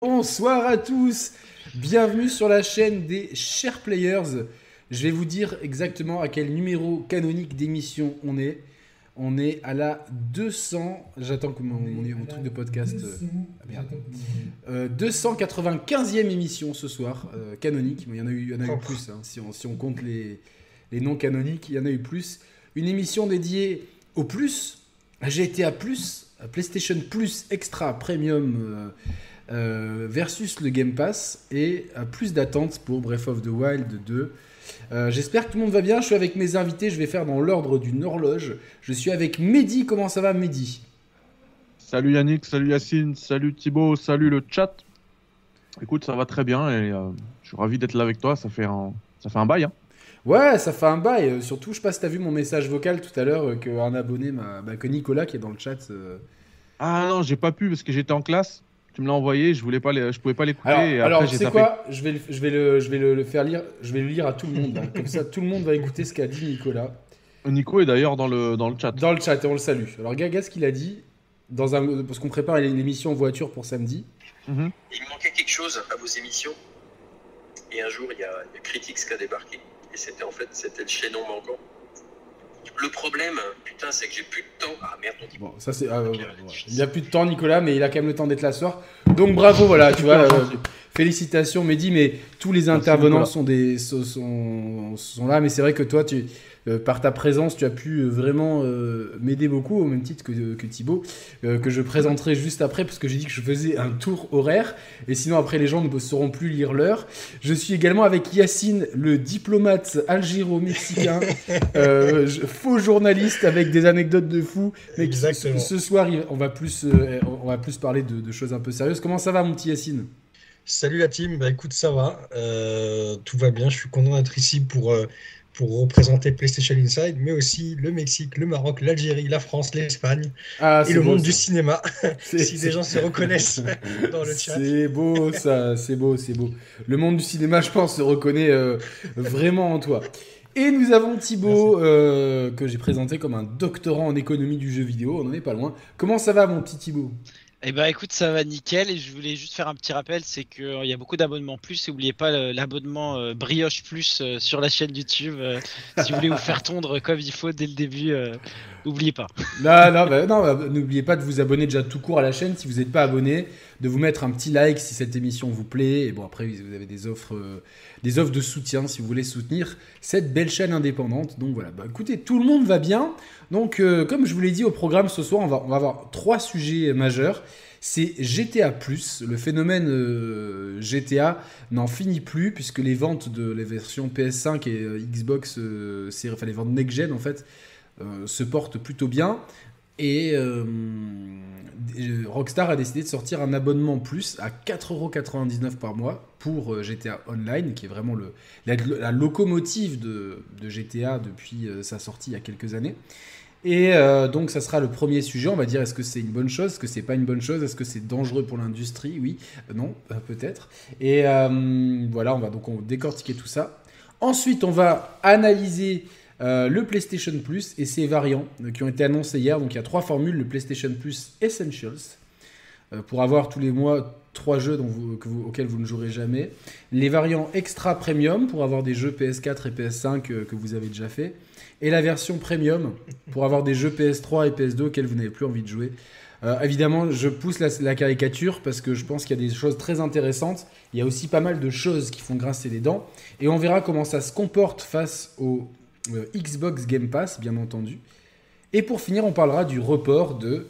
Bonsoir à tous, bienvenue sur la chaîne des Chers Players. Je vais vous dire exactement à quel numéro canonique d'émission on est. On est à la 200. J'attends que mon, mon, truc de podcast. Euh, 295e euh, émission ce soir, euh, canonique. il y en a eu, il y en a eu plus. Hein, si, on, compte les, non canoniques, il y en a eu plus. Une émission dédiée au plus, à GTA à PlayStation Plus Extra Premium. Versus le Game Pass et à plus d'attentes pour Breath of the Wild 2. Euh, j'espère que tout le monde va bien. Je suis avec mes invités. Je vais faire dans l'ordre d'une horloge. Je suis avec Mehdi. Comment ça va, Mehdi? Salut Yannick, salut Yacine, salut Thibaut, salut le chat. Écoute, ça va très bien et euh, je suis ravi d'être là avec toi. Ça fait un, ça fait un bail. Hein. Ouais, ça fait un bail. Surtout, je sais pas si t'as vu mon message vocal tout à l'heure qu'un abonné m'a. Bah, que Nicolas qui est dans le chat. Ah non, j'ai pas pu parce que j'étais en classe tu me l'as envoyé, je voulais pas, les, je pouvais pas l'écouter. Alors, alors sais quoi Je vais, je vais le, je vais le, faire lire, je vais le lire à tout le monde. Hein. Comme ça, tout le monde va écouter ce qu'a dit Nicolas. Nico est d'ailleurs dans le, dans le chat. Dans le chat, et on le salue. Alors, Gaga, ce qu'il a dit, dans un, parce qu'on prépare l'émission en voiture pour samedi. Mhm. Il manquait quelque chose à vos émissions? Et un jour, il y a, il y a Critics qui a débarqué. Et c'était en fait, c'était le chaînon manquant. Le problème, putain, c'est que j'ai plus de temps. Ah merde, on dit. Bon, ça c'est. Ah, il n'y a plus de temps, Nicolas, mais il a quand même le temps d'être là ce soir. Donc bravo, voilà, tu vois. Euh, félicitations, Mehdi, mais tous les intervenants sont, des, sont, sont là, mais c'est vrai que toi, tu euh, par ta présence, tu as pu euh, vraiment euh, m'aider beaucoup, au même titre que, que Thibaut, que je présenterai juste après, parce que j'ai dit que je faisais un tour horaire, et sinon après les gens ne sauront plus lire l'heure. Je suis également avec Yacine, le diplomate algéro-mexicain, faux journaliste avec des anecdotes de fou. Mais ce soir, on va plus, on va plus parler de, de, choses un peu sérieuses. Comment ça va, mon petit Yacine? Salut la team, bah écoute, ça va, tout va bien, je suis content d'être ici pour pour représenter PlayStation Inside, mais aussi le Mexique, le Maroc, l'Algérie, la France, l'Espagne ah, et le monde du cinéma. si des gens se reconnaissent dans le chat. C'est beau ça, c'est beau, c'est beau. Le monde du cinéma, je pense, se reconnaît euh, vraiment en toi. Et nous avons Thibaut, euh, que j'ai présenté comme un doctorant en économie du jeu vidéo. On n'en est pas loin. Comment ça va, mon petit Thibaut? Eh ben écoute, ça va nickel et je voulais juste faire un petit rappel, c'est qu'il euh, y a beaucoup d'abonnements plus et n'oubliez pas l'abonnement euh, Brioche Plus euh, sur la chaîne YouTube si vous voulez vous faire tondre comme il faut dès le début. N'oubliez pas. Non, non, bah, non bah, n'oubliez pas de vous abonner déjà tout court à la chaîne si vous n'êtes pas abonné, de vous mettre un petit like si cette émission vous plaît. Et bon, après, vous avez des offres, des offres de soutien si vous voulez soutenir cette belle chaîne indépendante. Donc voilà, bah, écoutez, tout le monde va bien. Donc, euh, comme je vous l'ai dit au programme ce soir, on va, on va avoir trois sujets majeurs. C'est GTA+, le phénomène euh, GTA n'en finit plus puisque les ventes de les versions PS5 et euh, Xbox, enfin les ventes next-gen en fait, se portent plutôt bien. Et Rockstar a décidé de sortir un abonnement plus à 4,99€ par mois pour GTA Online, qui est vraiment le, la, locomotive de, GTA depuis sa sortie il y a quelques années. Et euh, donc, ça sera le premier sujet. On va dire est-ce que c'est une bonne chose? Est-ce que c'est pas une bonne chose? Est-ce que c'est dangereux pour l'industrie? Oui, euh, non, euh, peut-être. Et voilà, on va donc on décortiquer tout ça. Ensuite, on va analyser le PlayStation Plus et ses variants qui ont été annoncés hier. Donc, il y a trois formules le PlayStation Plus Essentials pour avoir tous les mois trois jeux dont auxquels vous ne jouerez jamais. Les variants Extra Premium pour avoir des jeux PS4 et PS5 que vous avez déjà fait et la version premium pour avoir des jeux PS3 et PS2 auxquels vous n'avez plus envie de jouer. Euh, évidemment, je pousse la, caricature parce que je pense qu'il y a des choses très intéressantes. Il y a aussi pas mal de choses qui font grincer les dents. Et on verra comment ça se comporte face au euh, Xbox Game Pass, bien entendu. Et pour finir, on parlera du report de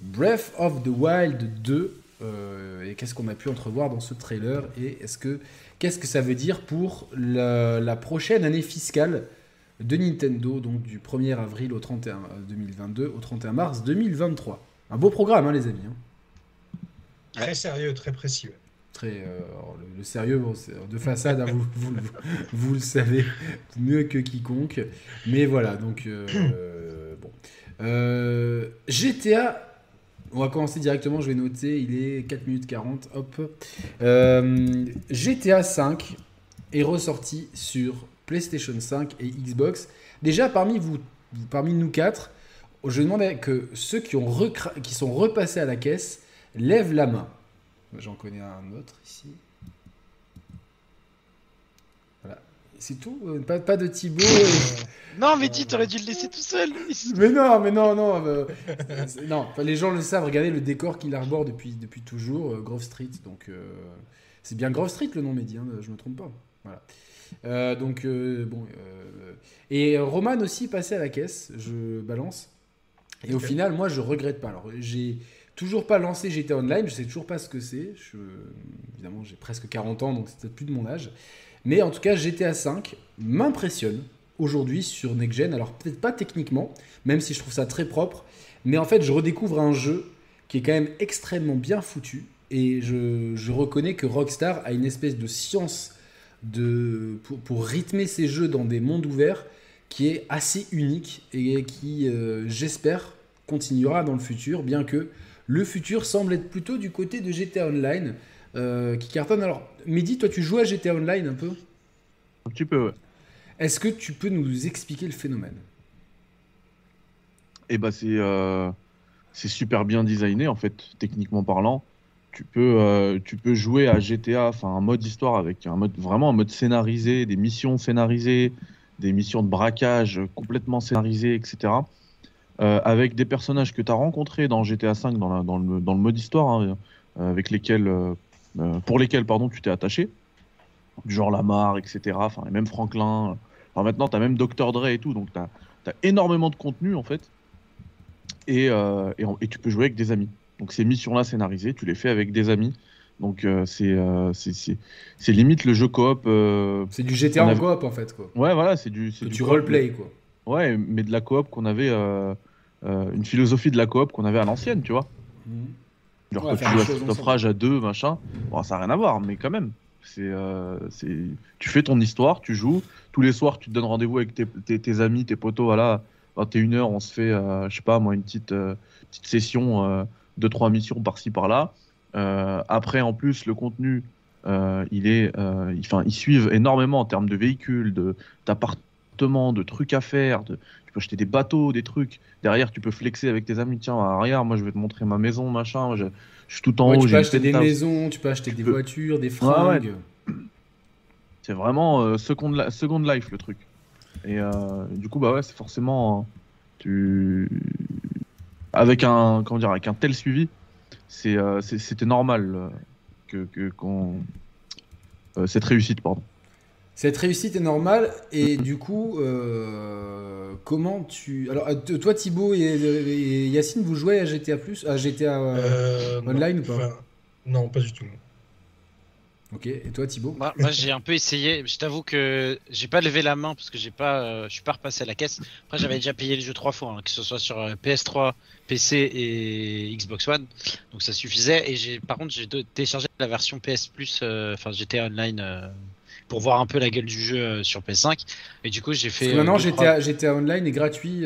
Breath of the Wild 2. Euh, et qu'est-ce qu'on a pu entrevoir dans ce trailer Et est-ce que qu'est-ce que ça veut dire pour la prochaine année fiscale de Nintendo, donc du 1er avril au 31 2022 au 31 mars 2023. Un beau programme, hein, les amis. Hein. Très sérieux, très précis. Très, euh, le, sérieux, bon, de façade, hein, vous, vous, le savez mieux que quiconque. Mais voilà, donc euh, bon. Euh, GTA on va commencer directement, je vais noter, il est 4 minutes 40, hop. GTA 5 est ressorti sur PlayStation 5 et Xbox. Déjà, parmi vous, parmi nous quatre, je demandais que ceux qui, ont qui sont repassés à la caisse lèvent la main. J'en connais un autre ici. Voilà. C'est tout euh, pas, pas, de Thibaut. non, mais dis, t'aurais dû le laisser tout seul. mais non, mais non, non. non, les gens le savent. Regardez le décor qu'il arbore depuis, depuis toujours, Grove Street. Donc, c'est bien Grove Street le nom, Mehdi, hein, je me trompe pas. Voilà. donc, bon. et Roman aussi passé à la caisse, je balance. Et au final, moi, je regrette pas. Alors, j'ai toujours pas lancé GTA Online, je sais toujours pas ce que c'est. Évidemment, j'ai presque 40 ans, donc c'est peut-être plus de mon âge. Mais en tout cas, GTA 5 m'impressionne aujourd'hui sur Next Gen. Alors, peut-être pas techniquement, même si je trouve ça très propre. Mais en fait, je redécouvre un jeu qui est quand même extrêmement bien foutu. Et je, reconnais que Rockstar a une espèce de science de, pour, pour rythmer ses jeux dans des mondes ouverts qui est assez unique et qui, euh, j'espère, continuera dans le futur, bien que le futur semble être plutôt du côté de GTA Online, euh, qui cartonne. Alors, Mehdi, toi, tu joues à GTA Online un peu? Un petit peu, ouais. Est-ce que tu peux nous expliquer le phénomène? Eh c'est euh, c'est super bien designé, en fait, techniquement parlant. Tu peux, tu peux jouer à GTA, enfin un mode histoire avec un mode vraiment un mode scénarisé, des missions scénarisées, des missions de braquage complètement scénarisées, etc. Euh, avec des personnages que tu as rencontrés dans GTA V, dans, dans, le, dans le, mode histoire, hein, euh, avec lesquels, euh, pour lesquels pardon, tu t'es attaché, du genre Lamar, etc. Et même Franklin. Enfin, maintenant, tu as même Dr. Dre et tout, donc tu as, as, énormément de contenu en fait. Et, et, et, tu peux jouer avec des amis. Donc ces missions-là scénarisées, tu les fais avec des amis. Donc euh, c'est limite le jeu coop. Euh, c'est du GTA en coop en fait quoi. Ouais voilà c'est du c'est du roleplay quoi. Ouais mais de la coop qu'on avait une philosophie de la coop qu'on avait à l'ancienne tu vois. Mmh. Genre quand tu joues à à deux machin, bon ça n'a rien à voir mais quand même. C'est c'est tu fais ton histoire tu joues. Tous les soirs tu te donnes rendez-vous avec tes, tes, amis tes potos. Voilà 21h on se fait je sais pas moi une petite petite session de trois missions par-ci par-là. Euh, après, en plus, le contenu, euh, il est, euh, ils suivent énormément en termes de véhicules, de d'appartements, de trucs à faire. De, tu peux acheter des bateaux, des trucs. Derrière, tu peux flexer avec tes amis. Tiens, regarde, moi, je vais te montrer ma maison, machin. Je, je suis tout en haut. Tu peux acheter des maisons, tu peux acheter des voitures, des fringues. C'est vraiment second, life le truc. Et du coup, bah ouais, c'est forcément tu avec un comment dire avec un tel suivi, euh, c'était normal euh, que, qu'on euh, cette réussite, pardon. Cette réussite est normale et du coup, comment tu alors toi Thibaut et, Yacine, vous jouez à GTA Plus, à GTA Online ou pas? Non, pas du tout. Ok, et toi Thibaut? Moi, j'ai un peu essayé, je t'avoue que j'ai pas levé la main parce que j'ai pas, euh, je suis pas repassé à la caisse. Après j'avais déjà payé le jeu trois fois, hein, que ce soit sur euh, PS3, PC et Xbox One, donc ça suffisait. Et j'ai, par contre j'ai téléchargé la version PS Plus, euh, enfin j'étais online pour voir un peu la gueule du jeu sur PS5. Et du coup j'ai fait. maintenant GTA, GTA Online est gratuit.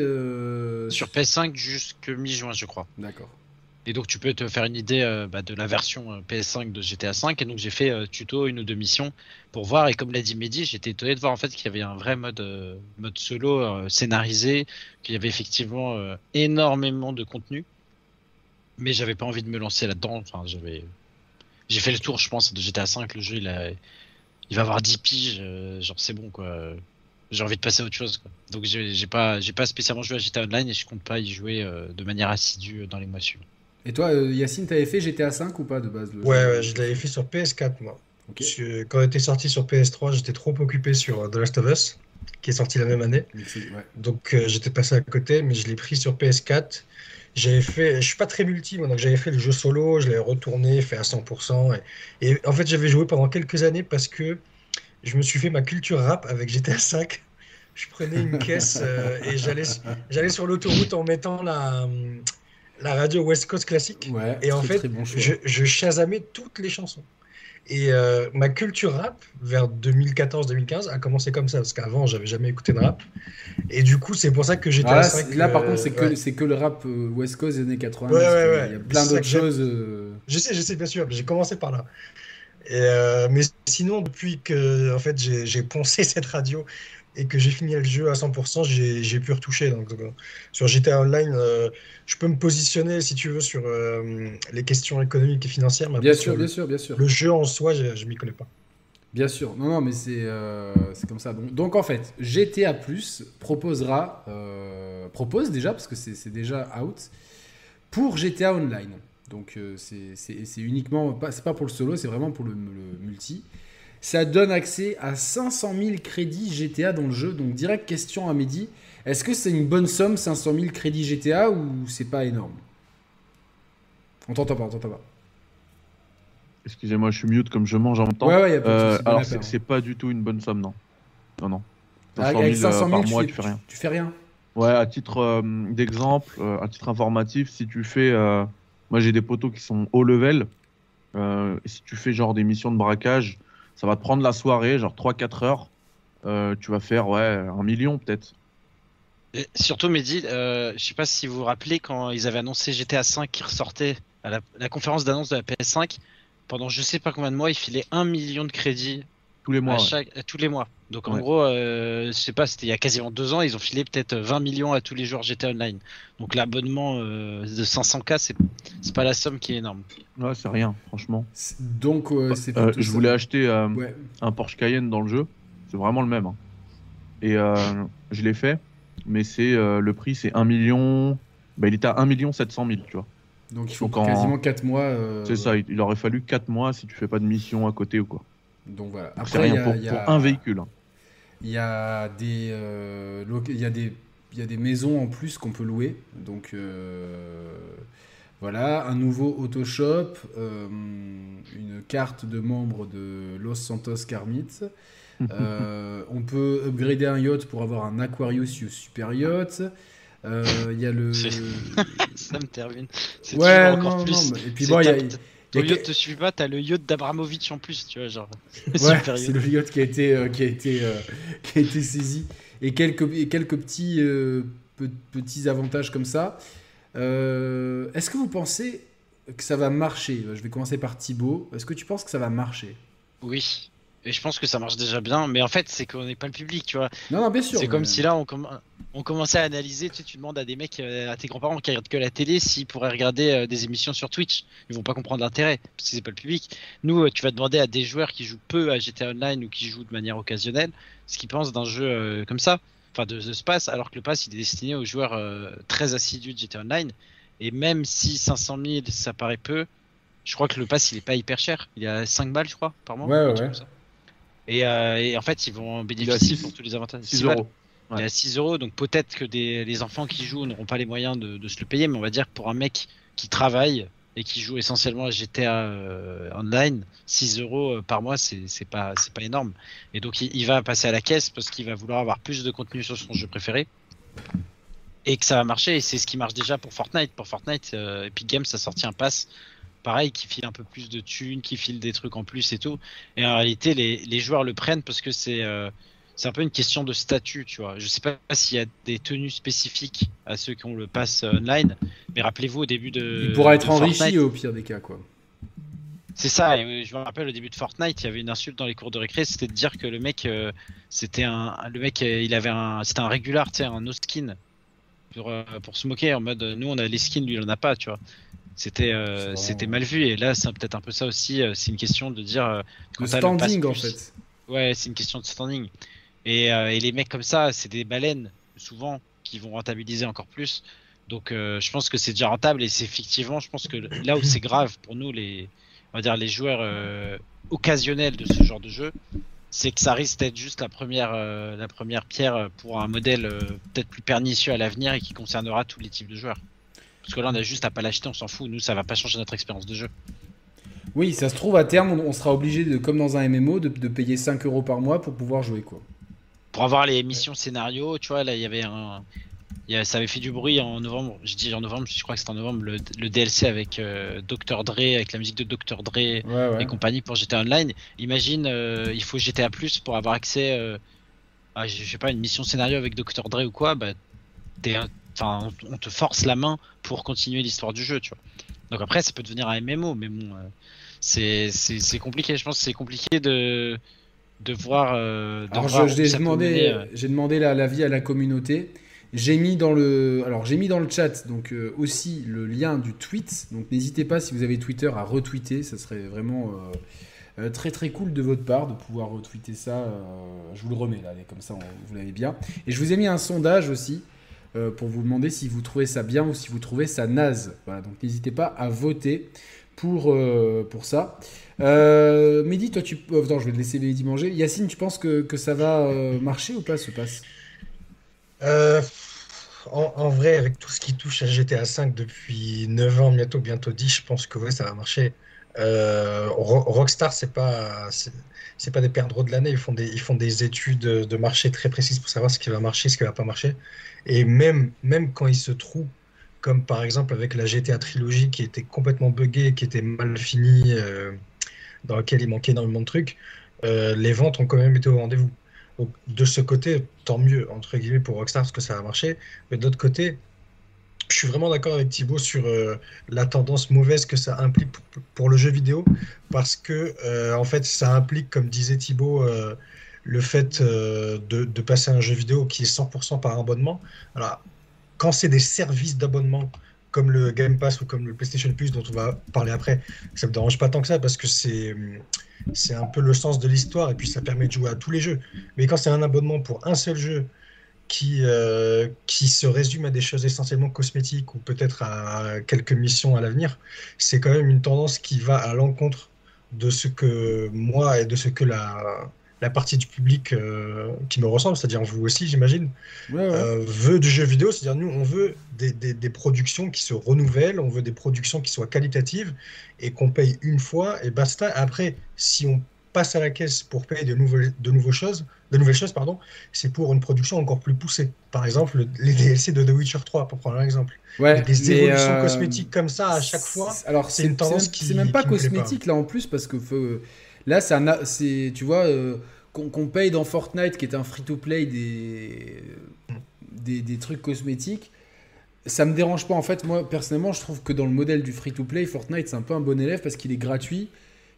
Sur PS5 jusque mi-juin je crois. D'accord. Et donc tu peux te faire une idée euh, bah, de la version euh, PS5 de GTA 5. Et donc j'ai fait euh, tuto une ou deux missions pour voir. Et comme l'a dit Mehdi, j'étais étonné de voir en fait qu'il y avait un vrai mode, mode solo scénarisé, qu'il y avait effectivement énormément de contenu. Mais j'avais pas envie de me lancer là-dedans. Enfin, j'avais, j'ai fait le tour, je pense, de GTA 5. Le jeu, il, a... il va avoir 10 piges. genre c'est bon quoi. J'ai envie de passer à autre chose. Quoi. Donc j'ai pas, j'ai pas spécialement joué à GTA Online et je compte pas y jouer de manière assidue dans les mois suivants. Et toi, euh, Yacine, t'avais fait GTA 5 ou pas de base ouais, ouais, je l'avais fait sur PS4, moi. quand il était sorti sur PS3, j'étais trop occupé sur euh, The Last of Us, qui est sorti la même année. Donc euh, j'étais passé à côté, mais je l'ai pris sur PS4. J'avais fait, je suis pas très multi, donc j'avais fait le jeu solo, je l'ai retourné, fait à 100%. Et, et en fait, j'avais joué pendant quelques années parce que je me suis fait ma culture rap avec GTA 5 je prenais une caisse et j'allais j'allais sur l'autoroute en mettant la la radio West Coast classique. et en fait, je, je chasamais toutes les chansons. Et euh, ma culture rap, vers 2014-2015, a commencé comme ça, parce qu'avant, j'avais jamais écouté de rap. Et du coup, c'est pour ça que j'étais ah, Là, par contre, c'est que, c'est que le rap euh, West Coast des années 80. Il y a plein d'autres choses. Euh. Je sais, je sais, bien sûr. J'ai commencé par là. Et mais sinon, depuis que en fait, j'ai poncé cette radio et que j'ai fini le jeu à 100%, j'ai pu retoucher. Donc, euh, sur GTA Online, euh, je peux me positionner, si tu veux, sur euh, les questions économiques et financières. bien sûr, bien sûr, bien sûr. Le jeu en soi, je ne m'y connais pas. Bien sûr, non, non, mais c'est comme ça. Donc, donc, en fait, GTA Plus proposera, propose déjà, parce que c'est déjà out, pour GTA Online. Donc c'est uniquement, c'est pas pour le solo, c'est vraiment pour le, le multi. Ça donne accès à 500 000 crédits GTA dans le jeu. Donc, direct question à Mehdi. Est-ce que c'est une bonne somme, 500 000 crédits GTA, ou c'est pas énorme? On t'entend pas, on t'entend pas. Excusez-moi, je suis mute comme je mange en même temps. Ouais, ouais, y a pas de euh, alors, c'est pas du tout une bonne somme, non. Non, non. 500 000, 500 000 par mois, tu fais, rien. Tu, fais rien Ouais, à titre euh, d'exemple, euh, à titre informatif, si tu fais. moi, j'ai des poteaux qui sont haut level. et si tu fais genre des missions de braquage, ça va te prendre la soirée, genre 3-4 heures. Euh, tu vas faire ouais, un million peut-être. surtout, Mehdi, euh, je sais pas si vous vous rappelez quand ils avaient annoncé GTA 5 qui ressortait à la, conférence d'annonce de la PS5, pendant je sais pas combien de mois, ils filaient un million de crédits tous les mois. Tous les mois. Donc en gros, euh, je sais pas, c'était il y a quasiment deux ans, ils ont filé peut-être 20 millions à tous les joueurs GTA Online. Donc l'abonnement euh, de 500K, c'est pas la somme qui est énorme. Ouais, c'est rien, franchement. Donc c'est Je voulais acheter un Porsche Cayenne dans le jeu, c'est vraiment le même. Hein. Et je l'ai fait, mais c'est le prix, c'est 1 million. Bah, il était à 1 million 700 000, tu vois. Donc il faut quasiment 4 mois. C'est ça, il, aurait fallu 4 mois si tu fais pas de mission à côté ou quoi. Donc voilà. Après, rien pour, un véhicule. Hein. Il y a des, euh, il y a des, il y a des maisons en plus qu'on peut louer. Donc euh, voilà, un nouveau Autoshop, euh, une carte de membre de Los Santos Carmit. on peut upgrader un yacht pour avoir un Aquarius Super Yacht. Il y a le. Ça me termine. Ouais, encore plus. Et puis bon, il y a ton yacht te suit pas, t'as le yacht d'Abramovich en plus, tu vois, genre. Ouais, c'est le yacht qui a été, euh, qui a été, euh, qui a été saisi. Et quelques, quelques petits, euh, petits avantages comme ça. Est-ce que vous pensez que ça va marcher? Je vais commencer par Thibaut. Est-ce que tu penses que ça va marcher? Oui. Et je pense que ça marche déjà bien, mais en fait, c'est qu'on n'est pas le public, tu vois. Non, non, bien sûr. C'est comme si là, on, on, commençait à analyser, tu sais, tu demandes à des mecs, euh, à tes grands-parents qui regardent que la télé, s'ils pourraient regarder euh, des émissions sur Twitch. Ils vont pas comprendre l'intérêt, parce que c'est pas le public. Nous, euh, tu vas demander à des joueurs qui jouent peu à GTA Online ou qui jouent de manière occasionnelle, ce qu'ils pensent d'un jeu comme ça, enfin de The Space, alors que le pass, il est destiné aux joueurs très assidus de GTA Online. Et même si 500 000, ça paraît peu, je crois que le pass, il est pas hyper cher. Il est à 5 balles, je crois, par mois. Ouais, ouais. Euh, et, en fait, ils vont bénéficier pour tous les avantages. 6 euros. Il est à 6 euros, donc peut-être que des, les enfants qui jouent n'auront pas les moyens de, se le payer, mais on va dire que pour un mec qui travaille et qui joue essentiellement à GTA euh, Online, 6 euros euh, par mois, c'est pas, pas énorme. Et donc il, va passer à la caisse parce qu'il va vouloir avoir plus de contenu sur son jeu préféré. Et que ça va marcher, et c'est ce qui marche déjà pour Fortnite. Pour Fortnite, Epic Games a sorti un pass pareil, qui file un peu plus de thunes, qui file des trucs en plus et tout. Et en réalité, les, joueurs le prennent parce que c'est euh, un peu une question de statut, tu vois. Je sais pas s'il y a des tenues spécifiques à ceux qui ont le pass online, mais rappelez-vous au début de. Il pourra être enrichi au pire des cas, quoi. C'est ça, et je me rappelle au début de Fortnite, il y avait une insulte dans les cours de récré, c'était de dire que le mec, euh, c'était un, le mec, euh, il avait un, c'était un régular, tu sais, un no skin pour, pour se moquer en mode, nous on a les skins, lui il en a pas, tu vois. C'était euh, c'était mal vu et là c'est peut-être un peu ça aussi. Euh, c'est une question de dire. Euh, le standing en fait. Ouais, c'est une question de standing. Et, et, les mecs comme ça, c'est des baleines souvent qui vont rentabiliser encore plus. Donc je pense que c'est déjà rentable et c'est effectivement, je pense que là où c'est grave pour nous les, on va dire les joueurs occasionnels de ce genre de jeu, c'est que ça risque d'être juste la première, la première pierre pour un modèle peut-être plus pernicieux à l'avenir et qui concernera tous les types de joueurs. Parce que là, on a juste à pas l'acheter, on s'en fout. Nous, ça va pas changer notre expérience de jeu. Oui, ça se trouve, à terme, on sera obligé, de, comme dans un MMO, de, payer 5 euros par mois pour pouvoir jouer. quoi. Pour avoir les missions scénario, tu vois, là, il y avait un. ça avait fait du bruit en novembre, je dis en novembre, je crois que c'était en novembre, le, DLC avec euh, Dr. Dre, avec la musique de Dr. Dre et compagnie pour GTA Online. Imagine, euh, il faut GTA Plus pour avoir accès euh, à, je sais pas, une mission scénario avec Dr. Dre ou quoi, bah, t'es enfin, on, te force la main pour continuer l'histoire du jeu, tu vois. Donc après, ça peut devenir un MMO, mais bon, euh, c'est compliqué. Je pense que c'est compliqué de de voir. De Alors, j'ai demandé, j'ai demandé l'avis à la communauté. J'ai mis dans le, alors j'ai mis dans le chat donc aussi le lien du tweet. Donc n'hésitez pas si vous avez Twitter à retweeter, ça serait vraiment euh, très très cool de votre part de pouvoir retweeter ça. Euh, je vous le remets là, comme ça vous l'avez bien. Et je vous ai mis un sondage aussi euh, pour vous demander si vous trouvez ça bien ou si vous trouvez ça naze. Voilà, donc n'hésitez pas à voter pour, pour ça. Mehdi, toi tu. non, je vais te laisser Mehdi manger. Yacine, tu penses que, que ça va marcher ou pas ce passe? En, vrai, avec tout ce qui touche à GTA 5 depuis 9 ans, bientôt, bientôt 10, je pense que ouais, ça va marcher. Euh, Rockstar, c'est pas c'est pas des perdreaux de l'année. Ils font des études de marché très précises pour savoir ce qui va marcher, ce qui va pas marcher. Et même quand ils se trouvent, comme par exemple avec la GTA trilogie qui était complètement buggée, qui était mal finie, euh, dans laquelle il manquait énormément de trucs, euh, les ventes ont quand même été au rendez-vous. Donc de ce côté, tant mieux entre guillemets pour Rockstar parce que ça a marché. Mais d'autre côté, je suis vraiment d'accord avec Thibaut sur euh, la tendance mauvaise que ça implique pour, le jeu vidéo, parce que euh, en fait, ça implique, comme disait Thibaut, euh, le fait de, de, passer à un jeu vidéo qui est 100% par abonnement. Alors, quand c'est des services d'abonnement comme le Game Pass ou comme le PlayStation Plus dont on va parler après, ça me dérange pas tant que ça parce que c'est c'est un peu le sens de l'histoire et puis ça permet de jouer à tous les jeux. Mais quand c'est un abonnement pour un seul jeu qui, euh, qui se résume à des choses essentiellement cosmétiques ou peut-être à quelques missions à l'avenir, c'est quand même une tendance qui va à l'encontre de ce que moi et de ce que la, la partie du public euh, qui me ressemble, c'est-à-dire vous aussi, j'imagine, euh, veut du jeu vidéo. C'est-à-dire nous, on veut des, des, des, productions qui se renouvellent, on veut des productions qui soient qualitatives et qu'on paye une fois et basta. Après, si on passe à la caisse pour payer de nouvelles, de nouvelles choses, de nouvelles choses, pardon, c'est pour une production encore plus poussée. Par exemple, les DLC de The Witcher 3, pour prendre un exemple. Ouais, des évolutions euh, cosmétiques comme ça à chaque fois. Alors c'est une tendance qui. C'est même pas cosmétique là en plus parce que là c'est tu vois euh, qu'on paye dans Fortnite qui est un free to play des, des, des trucs cosmétiques ça me dérange pas en fait moi personnellement je trouve que dans le modèle du free to play Fortnite c'est un peu un bon élève parce qu'il est gratuit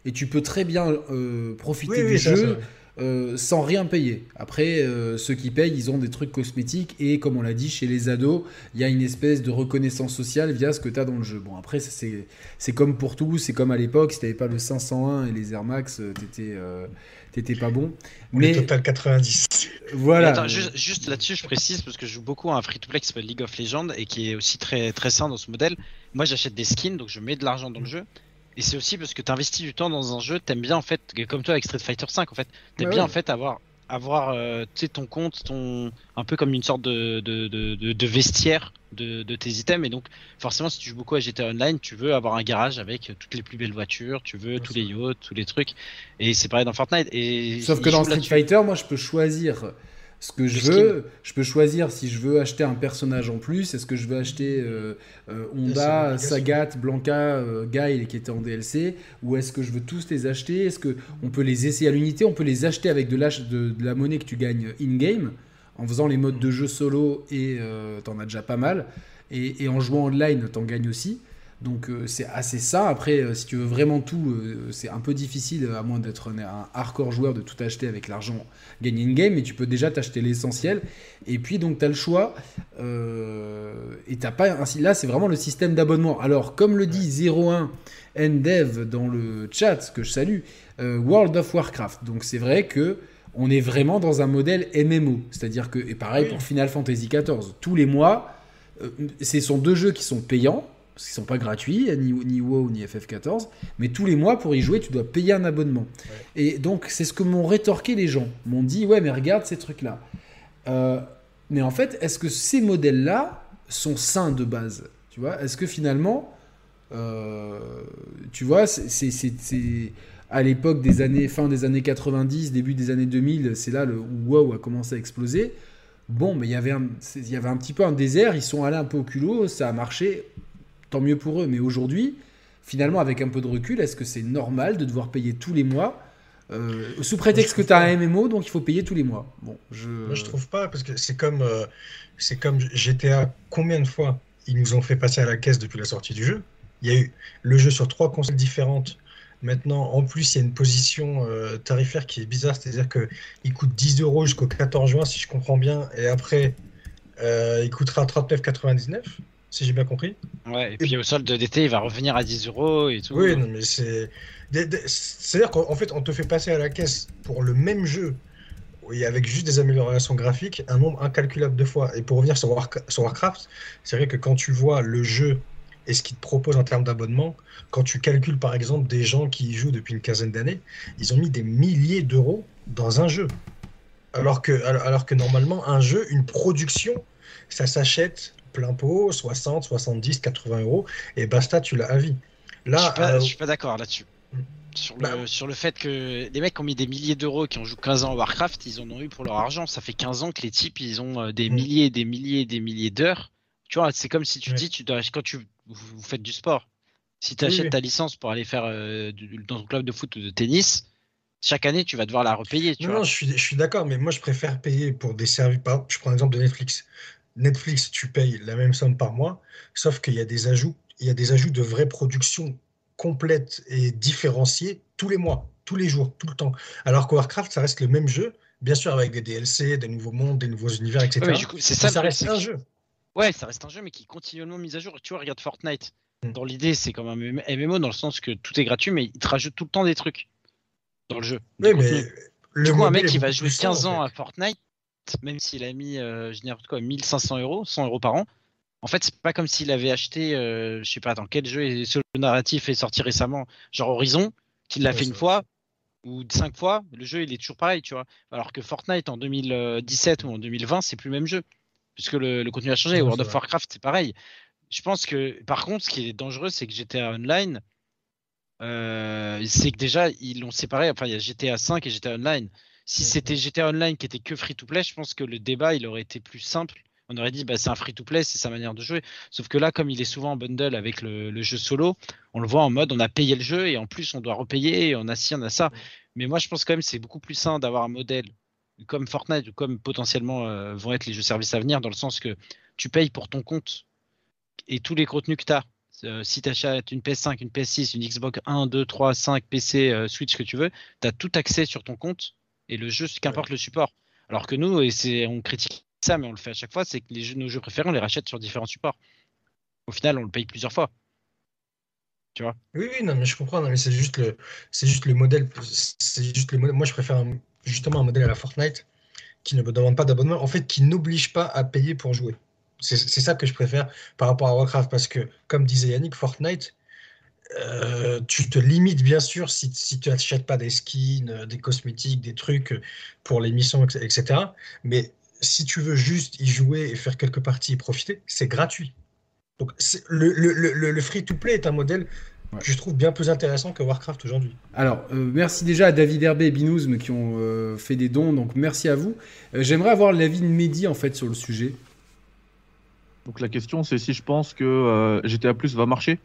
et tu peux très bien euh, profiter du jeu euh, sans rien payer. Après, euh, ceux qui payent, ils ont des trucs cosmétiques et comme on l'a dit, chez les ados, il y a une espèce de reconnaissance sociale via ce que tu as dans le jeu. Bon, après, c'est comme pour tout, c'est comme à l'époque, si tu pas le 501 et les Air Max, t'étais t'étais pas bon. Mais total 90. Voilà. juste, là-dessus, je précise parce que je joue beaucoup à un free-to-play qui s'appelle League of Legends et qui est aussi très très sain dans ce modèle. Moi, j'achète des skins, donc je mets de l'argent dans le jeu. Et c'est aussi parce que tu investis du temps dans un jeu, t'aimes bien en fait, comme toi avec Street Fighter 5 en fait, t'aimes bien en fait avoir avoir euh, ton compte, ton un peu comme une sorte de, de, de, de vestiaire de, tes items. Et donc, forcément, si tu joues beaucoup à GTA Online, tu veux avoir un garage avec toutes les plus belles voitures, tu veux tous les yachts, tous les trucs. Et c'est pareil dans Fortnite. Et Sauf que dans Street Fighter, moi, je peux choisir ce que je veux, je peux choisir si je veux acheter un personnage en plus. Est-ce que je veux acheter euh, euh, Honda, Sagat, Blanca, euh, qui était en DLC Ou est-ce que je veux tous les acheter? Est-ce qu'on peut les essayer à l'unité? On peut les acheter avec de, de, de, la monnaie que tu gagnes in-game en faisant les modes de jeu solo et t'en as déjà pas mal. Et, et en jouant online, t'en gagnes aussi. Donc euh, c'est assez ça. Après, euh, si tu veux vraiment tout, euh, c'est un peu difficile, à moins d'être un, hardcore joueur, de tout acheter avec l'argent gagné in-game, mais tu peux déjà t'acheter l'essentiel. Et puis donc tu as le choix. et t'as pas ainsi là, c'est vraiment le système d'abonnement. Alors comme le dit 01 Ndev dans le chat, que je salue, World of Warcraft. Donc c'est vrai que on est vraiment dans un modèle MMO. C'est-à-dire que, et pareil pour Final Fantasy XIV, tous les mois, ce sont deux jeux qui sont payants parce qu'ils sont pas gratuits, ni, ni WoW ni FF14, mais tous les mois pour y jouer, tu dois payer un abonnement. Et donc c'est ce que m'ont rétorqué les gens, m'ont dit ouais mais regarde ces trucs-là. Euh, mais en fait, est-ce que ces modèles-là sont sains de base Tu vois? Est-ce que finalement, euh, tu vois, c'est à l'époque des années fin des années 90, début des années 2000, c'est là le, où WoW a commencé à exploser. Bon, mais il y avait un, il y avait un petit peu un désert, ils sont allés un peu au culot, ça a marché, tant mieux pour eux. Mais aujourd'hui, finalement, avec un peu de recul, est-ce que c'est normal de devoir payer tous les mois euh, sous prétexte que tu as un MMO, donc il faut payer tous les mois. Bon, je... Moi, je trouve pas, parce que c'est comme, euh, c'est comme GTA. Combien de fois ils nous ont fait passer à la caisse depuis la sortie du jeu? Il y a eu le jeu sur trois consoles différentes Maintenant, en plus, il y a une position euh, tarifaire qui est bizarre, c'est-à-dire qu'il coûte 10 euros jusqu'au 14 juin, si je comprends bien, et après, il coûtera 39,99, si j'ai bien compris. Ouais, et puis au solde d'été, il va revenir à 10 euros et tout. Oui, non, mais c'est. C'est-à-dire qu'en fait, on te fait passer à la caisse pour le même jeu, et avec juste des améliorations graphiques, un nombre incalculable de fois. Et pour revenir sur, sur Warcraft, c'est vrai que quand tu vois le jeu et ce qu'ils te proposent en termes d'abonnement, quand tu calcules par exemple des gens qui y jouent depuis une quinzaine d'années, ils ont mis des milliers d'euros dans un jeu. Alors que, alors que normalement, un jeu, une production, ça s'achète plein pot, 60, 70, 80 euros, et basta, tu l'as à vie. Là, je suis pas, euh, suis pas d'accord là-dessus. Sur le, bah, sur le fait que les mecs ont mis des milliers d'euros qui ont joué 15 ans à Warcraft, ils en ont eu pour leur argent. Ça fait 15 ans que les types, ils ont euh, des mm. milliers, des milliers, des milliers d'heures. Tu vois, c'est comme si tu dis, tu dois, quand tu vous, faites du sport, si tu achètes ta licence pour aller faire euh, dans un club de foot ou de tennis, chaque année, tu vas devoir la repayer. Tu non, non, je suis, je suis d'accord, mais moi, je préfère payer pour des services. Je prends l'exemple de Netflix. Netflix, tu payes la même somme par mois, sauf qu'il y a des ajouts. Il y a des ajouts de vraies productions complètes et différenciées tous les mois, tous les jours, tout le temps. Alors que Warcraft, ça reste le même jeu, bien sûr avec des DLC, des nouveaux mondes, des nouveaux univers, etc. c'est ça, ça reste un jeu. Ouais, ça reste un jeu, mais qui est continuellement mis à jour. Tu vois, regarde Fortnite. Mm. Dans l'idée, c'est comme un MMO dans le sens que tout est gratuit, mais il te rajoute tout le temps des trucs dans le jeu. Oui, mais le du coup, un mec qui va jouer 15 ans à Fortnite, même s'il a mis, euh, je quoi, 1500 euros, 100 euros par an, en fait, c'est pas comme s'il avait acheté, euh, je sais pas dans quel jeu et ce narratif est sorti récemment, genre Horizon, qu'il l'a fait une fois ou cinq fois, le jeu il est toujours pareil, tu vois. Alors que Fortnite en 2017 ou en 2020, c'est plus le même jeu puisque le, le contenu a changé. World of Warcraft, c'est pareil. Je pense que, par contre, ce qui est dangereux, c'est que GTA Online, euh, c'est que déjà, ils l'ont séparé. Enfin, il y a GTA 5 et GTA Online. Si c'était GTA Online qui était que free-to-play, je pense que le débat, il aurait été plus simple. On aurait dit, bah, c'est un free-to-play, c'est sa manière de jouer. Sauf que là, comme il est souvent en bundle avec le, jeu solo, on le voit en mode, on a payé le jeu et en plus, on doit repayer, et on a ci, on a ça. Mais moi, je pense quand même c'est beaucoup plus sain d'avoir un modèle comme Fortnite ou comme potentiellement euh, vont être les jeux services à venir, dans le sens que tu payes pour ton compte et tous les contenus que tu as. Euh, si tu achètes une PS5, une PS6, une Xbox 1, 2, 3, 5, PC, Switch, que tu veux, tu as tout accès sur ton compte et le jeu, qu'importe le support. Alors que nous, et c'est, on critique ça, mais on le fait à chaque fois, c'est que les jeux, nos jeux préférés, on les rachète sur différents supports. Au final, on le paye plusieurs fois. Tu vois? Oui, oui, non, mais je comprends, mais c'est juste le, c'est juste le modèle. C'est juste le modèle. Moi, je préfère justement un modèle à la Fortnite qui ne me demande pas d'abonnement, en fait, qui n'oblige pas à payer pour jouer. C'est ça que je préfère par rapport à Warcraft, parce que, comme disait Yannick, Fortnite, euh, tu te limites bien sûr si, si tu n'achètes pas des skins, euh, des cosmétiques, des trucs pour les missions, etc. Mais si tu veux juste y jouer et faire quelques parties et profiter, c'est gratuit. Donc le, le, le, le free-to-play est un modèle que je trouve bien plus intéressant que Warcraft aujourd'hui. Alors, euh, merci déjà à David Herbé et Binouzm qui ont euh, fait des dons, donc merci à vous. Euh, j'aimerais avoir l'avis de Mehdi en fait sur le sujet. Donc la question c'est si je pense que GTA Plus va marcher?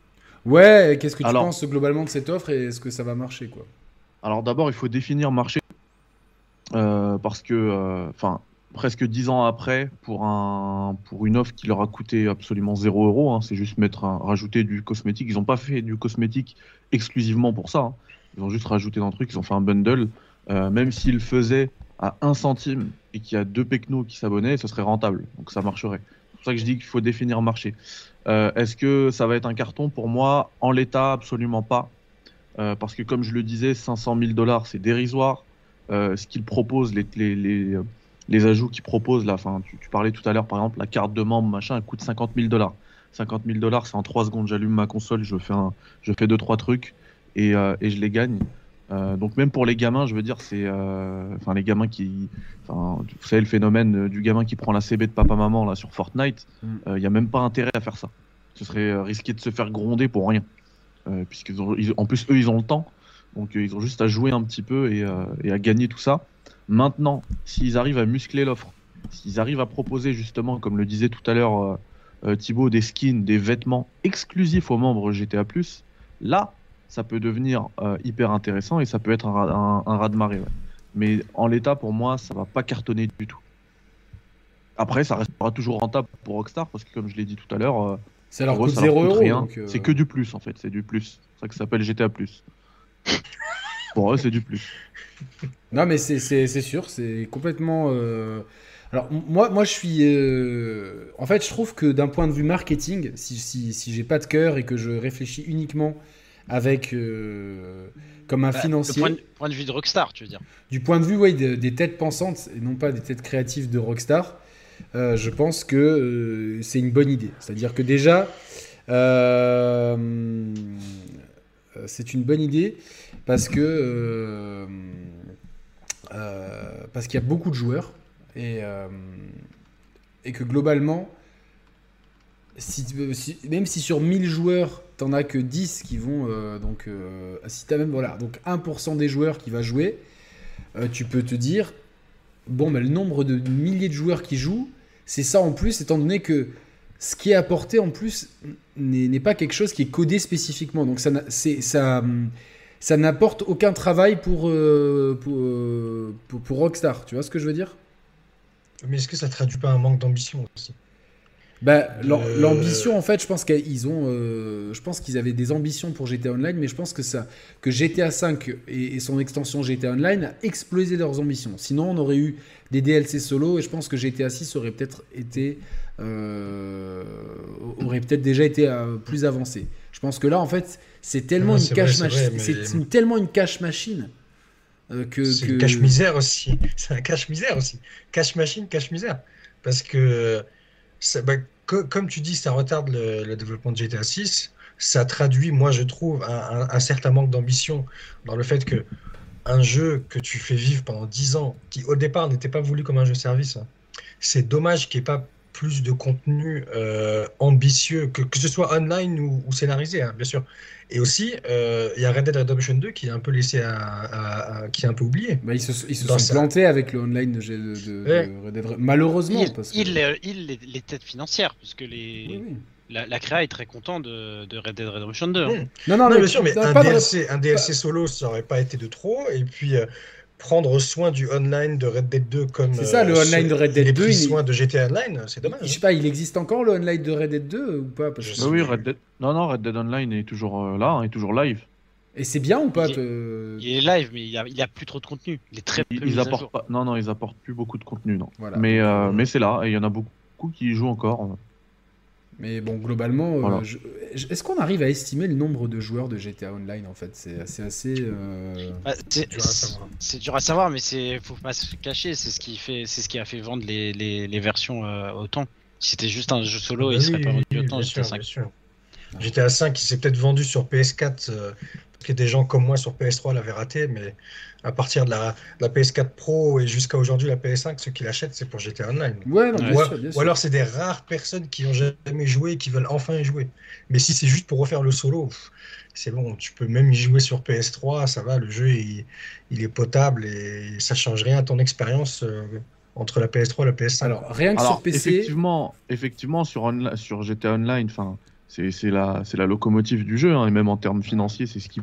Ouais, qu'est-ce que tu penses globalement de cette offre et est-ce que ça va marcher quoi? Alors d'abord il faut définir marché. parce que, enfin, presque dix ans après pour, un, pour une offre qui leur a coûté absolument 0 euros. Hein. c'est juste mettre rajouter du cosmétique. Ils n'ont pas fait du cosmétique exclusivement pour ça. Hein. Ils ont juste rajouté un truc, ils ont fait un bundle. Euh, même s'ils faisaient à 1 centime et qu'il y a deux pecnos qui s'abonnaient, ce serait rentable. Donc ça marcherait. C'est pour ça que je dis qu'il faut définir un marché. Euh, est-ce que ça va être un carton Pour moi, en l'état, absolument pas. Euh, parce que comme je le disais, 500 000 dollars, c'est dérisoire. ce qu'ils proposent, les, les, les les ajouts qu'ils proposent là. Tu, parlais tout à l'heure, par exemple, la carte de membre, machin, elle coûte 50 000 dollars. 50 000 dollars, c'est en 3 secondes, j'allume ma console, je fais, un, je fais deux, trois trucs et, euh, et je les gagne. Euh, donc même pour les gamins, je veux dire, c'est, euh, enfin les gamins qui, vous savez le phénomène du gamin qui prend la CB de papa maman là sur Fortnite, il mm. n'y a même pas intérêt à faire ça. Ce serait risqué de se faire gronder pour rien, puisqu'ils ont, en plus eux ils ont le temps, donc ils ont juste à jouer un petit peu et, et à gagner tout ça. Maintenant, s'ils arrivent à muscler l'offre, s'ils arrivent à proposer justement, comme le disait tout à l'heure euh, euh, Thibaut, des skins, des vêtements exclusifs aux membres GTA+, là, ça peut devenir euh, hyper intéressant et ça peut être un, un, raz de marée. Mais en l'état, pour moi, ça va pas cartonner du tout. Après, ça restera toujours rentable pour Rockstar parce que, comme je l'ai dit tout à l'heure, ça leur coûte 0 rien. C'est que du plus en fait, c'est du plus. C'est ça que ça s'appelle GTA+. Pour eux, c'est du plus. Non, mais c'est sûr, c'est complètement. Euh, alors, moi, moi, je suis. Euh, en fait, je trouve que d'un point de vue marketing, si, si, si j'ai pas de cœur et que je réfléchis uniquement avec. Euh, comme un bah, financier. Du point, de vue de Rockstar, tu veux dire Du point de vue, oui, des têtes pensantes et non pas des têtes créatives de Rockstar, je pense que c'est une bonne idée. C'est-à-dire que déjà. c'est une bonne idée parce que euh, parce qu'il y a beaucoup de joueurs et, euh, et que globalement, même si sur 1000 joueurs, t'en as que 10 qui vont. Euh, donc, si t'as même voilà, donc 1% des joueurs qui va jouer, tu peux te dire bon, mais le nombre de milliers de joueurs qui jouent, c'est ça en plus, étant donné que ce qui est apporté en plus n'est pas quelque chose qui est codé spécifiquement. Donc, ça, n'apporte aucun travail pour, euh, euh, pour, Rockstar. Tu vois ce que je veux dire? Mais est-ce que ça traduit pas un manque d'ambition aussi? Bah, euh, L'ambition, en fait, je pense qu'ils ont, je pense qu'ils avaient des ambitions pour GTA Online, mais je pense que ça, que GTA 5 et, son extension GTA Online a explosé leurs ambitions. Sinon, on aurait eu des DLC solo, et je pense que GTA 6 aurait peut-être été, aurait peut-être déjà été plus avancé. Je pense que là, en fait, c'est tellement, une cache machine. C'est tellement une cache machine. que, c'est une cache misère aussi. C'est un cache misère aussi. Cache machine, cache misère. Parce que, bah, comme tu dis, ça retarde le, développement de GTA 6. Ça traduit, moi je trouve, un, certain manque d'ambition dans le fait que un jeu que tu fais vivre pendant 10 ans, qui au départ n'était pas voulu comme un jeu service, hein, c'est dommage qu'il n'y ait pas plus de contenu euh, ambitieux, que, que ce soit online ou, scénarisé, hein, bien sûr. Et aussi, euh, il y a Red Dead Redemption 2 qui est un peu laissé à, qui est un peu oublié. Bah, ils se, ils se sont plantés avec le online de, de, Red Dead Malheureusement. Il, parce que... il, il, les, têtes financières, parce que les. La, la, créa est très content de, de, Red Dead Redemption 2. Hein. Non, non, non, bien sûr, mais un DLC, un DLC, solo, ça aurait pas été de trop. Et puis, euh, prendre soin du online de Red Dead 2 comme. C'est ça, le euh, online de Red Dead 2. Il soin de GTA Online, c'est dommage. Je sais pas, il existe encore le online de Red Dead 2 ou pas? Parce que... Oui, Red Dead. Non, non, Red Dead Online est toujours euh, là, hein, est toujours live. Et c'est bien ou pas? Il est, il est, live, mais il y, a, il a plus trop de contenu. Il est très peu ils, apportent pas... Non, non, ils apportent plus beaucoup de contenu, non. Voilà. Mais, euh, mais c'est là, et il y en a beaucoup qui y jouent encore. Mais bon, globalement, euh, est-ce qu'on arrive à estimer le nombre de joueurs de GTA Online en fait? C'est assez. Euh... Bah, c'est dur, à savoir, mais c'est faut pas se cacher. C'est ce qui fait, c'est ce qui a fait vendre les, les, les versions euh, autant. Si c'était juste un jeu solo, il serait pas vendu autant. GTA 5. GTA 5, il s'est peut-être vendu sur PS4 euh, parce que des gens comme moi sur PS3 l'avaient raté, mais à partir de la, PS4 Pro et jusqu'à aujourd'hui la PS5, ceux qui l'achètent, c'est pour GTA Online. Ouais, ou, alors c'est des rares personnes qui n'ont jamais joué et qui veulent enfin y jouer. Mais si c'est juste pour refaire le solo, c'est bon, tu peux même y jouer sur PS3, ça va, le jeu il, est potable et ça change rien à ton expérience. Euh, entre la PS3 et la PS5. Alors, rien que sur PC. Effectivement, effectivement sur, sur GTA Online, c'est la, la locomotive du jeu, hein, et même en termes financiers, c'est ce, qui,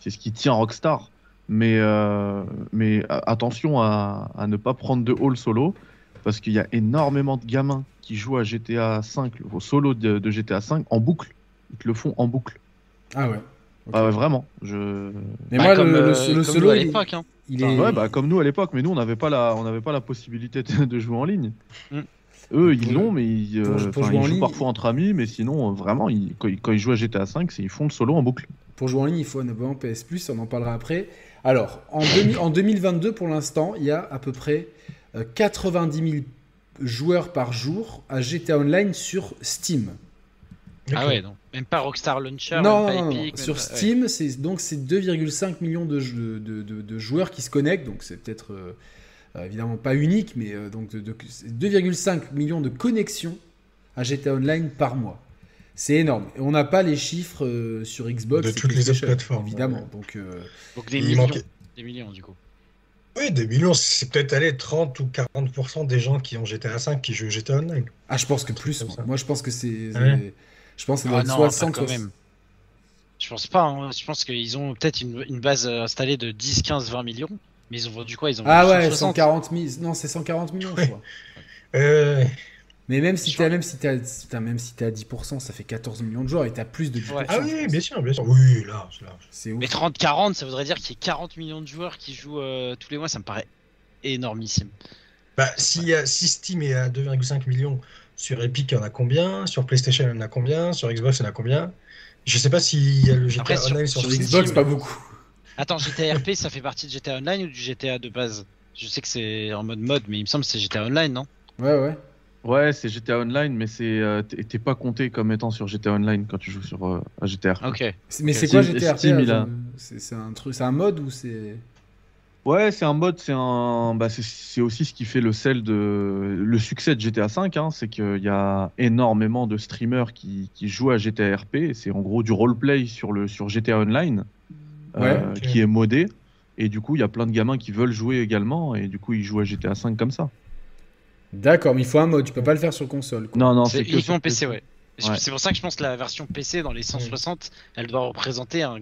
ce qui tient Rockstar. Mais, euh, mais attention à, ne pas prendre de haul solo, parce qu'il y a énormément de gamins qui jouent à GTA 5, au solo de, GTA 5, en boucle. Ils te le font en boucle. Ah ouais. Ah vraiment. Je... Mais moi, bah, le, euh, solo à l'époque, hein. il, est... ouais, bah, comme nous à l'époque, mais nous on n'avait pas la, on n'avait pas la possibilité de, jouer en ligne. Mm. Eux, ils l'ont, mais ils, euh, jouent parfois entre amis, mais sinon, vraiment, quand, ils jouent à GTA 5, ils font le solo en boucle. Pour jouer en ligne, il faut un abonnement PS Plus, on en parlera après. Alors, en, en 2022, pour l'instant, il y a à peu près 90 euh, 000 joueurs par jour à GTA Online sur Steam. Ah ouais, donc même pas Rockstar Launcher, non, même pas Epic, sur Steam, c'est donc c'est 2,5 millions de, de, de, joueurs qui se connectent, donc c'est peut-être euh, euh, évidemment pas unique, mais donc 2,5 millions de connexions à GTA Online par mois. C'est énorme. on n'a pas les chiffres euh, sur Xbox. De toutes les autres plateformes. Évidemment. Donc, euh, donc des, millions, des millions, du coup. Oui, des millions. C'est peut-être aller 30 ou 40% des gens qui ont GTA 5 qui jouent GTA Online. Ah, je pense que plus. Moi. je pense que c'est. Je pense que c'est ah 60 quand même. Je pense pas. Hein. Je pense qu'ils ont peut-être une, base installée de 10, 15, 20 millions. Mais ils ont vendu quoi? Ils ont Ah ouais, 140 000. Non, c'est 140 millions, je crois. Euh, Mais même si t'es même si t'es même si à 10%, ça fait 14 millions de joueurs et t'as plus de 10%. Ah oui, bien sûr, bien sûr. Oui, là, c'est Mais 30-40, ça voudrait dire qu'il y ait 40 millions de joueurs qui jouent euh, tous les mois, ça me paraît énormissime. Bah, si, si Steam est à 2,5 millions, sur Epic, il y en a combien? Sur PlayStation, il y en a combien? Sur Xbox, il y en a combien? Je sais pas s'il y a le GTA Online sur, Xbox, pas beaucoup. Attends, GTA RP, ça fait partie de GTA Online ou du GTA de base Je sais que c'est en mode mode, mais il me semble que c'est GTA Online, non Ouais, ouais. Ouais, c'est GTA Online, mais c'est euh, t'es pas compté comme étant sur GTA Online quand tu joues sur euh, GTA. Ok. Mais c'est quoi GTA RP C'est un truc, c'est un mode ou c'est Ouais, c'est un mode, c'est un, bah, c'est aussi ce qui fait le sel de le succès de GTA V, hein, c'est qu'il y a énormément de streamers qui, qui jouent à GTA RP. C'est en gros du roleplay sur le sur GTA Online, euh, qui est modé. Et du coup, il y a plein de gamins qui veulent jouer également, et du coup, ils jouent à GTA V comme ça. D'accord, mais il faut un mode, tu peux pas le faire sur console. Non, non, c'est uniquement PC, ouais. C'est pour ça que je pense que la version PC dans les 160, elle doit représenter un,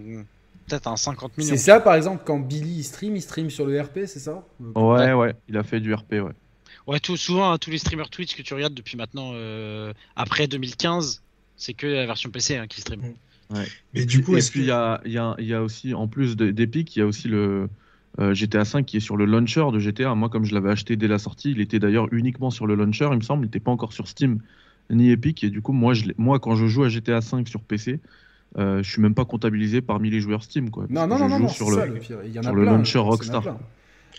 peut-être un 50 millions. C'est ça, par exemple, quand Billy stream, il stream sur le RP, c'est ça? Ouais, ouais, il a fait du RP, ouais. Ouais, tout, souvent, hein, tous les streamers Twitch que tu regardes depuis maintenant, euh, après 2015, c'est que la version PC hein, qui stream. Ouais. Mais du coup, et puis il y, a, y, a, y, a, aussi, en plus d'Epic, il y a aussi le euh, GTA 5 qui est sur le launcher de GTA. Moi, comme je l'avais acheté dès la sortie, il était d'ailleurs uniquement sur le launcher, il me semble. Il n'était pas encore sur Steam ni Epic. Et du coup, moi, je moi quand je joue à GTA 5 sur PC, euh, je suis même pas comptabilisé parmi les joueurs Steam. Quoi, non, non, non, non, sur le, Il y en a sur le launcher Rockstar.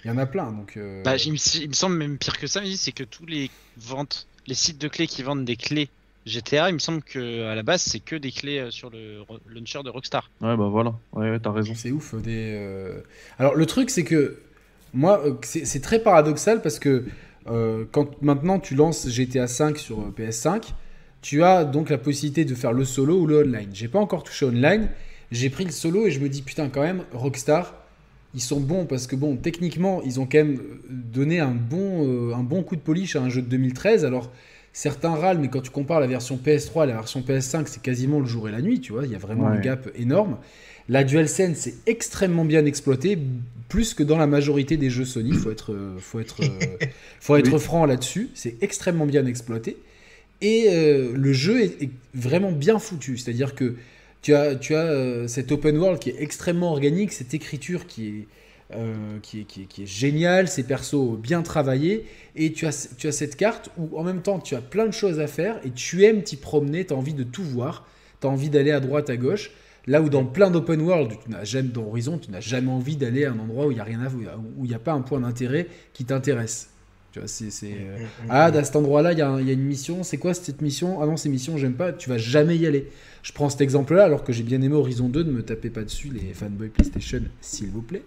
Il y en a plein. Donc, euh... bah, il, me, semble même pire que ça, c'est que tous les ventes, les sites de clés qui vendent des clés GTA, il me semble que à la base c'est que des clés euh, sur le launcher de Rockstar. Ouais bah voilà, ouais, t'as raison. C'est ouf. Des, euh, Alors le truc c'est que moi c'est très paradoxal parce que quand maintenant tu lances GTA 5 sur PS5, tu as donc la possibilité de faire le solo ou le online. J'ai pas encore touché online, j'ai pris le solo et je me dis putain quand même Rockstar, ils sont bons parce que bon techniquement ils ont quand même donné un bon, euh, un bon coup de polish à un jeu de 2013. Alors certains râlent, mais quand tu compares la version PS3 à la version PS5, c'est quasiment le jour et la nuit, tu vois, il y a vraiment un gap énorme. La DualSense c'est extrêmement bien exploité, plus que dans la majorité des jeux Sony, faut être, euh, faut être, euh, faut être franc là-dessus, c'est extrêmement bien exploité. Et euh, le jeu est, vraiment bien foutu. C'est-à-dire que tu as, tu as euh, cet open world qui est extrêmement organique, cette écriture qui est, euh, qui, est, géniale, ces persos bien travaillés. Et tu as, tu as cette carte où en même temps tu as plein de choses à faire et tu aimes t'y promener, tu as envie de tout voir, tu as envie d'aller à droite, à gauche. Là où dans plein d'open world, tu n'as jamais, dans Horizon, tu n'as jamais envie d'aller à un endroit où il n'y a rien où il n'y a pas un point d'intérêt qui t'intéresse. Tu vois, c'est. Mm, euh, mm, mm, ah, à cet endroit-là, il y, a une mission. C'est quoi cette mission? Ah non, ces missions, j'aime pas. Tu vas jamais y aller. Je prends cet exemple-là, alors que j'ai bien aimé Horizon 2. Ne me tapez pas dessus, les fanboys PlayStation, s'il vous plaît.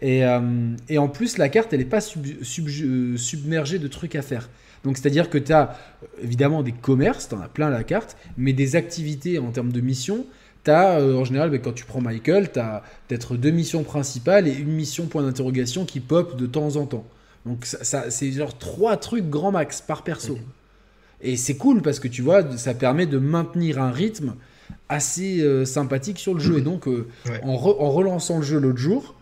Et, euh, et, en plus, la carte, elle n'est pas euh, submergée de trucs à faire. Donc, c'est-à-dire que tu as évidemment des commerces, tu en as plein à la carte, mais des activités en termes de missions. As, en général, ben, quand tu prends Michael, tu as peut-être deux missions principales et une mission point d'interrogation qui pop de temps en temps. Donc ça, c'est genre trois trucs grand max par perso. Et c'est cool parce que tu vois, ça permet de maintenir un rythme assez euh, sympathique sur le jeu. Et donc, euh, en, relançant le jeu l'autre jour,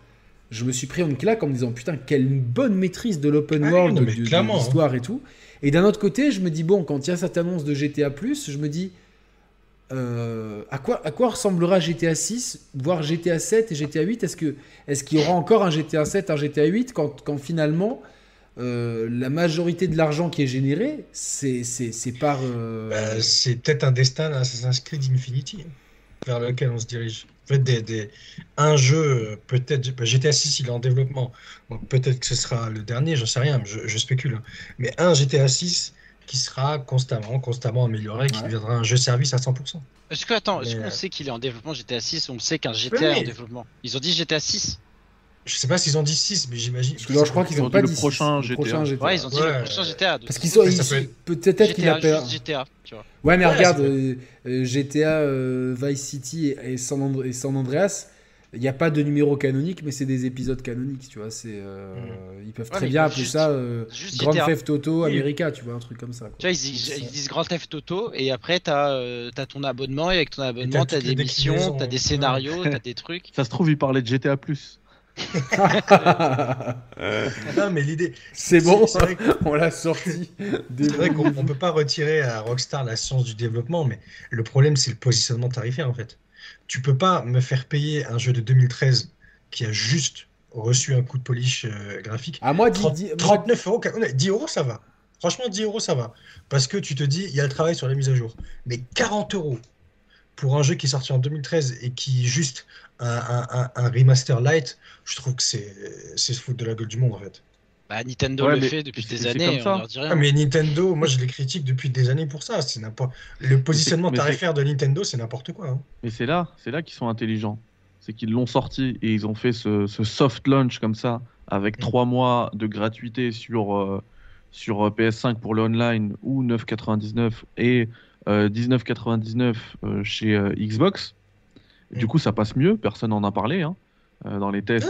je me suis pris une claque en me disant putain, quelle bonne maîtrise de l'open ah world, de, l'histoire hein. et tout. Et d'un autre côté, je me dis bon, quand il y a cette annonce de GTA, je me dis euh, à, quoi, à quoi ressemblera GTA 6, voire GTA 7 et GTA 8 Est-ce qu'il est y aura encore un GTA 7, un GTA 8 quand, quand finalement euh, la majorité de l'argent qui est généré, c'est par. Euh, bah, c'est peut-être un destin d'Assassin's Creed Infinity vers lequel on se dirige. En fait, des, un jeu, peut-être. Bah, GTA 6, il est en développement. Donc peut-être que ce sera le dernier, j'en sais rien, je, spécule. Hein. Mais un GTA 6 qui sera constamment, constamment amélioré, qui deviendra un jeu service à 100%. Est-ce que, attends, est-ce qu'on euh, sait qu'il est en développement GTA 6 On sait qu'un GTA est en développement? Ils ont dit GTA 6 je sais pas s'ils ont dit 6, mais j'imagine. je crois qu'ils ont, pas dit le prochain GTA. Ouais, ils ont dit le prochain GTA. Parce qu'ils sont. Peut-être qu'il a peur. GTA, tu vois. Ouais, mais regarde, euh, euh, GTA, euh, Vice City et San, Andreas, il n'y a pas de numéro canonique, mais c'est des épisodes canoniques, tu vois. C'est, mm. Ils peuvent très bien appeler ça Grand Theft Auto America, tu vois, un truc comme ça. Tu vois, ils, disent Grand Theft Auto, et après, tu as, ton abonnement, et avec ton abonnement, tu as des missions, tu as des scénarios, tu as des trucs. Ça se trouve, ils parlaient de GTA. non, mais l'idée. C'est bon, on l'a sorti. C'est vrai qu'on ne peut pas retirer à Rockstar la science du développement, mais le problème, c'est le positionnement tarifaire en fait. Tu peux pas me faire payer un jeu de 2013 qui a juste reçu un coup de polish euh, graphique. À moi, 39 euros, 10 euros, ça va. Franchement, 10 euros, ça va. Parce que tu te dis, il y a le travail sur la mise à jour. Mais 40 euros pour un jeu qui est sorti en 2013 et qui un, remaster light, je trouve que c'est se foutre de la gueule du monde en fait. Bah, Nintendo le fait depuis des années, on leur dit rien. Ah, mais Nintendo, moi je les critique depuis des années pour ça. C'est Le positionnement tarifaire de Nintendo, c'est n'importe quoi. Hein. Mais c'est là, c'est là qu'ils sont intelligents. C'est qu'ils l'ont sorti et ils ont fait ce, soft launch comme ça, avec mm. trois mois de gratuité sur, euh, sur euh, PS5 pour le online ou 9,99 et 19,99 euh, chez Xbox. Du coup, ça passe mieux, personne n'en a parlé hein, dans les tests.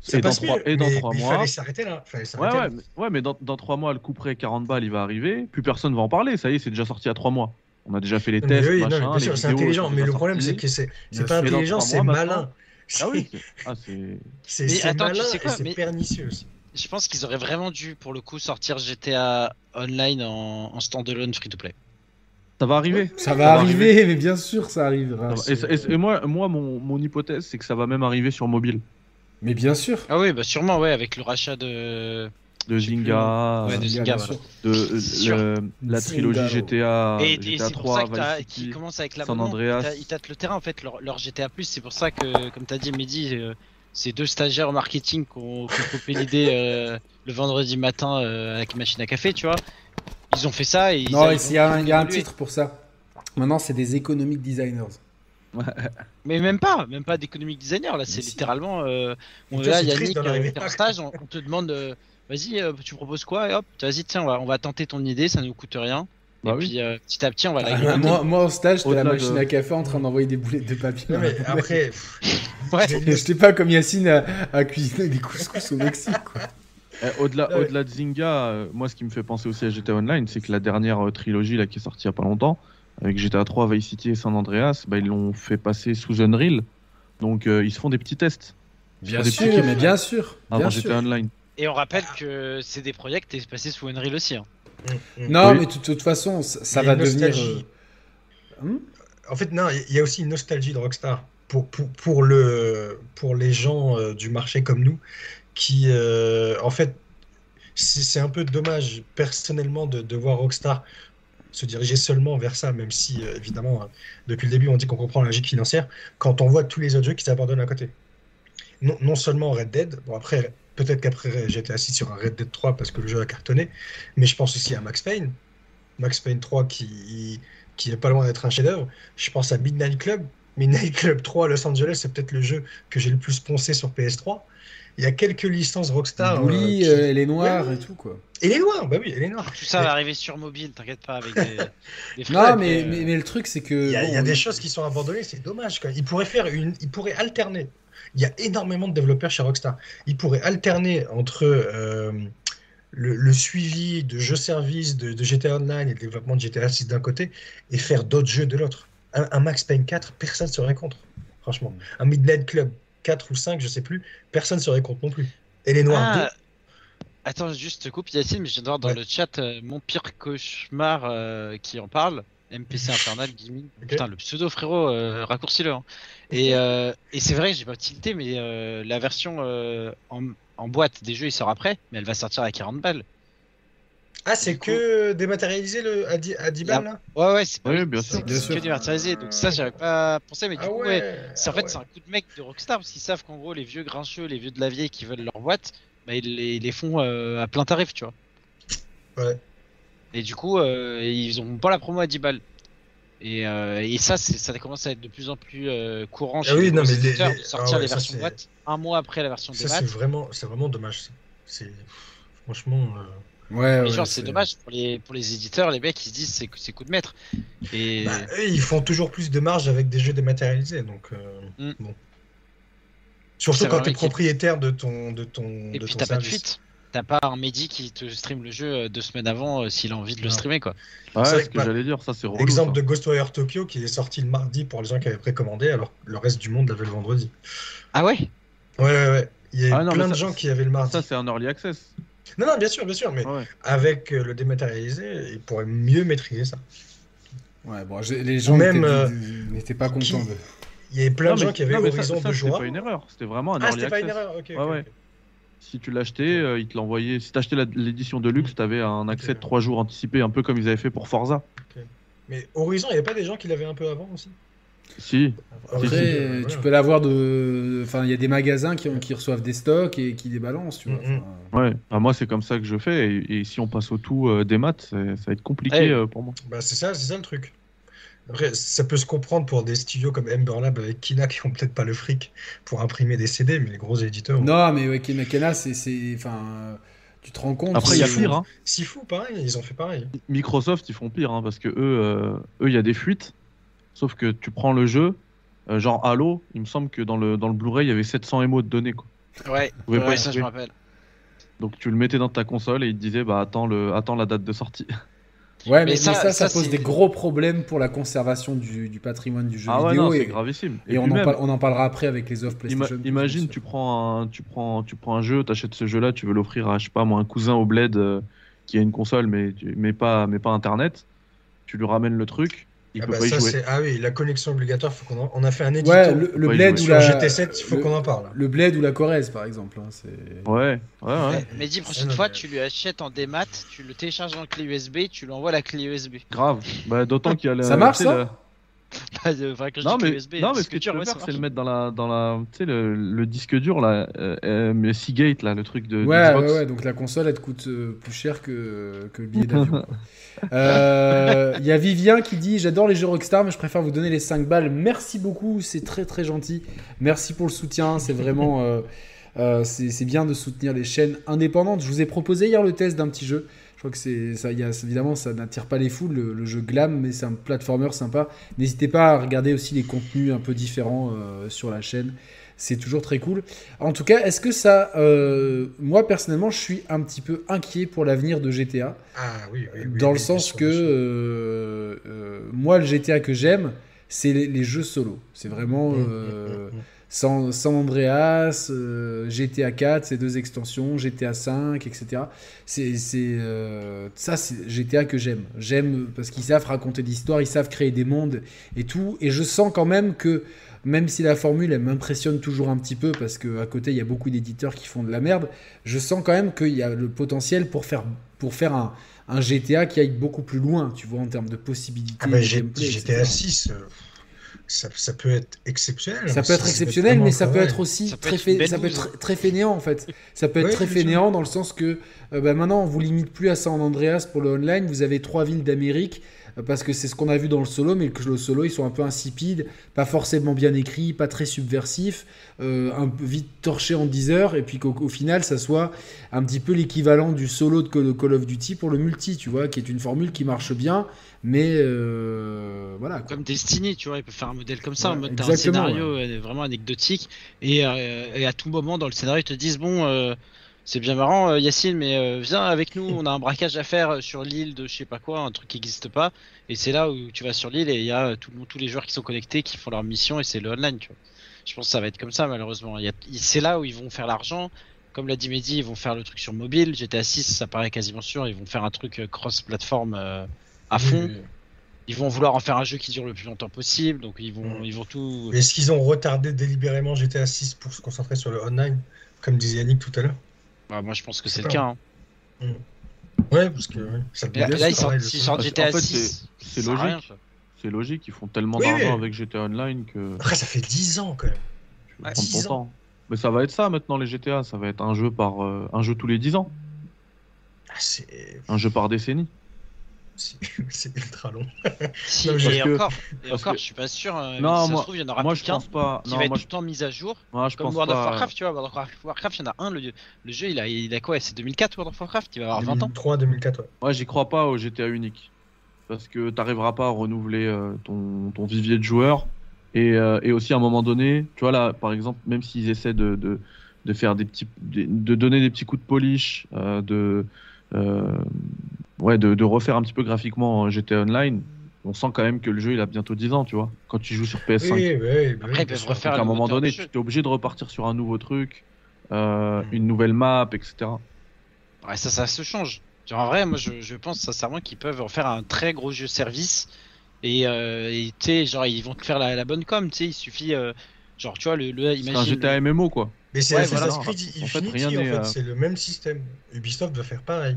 Ça et, dans trois, et dans trois mois. Il fallait s'arrêter là. ouais, ouais, mais, ouais, mais dans, dans trois mois, le coup près 40 balles, il va arriver. Plus personne va en parler. Ça y est, c'est déjà sorti à trois mois. On a déjà fait les tests. Oui, machin, bien sûr, c'est intelligent. Mais le problème, c'est que c'est pas intelligent, c'est malin. Ah oui, ah, c'est malin et c'est pernicieux aussi. Je pense qu'ils auraient vraiment dû, pour le coup, sortir GTA Online en, en standalone free-to-play. Ça va arriver. Ça, va, arriver, mais bien sûr, ça arrivera. Et, moi, moi mon, mon hypothèse, c'est que ça va même arriver sur mobile. Mais bien sûr. Ah oui, bah sûrement, ouais, avec le rachat de. De Zynga, ouais, de, Zynga, de la trilogie GTA, et, GTA 3, qui commence avec la San Andreas. Ils tâtent le terrain en fait, leur, GTA c'est pour ça que, comme tu as dit, Mehdi, euh, c'est deux stagiaires au marketing qui ont, coupé l'idée euh, le vendredi matin euh, avec machine à café, tu vois. Ils ont fait ça et ils Non, il y, a, y a un titre pour ça. Maintenant, c'est des economic designers. Mais même pas, même pas d'économique designer. Là, c'est littéralement. Euh, on est là, Yannick, euh, stage, on, te demande, euh, vas-y, euh, tu proposes quoi Et hop, vas-y, tiens, on va, on va tenter ton idée, ça ne nous coûte rien. Bah et puis petit à petit, on va la moi, moi, au stage, j'étais à la machine à café en train d'envoyer des boulettes de papier. Non, mais après. ouais. J'étais pas comme Yacine à, à, cuisiner des couscous au Mexique, quoi. Eh, au-delà, au-delà de Zynga, moi, ce qui me fait penser aussi à GTA Online, c'est que la dernière trilogie là, qui est sortie il y a pas longtemps, avec GTA 3, Vice City et San Andreas, bah, ils l'ont fait passer sous Unreal. Donc euh, ils se font des petits tests. Bien sûr, mais bien sûr. Avant GTA Online. Et on rappelle que c'est des projets qui est passé sous Unreal aussi. Hein. Mm, mm. Non, mais de toute façon, ça, va devenir. Euh, hmm en fait, non, il y a aussi une nostalgie de Rockstar pour, pour, pour, le, pour les gens euh, du marché comme nous qui, en fait, c'est un peu dommage personnellement de, voir Rockstar se diriger seulement vers ça, même si, euh, évidemment, euh, depuis le début, on dit qu'on comprend la logique financière, quand on voit tous les autres jeux qui s'abandonnent à côté. Non, non, seulement Red Dead, bon après, peut-être qu'après j'étais assis sur un Red Dead 3 parce que le jeu a cartonné, mais je pense aussi à Max Payne. Max Payne 3 qui, qui est pas loin d'être un chef-d'œuvre. Je pense à Midnight Club. Midnight Club 3 à Los Angeles, c'est peut-être le jeu que j'ai le plus poncé sur PS3 il y a quelques licences Rockstar. Oui, euh, euh, elle est noire et tout quoi. Elle est noire, bah oui, elle est noire. Tout ça va arriver sur mobile, t'inquiète pas avec des, Non, mais, mais, le truc c'est que. Il y a, des choses qui sont abandonnées, c'est dommage. Quoi. Ils pourraient faire une, ils pourraient alterner. Il y a énormément de développeurs chez Rockstar. Ils pourraient alterner entre euh, le, suivi de jeux services de, GTA Online et le développement de GTA 6 d'un côté et faire d'autres jeux de l'autre. Un, un, Max Payne 4, personne ne serait contre, franchement. Un Midnight Club, 4 ou 5, je sais plus, personne serait contre non plus. Et les noirs ah, Attends, juste te coupe Yacine, mais je viens de voir dans le chat euh, mon pire cauchemar euh, qui en parle. MPC Infernal Gaming. Putain, le pseudo frérot, euh, raccourcis-le. Hein. Et, et c'est vrai, j'ai pas tilté, mais la version en, en, boîte des jeux, il sort après, mais elle va sortir à 40 balles. Ah, c'est que dématérialisé le, à 10, à 10 balles là? Ouais, ouais, c'est oui, bien sûr. que dématérialisé. Donc, ça, j'avais pas pensé, mais du ah coup, ouais. c'est en fait, c'est un coup de mec de Rockstar parce qu'ils savent qu'en gros, les vieux grincheux, les vieux de la vieille qui veulent leur boîte, bah, ils, les, les font euh, à plein tarif, tu vois. Ouais. Et du coup, euh, ils ont pas la promo à 10 balles. Et, euh, et ça, ça commence à être de plus en plus courant ah chez oui, les, non, mais de sortir ah les versions boîte un mois après la version ça, C'est vraiment, vraiment dommage. C'est franchement. Ouais, mais genre, c'est dommage pour les, pour les éditeurs, les mecs, ils se disent c'est, c'est coup de maître. Et... Bah, ils font toujours plus de marge avec des jeux dématérialisés, donc euh, mm. bon. Surtout quand tu es propriétaire de ton, de ton. Et puis t'as pas de fuite. T'as pas un Mehdi qui te stream le jeu euh, deux semaines avant euh, s'il a envie de le streamer quoi. Ouais, c'est ce que, j'allais dire, ça c'est relou. Exemple de Ghostwire Tokyo qui est sorti le mardi pour les gens qui avaient précommandé alors le reste du monde l'avait le vendredi. Ah ouais? Ouais, ouais, ouais. Il y a ah plein de gens qui avaient le mardi. Ça, c'est un early access. Non, non, bien sûr, bien sûr, mais avec euh, le dématérialisé, ils pourraient mieux maîtriser ça. Ouais, bon, les gens n'étaient pas contents. De... Il y avait plein de gens qui avaient Horizon de joueurs. C'était pas une erreur, c'était vraiment un ah, early access. pas une erreur, ok. ouais, Si tu l'achetais, euh, ils te l'envoyaient. Si t'achetais l'édition de luxe, t'avais un accès de 3 jours anticipé, un peu comme ils avaient fait pour Forza. Mais Horizon, il n'y avait pas des gens qui l'avaient un peu avant aussi? Si. Après, tu peux l'avoir de. Enfin, il y a des magasins qui, qui, reçoivent des stocks et qui les balancent, tu vois. Mm, mm. Ouais, bah, moi, c'est comme ça que je fais. Et, si on passe au tout euh, des maths, ça va être compliqué euh, pour moi. Bah, c'est ça, c'est ça le truc. Après, ça peut se comprendre pour des studios comme Ember Lab avec Kina qui ont peut-être pas le fric pour imprimer des CD, mais les gros éditeurs. Non, mais ouais, Kina, c'est. Enfin. Tu te rends compte Après, il y a pire. Hein. fou, pareil, ils ont fait pareil. Microsoft, ils font pire, hein, parce que eux, euh, eux, il y a des fuites. Sauf que tu prends le jeu, euh, genre Halo, il me semble que dans le, dans le Blu-ray, il y avait 700 MO de données. Quoi. Ouais, ouais ça, je me rappelle. Donc tu le mettais dans ta console et il te disait, bah attends, le, attends la date de sortie. Ouais, mais, ça, ça, pose des gros problèmes pour la conservation du, du patrimoine du jeu ah vidéo. c'est gravissime. Et, on, en on, en parlera après avec les offres PlayStation. imagine, tu prends, un, tu, prends, tu prends un jeu, tu achètes ce jeu-là, tu veux l'offrir à, je sais pas, moi, un cousin au bled euh, qui a une console, mais, mais, pas, mais pas Internet. Tu lui ramènes le truc, ah, bah ah, oui, la connexion obligatoire, faut qu'on on a fait un édito. le, bled ou la GT7, il faut qu'on en parle. Le bled ou la Corrèze, par exemple. Hein, ouais, ouais, ouais. Mais, dis, prochaine fois, tu lui achètes en démat, tu le télécharges en clé USB, tu lui envoies la clé USB. Grave. Bah, d'autant qu'il y a le. Ça marche ça bah, enfin, non, mais, USB, non, mais ce que tu peux faire, c'est le mettre dans la, dans la, tu sais, le, le, disque dur là, euh, euh Seagate là, le truc de. Ouais, ouais, ouais, donc la console elle te coûte euh, plus cher que, que le billet d'avion. Il euh, y a Vivien qui dit J'adore les jeux Rockstar, mais je préfère vous donner les 5 balles. Merci beaucoup, c'est très très gentil. Merci pour le soutien, c'est vraiment. Euh, euh, c'est bien de soutenir les chaînes indépendantes. Je vous ai proposé hier le test d'un petit jeu. Je crois que c'est ça. Y a, évidemment, ça n'attire pas les foules le, jeu Glam, mais c'est un platformer sympa. N'hésitez pas à regarder aussi les contenus un peu différents sur la chaîne c'est toujours très cool. En tout cas, est-ce que ça. Euh, moi, personnellement, je suis un petit peu inquiet pour l'avenir de GTA. Ah oui, oui, Dans le sens que. Euh, euh, moi, le GTA que j'aime, c'est les, jeux solo. C'est vraiment. Mmh, mmh, mmh, San, Andreas, GTA 4, ces deux extensions, GTA 5, etc. C'est ça, c'est GTA que j'aime. J'aime parce qu'ils savent raconter l'histoire, ils savent créer des mondes et tout. Et je sens quand même que même si la formule elle m'impressionne toujours un petit peu parce qu'à côté il y a beaucoup d'éditeurs qui font de la merde, je sens quand même qu'il y a le potentiel pour faire, pour faire un, un, GTA qui aille beaucoup plus loin, tu vois, en termes de possibilités. Ah bah, GTA 6, euh, ça, ça, peut être exceptionnel. Ça peut être exceptionnel, mais ça peut être aussi très, ça peut être très fainéant en fait. Ça peut être très fainéant dans le sens que euh, bah, maintenant on vous limite plus à San Andreas pour le online, vous avez trois villes d'Amérique parce que c'est ce qu'on a vu dans le solo, mais que le solo, ils sont un peu insipides, pas forcément bien écrits, pas très subversifs, euh, un peu vite torchés en 10 heures, et puis qu'au final, ça soit un petit peu l'équivalent du solo de Call of Duty pour le multi, tu vois, qui est une formule qui marche bien, mais euh, voilà. Comme Destiny, tu vois, il peut faire un modèle comme ça, en mode un scénario euh, vraiment anecdotique, et, et, à tout moment dans le scénario, ils te disent, bon c'est bien marrant, euh, Yacine, mais euh, viens avec nous, on a un braquage à faire euh, sur l'île de je sais pas quoi, un truc qui n'existe pas. Et c'est là où tu vas sur l'île et il y a tous les joueurs qui sont connectés, qui font leur mission et c'est le online, tu vois. Je pense que ça va être comme ça, malheureusement. C'est là où ils vont faire l'argent. Comme l'a dit Mehdi, ils vont faire le truc sur mobile. GTA 6, ça paraît quasiment sûr. Ils vont faire un truc cross-platform à fond. Ils vont vouloir en faire un jeu qui dure le plus longtemps possible, donc ils vont, ils vont tout. Est-ce qu'ils ont retardé délibérément GTA 6 pour se concentrer sur le online, comme disait Yannick tout à l'heure? Bah, moi, je pense que c'est le cas. Hein. Mm. Ouais, parce que ça là, là, ils sortent, GTA 6. C'est logique. C'est logique, ils font tellement d'argent avec GTA Online que. Après, ça fait 10 ans quand même. Ouais, ton temps. Mais ça va être ça maintenant, les GTA. Ça va être un jeu, par, euh, un jeu tous les 10 ans. Ah, un jeu par décennie. c'est ultra long. si, et, encore, et encore, je suis pas sûr. Euh, non, moi, se trouve, il y en aura moi, je pense pas. Qui va être tout le temps mis à jour. Moi, je comme pense World of Warcraft, tu vois. World of Warcraft, il y en a un. Le, le jeu, il a, il a quoi C'est 2004 World of Warcraft Il va avoir 20 ans 2003, 2004, ouais. Moi, j'y crois pas au GTA unique. Parce que t'arriveras pas à renouveler euh, ton, ton, vivier de joueurs. Et, euh, et, aussi, à un moment donné, tu vois, là, par exemple, même s'ils essaient de, de, de, faire des petits. de donner des petits coups de polish, de ouais, de, de, refaire un petit peu graphiquement GTA Online, on sent quand même que le jeu il a bientôt 10 ans, tu vois, quand tu joues sur PS5. Oui, oui, Après, ils peuvent refaire à un moment donné, tu es obligé de repartir sur un nouveau truc. euh, une nouvelle map, etc. Ouais, ça, ça se change. en vrai, moi, je, je pense sincèrement qu'ils peuvent en faire un très gros jeu service. Et, euh, tu sais, genre, ils vont te faire la, bonne com, tu sais, il suffit. Euh, genre, tu vois, le. le imagine, un GTA MMO, quoi. Mais c'est Assassin's Creed Infinity, en fait, c'est le même système. Ubisoft va faire pareil.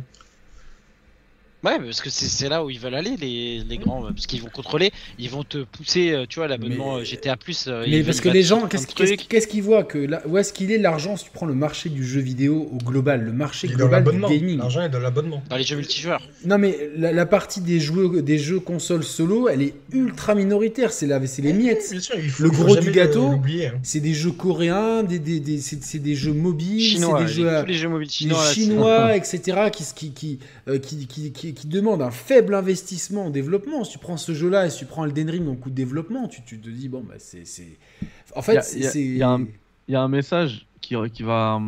Ouais, parce que c'est là où ils veulent aller, les, les grands. Parce qu'ils vont contrôler, ils vont te pousser, euh, tu vois, l'abonnement euh, GTA. Euh, mais parce que les gens, qu'est-ce qu'ils voient que Où est-ce qu'il est l'argent si tu prends le marché du jeu vidéo au global Le marché global du gaming. L'argent est dans l'abonnement. Dans les jeux multijoueurs. Non, mais la, partie des jeux, des jeux consoles solo, elle est ultra minoritaire. C'est les miettes. Bien sûr, il faut, le gros du gâteau, hein. c'est des jeux coréens, des, des, des c'est des jeux mobiles, c'est des jeux, tous les jeux mobiles chinois, chinois etc., qui, qui, qui, qui, qui, qui demandent un faible investissement en développement. Si tu prends ce jeu-là et si tu prends Elden Ring en coût de développement, tu, te dis, bon, bah, c'est. En fait, c'est. Il y, a un message qui, qui va.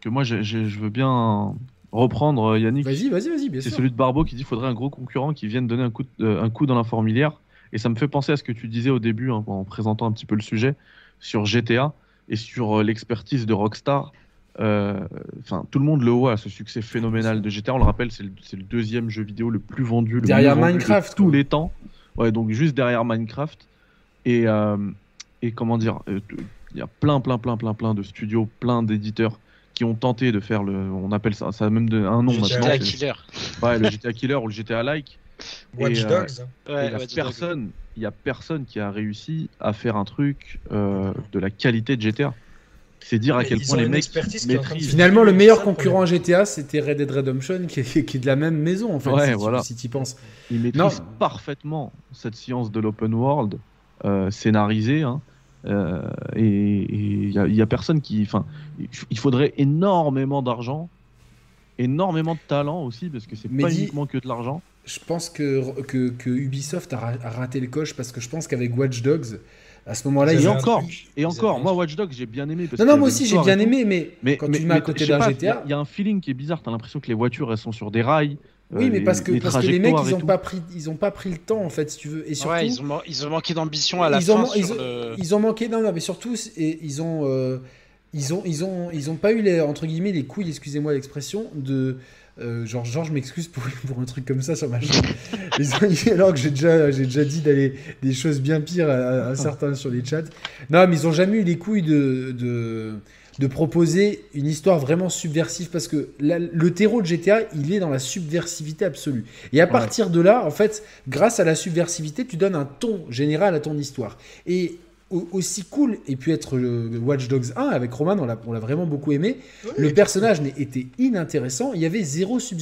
que moi, je, je, veux bien reprendre, Yannick. Vas-y, vas-y, vas-y, bien sûr. C'est celui de Barbeau qui dit qu'il faudrait un gros concurrent qui vienne donner un coup, euh, un coup dans la fourmilière. Et ça me fait penser à ce que tu disais au début, hein, en présentant un petit peu le sujet, sur GTA et sur euh, l'expertise de Rockstar euh, enfin, tout le monde le voit, ce succès phénoménal de GTA. On le rappelle, c'est le, deuxième jeu vidéo le plus vendu, le derrière Minecraft, de tous les temps. Ouais, donc juste derrière Minecraft. Et, euh, et comment dire, euh, il y a plein, plein, plein, plein, plein de studios, plein d'éditeurs qui ont tenté de faire le, on appelle ça, ça a même de, un nom GTA Killer. Ouais, le GTA Killer ou le GTA Like. Watch Dogs. Ouais, il personne, il y a personne qui a réussi à faire un truc de la qualité de GTA. C'est dire à quel point les mecs maîtrisent. Finalement, le meilleur concurrent à GTA, c'était Red Dead Redemption, qui est, de la même maison, en fait, ouais, si, voilà. tu, y penses. Ils maîtrisent parfaitement cette science de l'open world euh, scénarisée. Hein, euh, et il y, a personne qui. Enfin, il faudrait énormément d'argent, énormément de talent aussi, parce que c'est pas uniquement que de l'argent. Je pense que, que, que Ubisoft a, raté le coche parce que je pense qu'avec Watch Dogs, à ce moment-là, il y a encore. Et encore, moi, Watch Dogs, j'ai bien aimé. non, non, moi aussi, j'ai bien aimé, mais, quand tu mets à côté d'un GTA. Il y, a un feeling qui est bizarre. T'as l'impression que les voitures, elles sont sur des rails. Oui, mais parce, que, parce que les mecs, ils ont, pas pris, ils ont pas pris le temps, en fait, si tu veux. Et surtout, ouais, ils, ont, ils ont manqué d'ambition à la fin. Ont, ils, ont, ils, ont, manqué, non, non, mais surtout, et ils ont. Euh, ils ont, ils ont, ils ont pas eu les, entre guillemets les couilles, excusez-moi l'expression, de, euh, genre, genre, je m'excuse pour, pour un truc comme ça sur ma chaîne. alors que j'ai déjà, j'ai déjà dit d'aller des choses bien pires à, certains sur les chats. Non, mais ils ont jamais eu les couilles de, de, de proposer une histoire vraiment subversive parce que le terreau de GTA, il est dans la subversivité absolue. Et à partir de là, en fait, grâce à la subversivité, tu donnes un ton général à ton histoire. Et aussi cool et pu être Watch Dogs 1 avec Roman, on l'a vraiment beaucoup aimé. le personnage était inintéressant, il y avait zéro sub,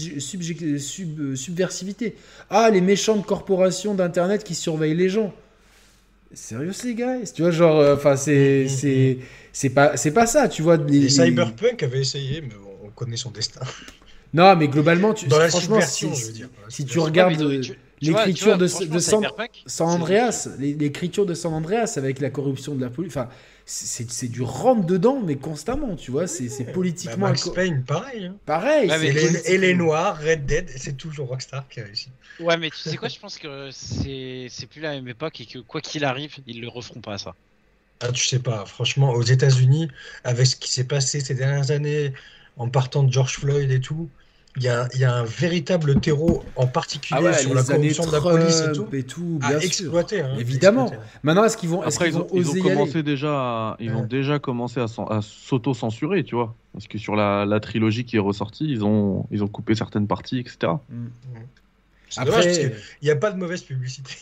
subversivité. Ah, les méchantes corporations d'internet qui surveillent les gens. Sérieux les gars? Tu vois, genre, euh, enfin, c'est c'est pas c'est pas ça, tu vois. Les, Cyberpunk avaient essayé, mais on connaît son destin. Non, mais globalement, tu, Dans franchement, si, je veux dire, si tu regardes l'écriture de, de San, Andreas, l'écriture de San Andreas avec la corruption de la police, enfin, c'est du rentre dedans, mais constamment, tu vois, c'est politiquement. Bah, Max Payne, pareil. Hein. Pareil. et, les, Noirs, Red Dead, c'est toujours Rockstar qui a réussi. Ouais, mais tu sais quoi, je pense que c'est plus la même époque et que quoi qu'il arrive, ils le referont pas ça. Ah, tu sais pas, franchement, aux États-Unis, avec ce qui s'est passé ces dernières années, en partant de George Floyd et tout, il y a, y a, un véritable terreau, en particulier ah sur la corruption de la police et tout, et tout bien à exploiter. Hein, Évidemment. Maintenant, est-ce qu'ils vont, Après, ils, ont, ils ont commencé déjà, à, ils ont déjà commencé à, à s'auto-censurer, tu vois, parce que sur la, la, trilogie qui est ressortie, ils ont, ils ont coupé certaines parties, etc. Mm. Après, il n'y a pas de mauvaise publicité.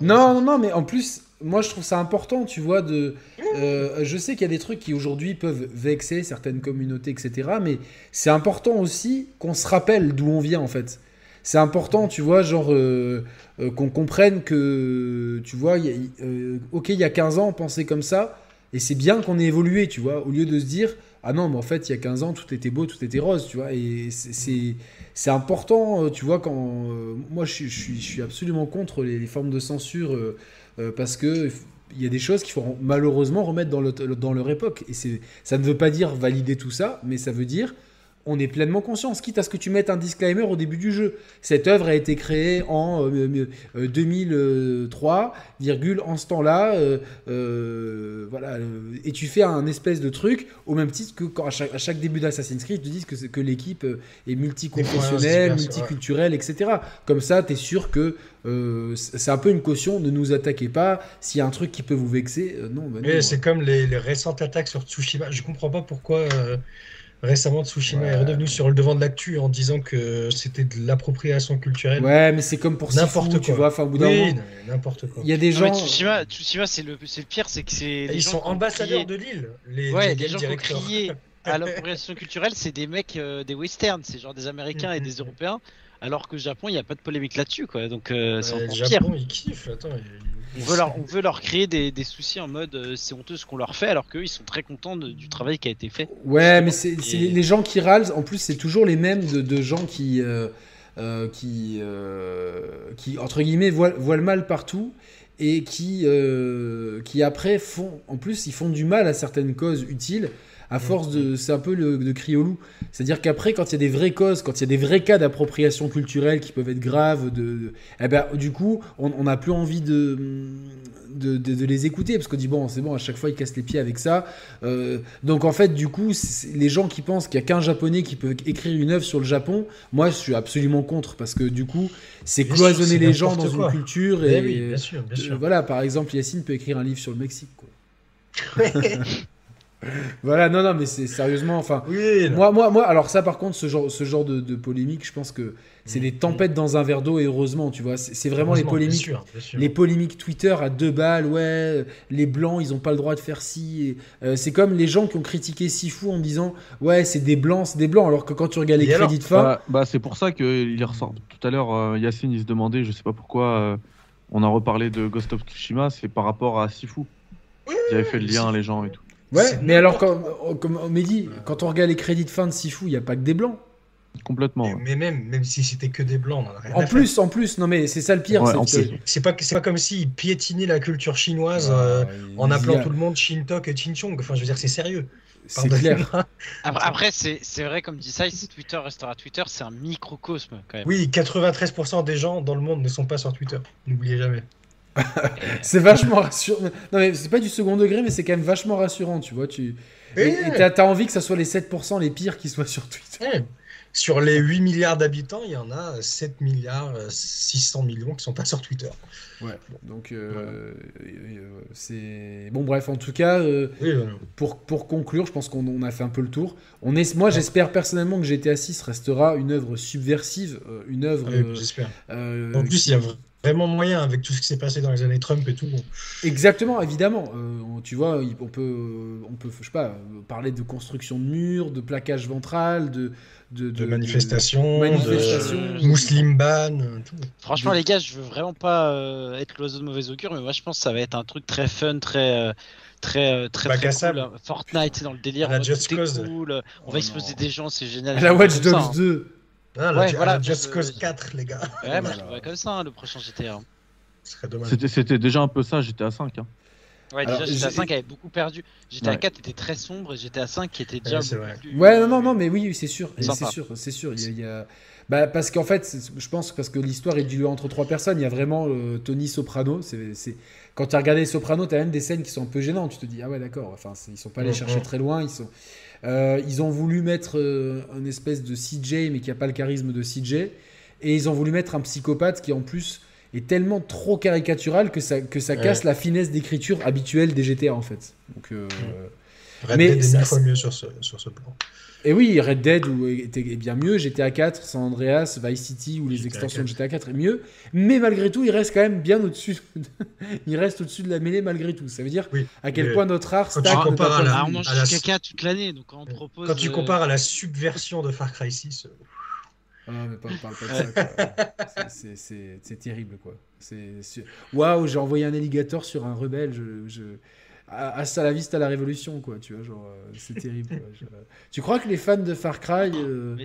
Non, non, non, mais en plus, moi je trouve ça important, tu vois, de... Euh, je sais qu'il y a des trucs qui aujourd'hui peuvent vexer certaines communautés, etc. Mais c'est important aussi qu'on se rappelle d'où on vient, en fait. C'est important, tu vois, genre, euh, euh, qu'on comprenne que, tu vois, ok, il y a 15 ans, on pensait comme ça, et c'est bien qu'on ait évolué, tu vois, au lieu de se dire, ah non, mais en fait, il y a 15 ans, tout était beau, tout était rose, tu vois, et c'est important, tu vois, quand... moi, je, suis absolument contre les, formes de censure parce que il y a des choses qu'il faut malheureusement remettre dans, dans leur époque. Et ça ne veut pas dire valider tout ça, mais ça veut dire on est pleinement conscient, quitte à ce que tu mettes un disclaimer au début du jeu. Cette œuvre a été créée en 2003, virgule, en ce temps-là, voilà, et tu fais un espèce de truc, au même titre que quand à chaque, début d'Assassin's Creed, tu dis que, que l'équipe est multiconfessionnelle, multiculturelle, etc. Comme ça, tu es sûr que c'est un peu une caution, ne nous attaquez pas, s'il y a un truc qui peut vous vexer, non. Bah c'est comme les, récentes attaques sur Tsushima, je comprends pas pourquoi récemment Tsushima est redevenu sur le devant de l'actu en disant que c'était de l'appropriation culturelle. Ouais, mais c'est comme pour n'importe quoi. Tu vois, enfin, au bout d'un oui, n'importe quoi. Il y a des gens. Tsushima, Tsushima c'est le, le pire, c'est que c'est. Ils sont ambassadeurs de l'île. Les, ouais, les gens qui ont crié à l'appropriation culturelle, c'est des mecs euh, des westerns, c'est genre des Américains et des Européens. Alors que Japon, il n'y a pas de polémique là-dessus, quoi. Donc, euh, c'est encore Japon, ils kiffent. Attends, on veut leur, on veut leur créer des, des soucis en mode euh, c'est honteux ce qu'on leur fait, alors qu'eux ils sont très contents du travail qui a été fait. Ouais, mais c'est les gens qui râlent, en plus c'est toujours les mêmes de, de gens qui, euh, euh, qui, qui, entre guillemets, voient, voient, le mal partout et qui, qui après font, en plus ils font du mal à certaines causes utiles à force de. C'est un peu le, de crier au loup. C'est-à-dire qu'après, quand il y a des vraies causes, quand il y a des vrais cas d'appropriation culturelle qui peuvent être graves, de, eh ben, du coup, on n'a plus envie de de, de, les écouter parce qu'on dit bon, c'est bon, à chaque fois ils cassent les pieds avec ça. Euh, donc en fait, du coup, les gens qui pensent qu'il y a qu'un japonais qui peut écrire une œuvre sur le Japon, moi je suis absolument contre parce que du coup, c'est cloisonner les gens dans une culture. Et, oui, bien sûr, bien sûr. voilà, par exemple, Yacine peut écrire un livre sur le Mexique. Quoi. voilà, non, non, mais c'est sérieusement, enfin, moi, moi, moi, alors ça, par contre, ce genre, ce genre de, polémique, je pense que c'est des tempêtes dans un verre d'eau et heureusement, tu vois, c'est vraiment les polémiques, les polémiques Twitter à deux balles, ouais, les blancs, ils ont pas le droit de faire ci. Euh, c'est comme les gens qui ont critiqué Sifu en disant, ouais, c'est des blancs, c'est des blancs, alors que quand tu regardes les crédits de fin, bah, bah c'est pour ça qu'il ressort. Tout à l'heure, euh, Yacine, il se demandait, je sais pas pourquoi, euh, on a reparlé de Ghost of Tsushima, c'est par rapport à Sifu. Ils avaient fait le lien, les gens et tout. Ouais, mais alors, comme, comme on dit, quand on regarde les crédits de fin de Sifu, il n'y a pas que des blancs. Complètement. Mais, même, même si c'était que des blancs, on rien En plus, en plus, non mais c'est ça le pire. c'est pas, pas comme s'ils piétinaient la culture chinoise euh, en appelant tout le monde Shintok et Chinchong. Enfin, je veux dire, c'est sérieux. C'est clair. Après, c'est vrai, comme dit ça, si Twitter restera Twitter, c'est un microcosme quand même. Oui, 93% des gens dans le monde ne sont pas sur Twitter. N'oubliez jamais. c'est vachement rassurant. Non, mais c'est pas du second degré, mais c'est quand même vachement rassurant, tu vois. Tu... Et t'as envie que ça soit les 7% les pires qui soient sur Twitter. Sur les 8 milliards d'habitants, il y en a 7 milliards 600 millions qui sont pas sur Twitter. Ouais, donc euh, euh, c'est. Bon, bref, en tout cas, euh, pour, pour conclure, je pense qu'on a fait un peu le tour. On est... Moi, j'espère personnellement que GTA 6 restera une œuvre subversive, une œuvre. j'espère. en plus, il y a vraiment moyen avec tout ce qui s'est passé dans les années Trump et tout. Exactement, évidemment. Euh, tu vois, on peut, on peut, je sais pas, parler de construction de murs, de plaquage ventral, de de, de, manifestations, de, Muslim ban. Tout. Franchement, les gars, je veux vraiment pas euh, être l'oiseau de mauvaise augure, mais moi, je pense que ça va être un truc très fun, très euh, très très, très, cool. Fortnite, c'est dans le délire. Just Cause. Cool. On va exposer des gens, c'est génial. La Watch Dogs 2. Ah, ouais, voilà, Just Cause 4, les gars. Ouais, moi, je comme ça, hein, le prochain GTA. C'était déjà un peu ça, GTA 5. Hein. Ouais, déjà, GTA 5 avait beaucoup perdu. GTA 4 était très sombre et GTA 5 qui était déjà. Ouais, plus... ouais non, non, non, mais oui, c'est sûr. C'est sûr, c'est sûr. Il y a, Bah, parce qu'en fait, je pense parce que l'histoire est diluée entre trois personnes. Il y a vraiment euh, Tony Soprano. C'est quand tu as regardé Soprano, tu as même des scènes qui sont un peu gênantes. Tu te dis ah ouais d'accord. Enfin, ils sont pas allés chercher très loin. Ils sont euh, ils ont voulu mettre euh, un espèce de CJ, mais qui n'a pas le charisme de CJ. Et ils ont voulu mettre un psychopathe qui, en plus, est tellement trop caricatural que ça, que ça casse la finesse d'écriture habituelle des GTA, en fait. Donc, euh, Red mais Dead est mieux sur ce, sur ce plan. Et oui, Red Dead était bien mieux, GTA 4, San Andreas, Vice City ou les extensions de GTA 4 est mieux, mais malgré tout, il reste quand même bien au-dessus. il reste au-dessus de la mêlée malgré tout. Ça veut dire à quel point notre art quand tu compares à la, on mange la... caca toute l'année, donc on propose. Quand tu euh, compares à la subversion de Far Cry 6. Ah, mais parle, pas de ça. C'est terrible, quoi. Waouh, j'ai envoyé un alligator sur un rebelle. je à, à la vista la révolution quoi tu vois genre euh, c'est terrible tu crois que les fans de Far Cry euh...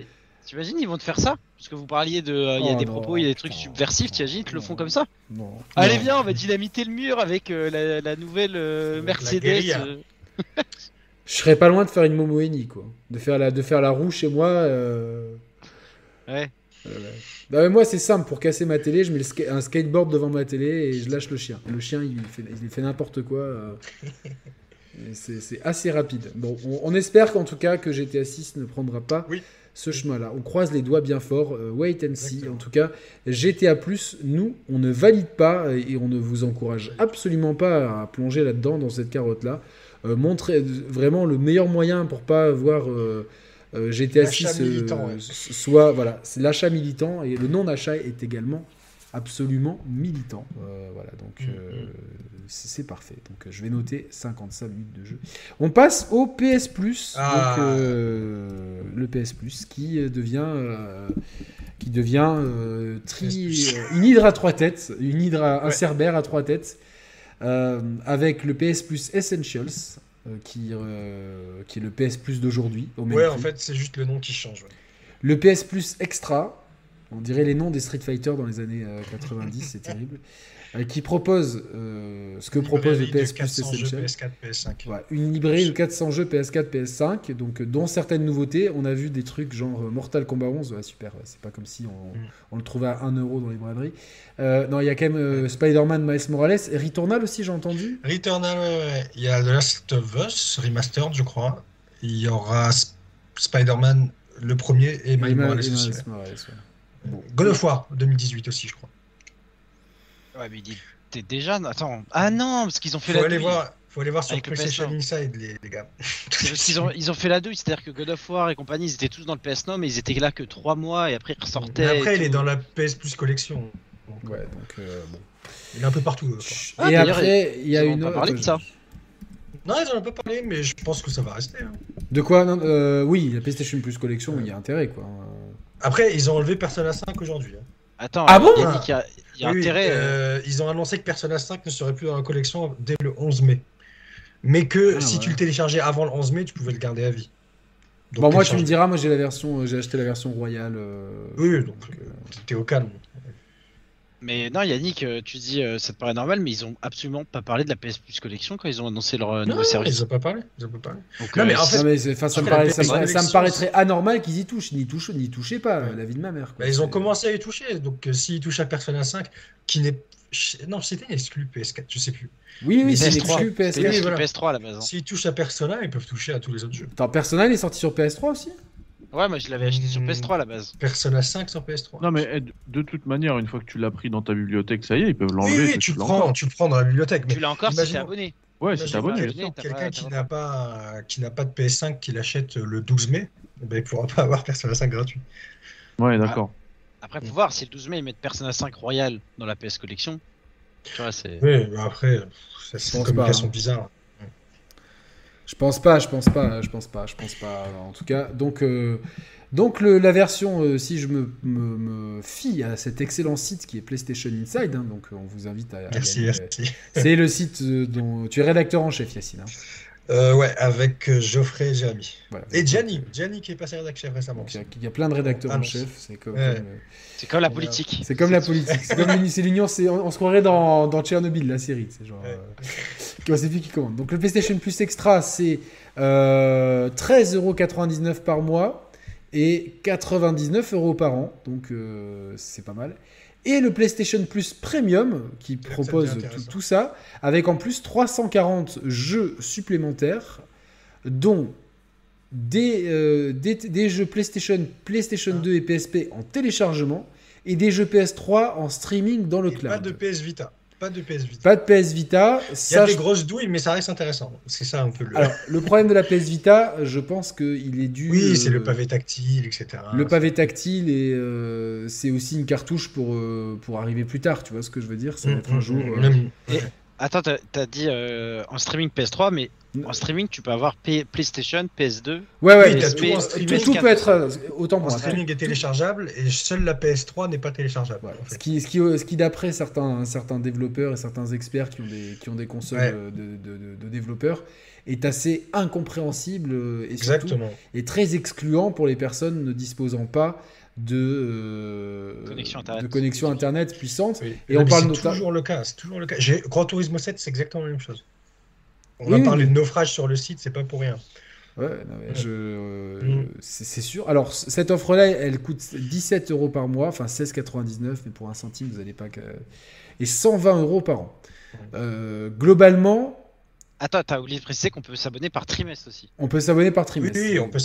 t'imagines ils vont te faire ça? Parce que vous parliez de euh, il y a oh des propos il y a des trucs subversifs t'imagines ils te le font comme ça? Non allez viens on va dynamiter le mur avec euh, la, la, nouvelle Mercedes Je serais pas loin de faire une Momoeni, quoi. De faire la, de faire la roue chez moi. Euh. Ouais. Bah, moi, c'est simple. Pour casser ma télé, je mets un skateboard devant ma télé et je lâche le chien. Le chien, il fait, il fait n'importe quoi. Euh. c'est assez rapide. Bon, on, espère qu'en tout cas que GTA 6 ne prendra pas ce chemin-là. On croise les doigts bien fort. Euh, wait and see. En tout cas, GTA nous, on ne valide pas et on ne vous encourage absolument pas à plonger là-dedans, dans cette carotte-là. Euh, montrer vraiment le meilleur moyen pour pas voir euh, GTA 6 soit voilà, c'est l'achat militant et le non-achat est également absolument militant. voilà, donc mm, mm c'est parfait. Donc euh, je vais noter 55 minutes de jeu. On passe au PS Plus, ah. euh, le PS Plus qui euh, devient qui devient tri, une hydre à trois têtes, une hydre, un cerbère à trois têtes, avec le PS Plus Essentials. Qui, qui est le PS Plus d'aujourd'hui. Ouais, en fait, c'est juste le nom qui change. Le PS Plus Extra, on dirait les noms des Street Fighter dans les années 90, c'est terrible. Euh, qui propose euh, ce que propose le PS Plus Essential. PS4, PS5. une librairie de 400 jeux PS4, PS5, donc euh, dont certaines nouveautés. On a vu des trucs genre Mortal Kombat 11, super, c'est pas comme si on, mm. on, le trouvait à 1€ dans les librairies. non, il y a quand même Spider-Man Miles Morales et Returnal aussi, j'ai entendu. Returnal, il y a The Last of Us Remastered, je crois. Il y aura Spider-Man le premier et Miles Morales aussi. God of War 2018 aussi, je crois. Ouais, mais t'es déjà. Attends. Ah non, parce qu'ils ont fait faut la aller voir, Faut aller voir sur PlayStation Inside, les, gars. ils, ont, ils ont fait la douille, c'est-à-dire que God of War et compagnie, ils étaient tous dans le PS Now, mais ils étaient là que 3 mois et après ils ressortaient. Mais après, il est dans la PS Plus Collection. ouais, donc euh, bon. Il est un peu partout. et ah, après, il y a une autre. parlé de ça. Non, ils en ont pas parlé, mais je pense que ça va rester. Hein. De quoi? Euh, Oui, la PlayStation Plus Collection, il y a intérêt, quoi. Après, ils ont enlevé Persona 5 aujourd'hui. Hein. Attends, ah bon il y a, intérêt. Euh, ils ont annoncé que Persona 5 ne serait plus dans la collection dès le 11 mai. Mais que ah, si tu le téléchargeais avant le 11 mai, tu pouvais le garder à vie. bon, moi, tu me diras, moi j'ai la version, j'ai acheté la version royale. Euh, oui, donc t'es au calme. Mais non, Yannick, euh, tu dis ça te paraît normal, mais ils ont absolument pas parlé de la PS Plus Collection quand ils ont annoncé leur nouveau service. Ils ont pas parlé. Ils ont pas parlé. non, mais en fait, ça, me paraîtrait anormal qu'ils y touchent. Ni touchent, ni touchaient pas la vie de ma mère. Bah, ils ont commencé à y toucher. Donc s'ils touchent à Persona 5, qui n'est non, c'était une exclu PS4, je sais plus. Oui, oui, c'est exclu PS4. PS3 à la base. S'ils touchent à Persona, ils peuvent toucher à tous les autres jeux. Attends, Persona, il est sorti sur PS3 aussi? Ouais, moi je l'avais acheté sur hmm. PS3 à la base. Persona 5 sur PS3. Non, mais de toute manière, une fois que tu l'as pris dans ta bibliothèque, ça y est, ils peuvent l'enlever. Oui, oui tu, le prends, tu le prends dans la bibliothèque. Mais tu l'as encore si t'es abonné. Ouais, si t'es abonné. Quelqu'un qui n'a pas, qui n'a pas de PS5, qui l'achète le 12 mai, eh ben, il pourra pas avoir Persona 5 gratuit. Ouais, d'accord. Après, faut voir si le 12 mai ils mettent Persona 5 Royal dans la PS Collection. Tu vois, c'est. Oui, mais après, c'est une communication hein. bizarre. Je pense pas, je pense pas, je pense pas, je pense pas. En tout cas, donc, euh, donc la version, euh, si je me, me, fie à cet excellent site qui est PlayStation Inside, hein, donc on vous invite à. Merci, merci. C'est le site euh, dont tu es rédacteur en chef, Yacine. Hein. Euh, ouais, avec euh, Geoffrey et Jérémy. et Gianni, Gianni qui est passé rédacteur chef récemment. Il y, a, plein de rédacteurs en chef, c'est comme, euh, c'est comme la politique. C'est comme la politique. c'est comme l'union, on, se croirait dans, dans Tchernobyl, la série. C'est genre. c'est qui commande. Donc le PlayStation Plus Extra, c'est 13,99€ par mois et 99€ par an. Donc c'est pas mal et le PlayStation Plus Premium qui propose tout, ça, avec en plus 340 jeux supplémentaires, dont des, euh, des, jeux PlayStation, PlayStation 2 ah. et PSP en téléchargement et des jeux PS3 en streaming dans le cloud. Pas de PS Vita. Pas de PS Vita. Pas de PS Vita. Il y a des grosses douilles, mais ça reste intéressant. C'est ça un peu le. Alors, le problème de la PS Vita, je pense qu'il est dû. Oui, c'est le pavé tactile, etc. Le pavé tactile et euh, c'est aussi une cartouche pour, euh, pour arriver plus tard. Tu vois ce que je veux dire? Ça va être un mm, mm, jour. Mm, euh, Attends, t'as as dit euh, en streaming PS3, mais en streaming, tu peux avoir PlayStation, PS2. Ouais, ouais, tout, tout, peut être euh, autant pour En streaming est téléchargeable et seule la PS3 n'est pas téléchargeable. Ce qui, ce qui, ce qui d'après certains, certains développeurs et certains experts qui ont des, qui ont des consoles euh, de, de, de, développeurs, est assez incompréhensible et, Exactement. et très excluant pour les personnes ne disposant pas de, euh, connexion, internet. de connexion internet puissante. Et, on parle c'est toujours le cas. C'est toujours le cas. Grand Turismo 7, c'est exactement la même chose. On a parlé de naufrage sur le site, c'est pas pour rien. Ouais, je, mm. c'est sûr. Alors, cette offre-là, elle coûte 17 euros par mois, enfin 16,99, mais pour un centime, vous n'allez pas. Et 120 euros par an. Euh, globalement. Attends, t'as oublié de préciser qu'on peut s'abonner par trimestre aussi. On peut s'abonner par trimestre. Oui, on peut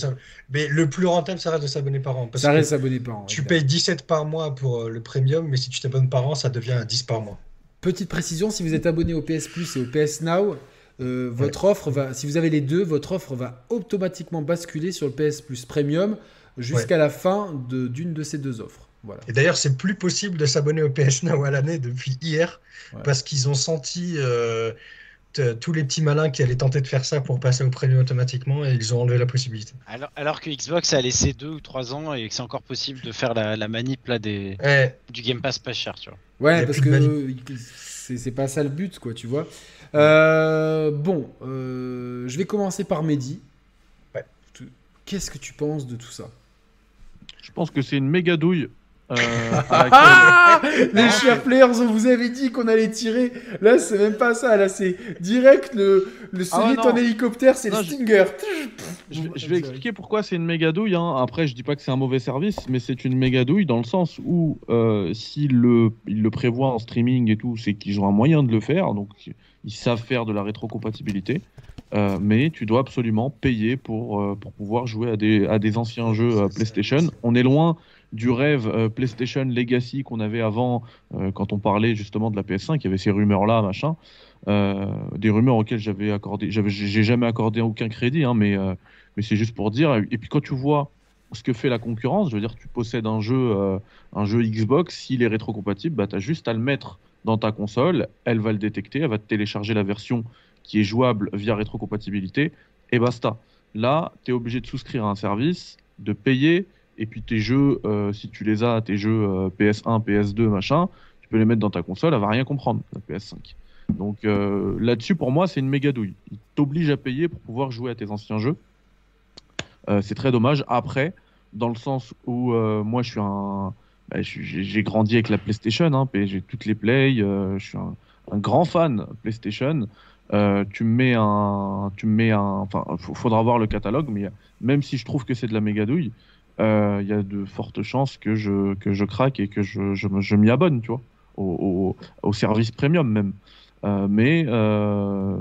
Mais le plus rentable, ça reste de s'abonner par an. ça reste s'abonner par an. Tu payes 17 par mois pour euh, le premium, mais si tu t'abonnes par an, ça devient 10 par mois. Petite précision, si vous êtes abonné au PS Plus et au PS Now, euh, votre offre va, si vous avez les deux, votre offre va automatiquement basculer sur le PS Plus Premium jusqu'à la fin d'une de, ces deux offres. Voilà. Et d'ailleurs, c'est plus possible de s'abonner au PS Now à l'année depuis hier parce qu'ils ont senti euh, tous les petits malins qui allaient tenter de faire ça pour passer au Premium automatiquement et ils ont enlevé la possibilité. Alors, alors que Xbox a laissé deux ou trois ans et que c'est encore possible de faire la, manip là, des, du Game Pass pas cher, tu vois. Ouais, parce que c'est pas ça le but, quoi, tu vois. Euh, bon, euh, je vais commencer par Mehdi. Qu'est-ce que tu penses de tout ça? Je pense que c'est une méga douille. Euh, les chers players, on vous avait dit qu'on allait tirer. Là, c'est même pas ça. Là, c'est direct le, le celui ah en hélicoptère, c'est le Stinger. Je, vais expliquer pourquoi c'est une méga douille. Hein. Après, je dis pas que c'est un mauvais service, mais c'est une méga douille dans le sens où s'il le, il le prévoit en streaming et tout, c'est qu'ils ont un moyen de le faire. Donc, ils savent faire de la rétrocompatibilité, euh, mais tu dois absolument payer pour, euh, pour pouvoir jouer à des, à des anciens jeux euh, PlayStation. On est loin du rêve PlayStation Legacy qu'on avait avant quand on parlait justement de la PS5. Il y avait ces rumeurs-là, machin. des rumeurs auxquelles j'avais accordé, j'ai jamais accordé aucun crédit, hein, mais, mais c'est juste pour dire. Et puis quand tu vois ce que fait la concurrence, je veux dire, tu possèdes un jeu, un jeu Xbox, s'il est rétrocompatible, bah, tu as juste à le mettre dans ta console, elle va le détecter, elle va te télécharger la version qui est jouable via rétrocompatibilité, et basta. Là, tu es obligé de souscrire à un service, de payer, et puis tes jeux, euh, si tu les as, tes jeux PS1, euh, PS2, machin, tu peux les mettre dans ta console, elle va rien comprendre, la PS5. Donc euh, là-dessus, pour moi, c'est une méga douille. Il t'oblige à payer pour pouvoir jouer à tes anciens jeux. c'est très dommage. Après, dans le sens où moi, je suis un bah, j'ai grandi avec la PlayStation, hein, j'ai toutes les plays, euh, je suis un, grand fan PlayStation. Tu me mets un, tu me mets un, enfin, faudra voir le catalogue, mais même si je trouve que c'est de la méga douille, euh, il y a de fortes chances que je, que je craque et que je, je, je m'y abonne, tu vois, au, au, service premium même. mais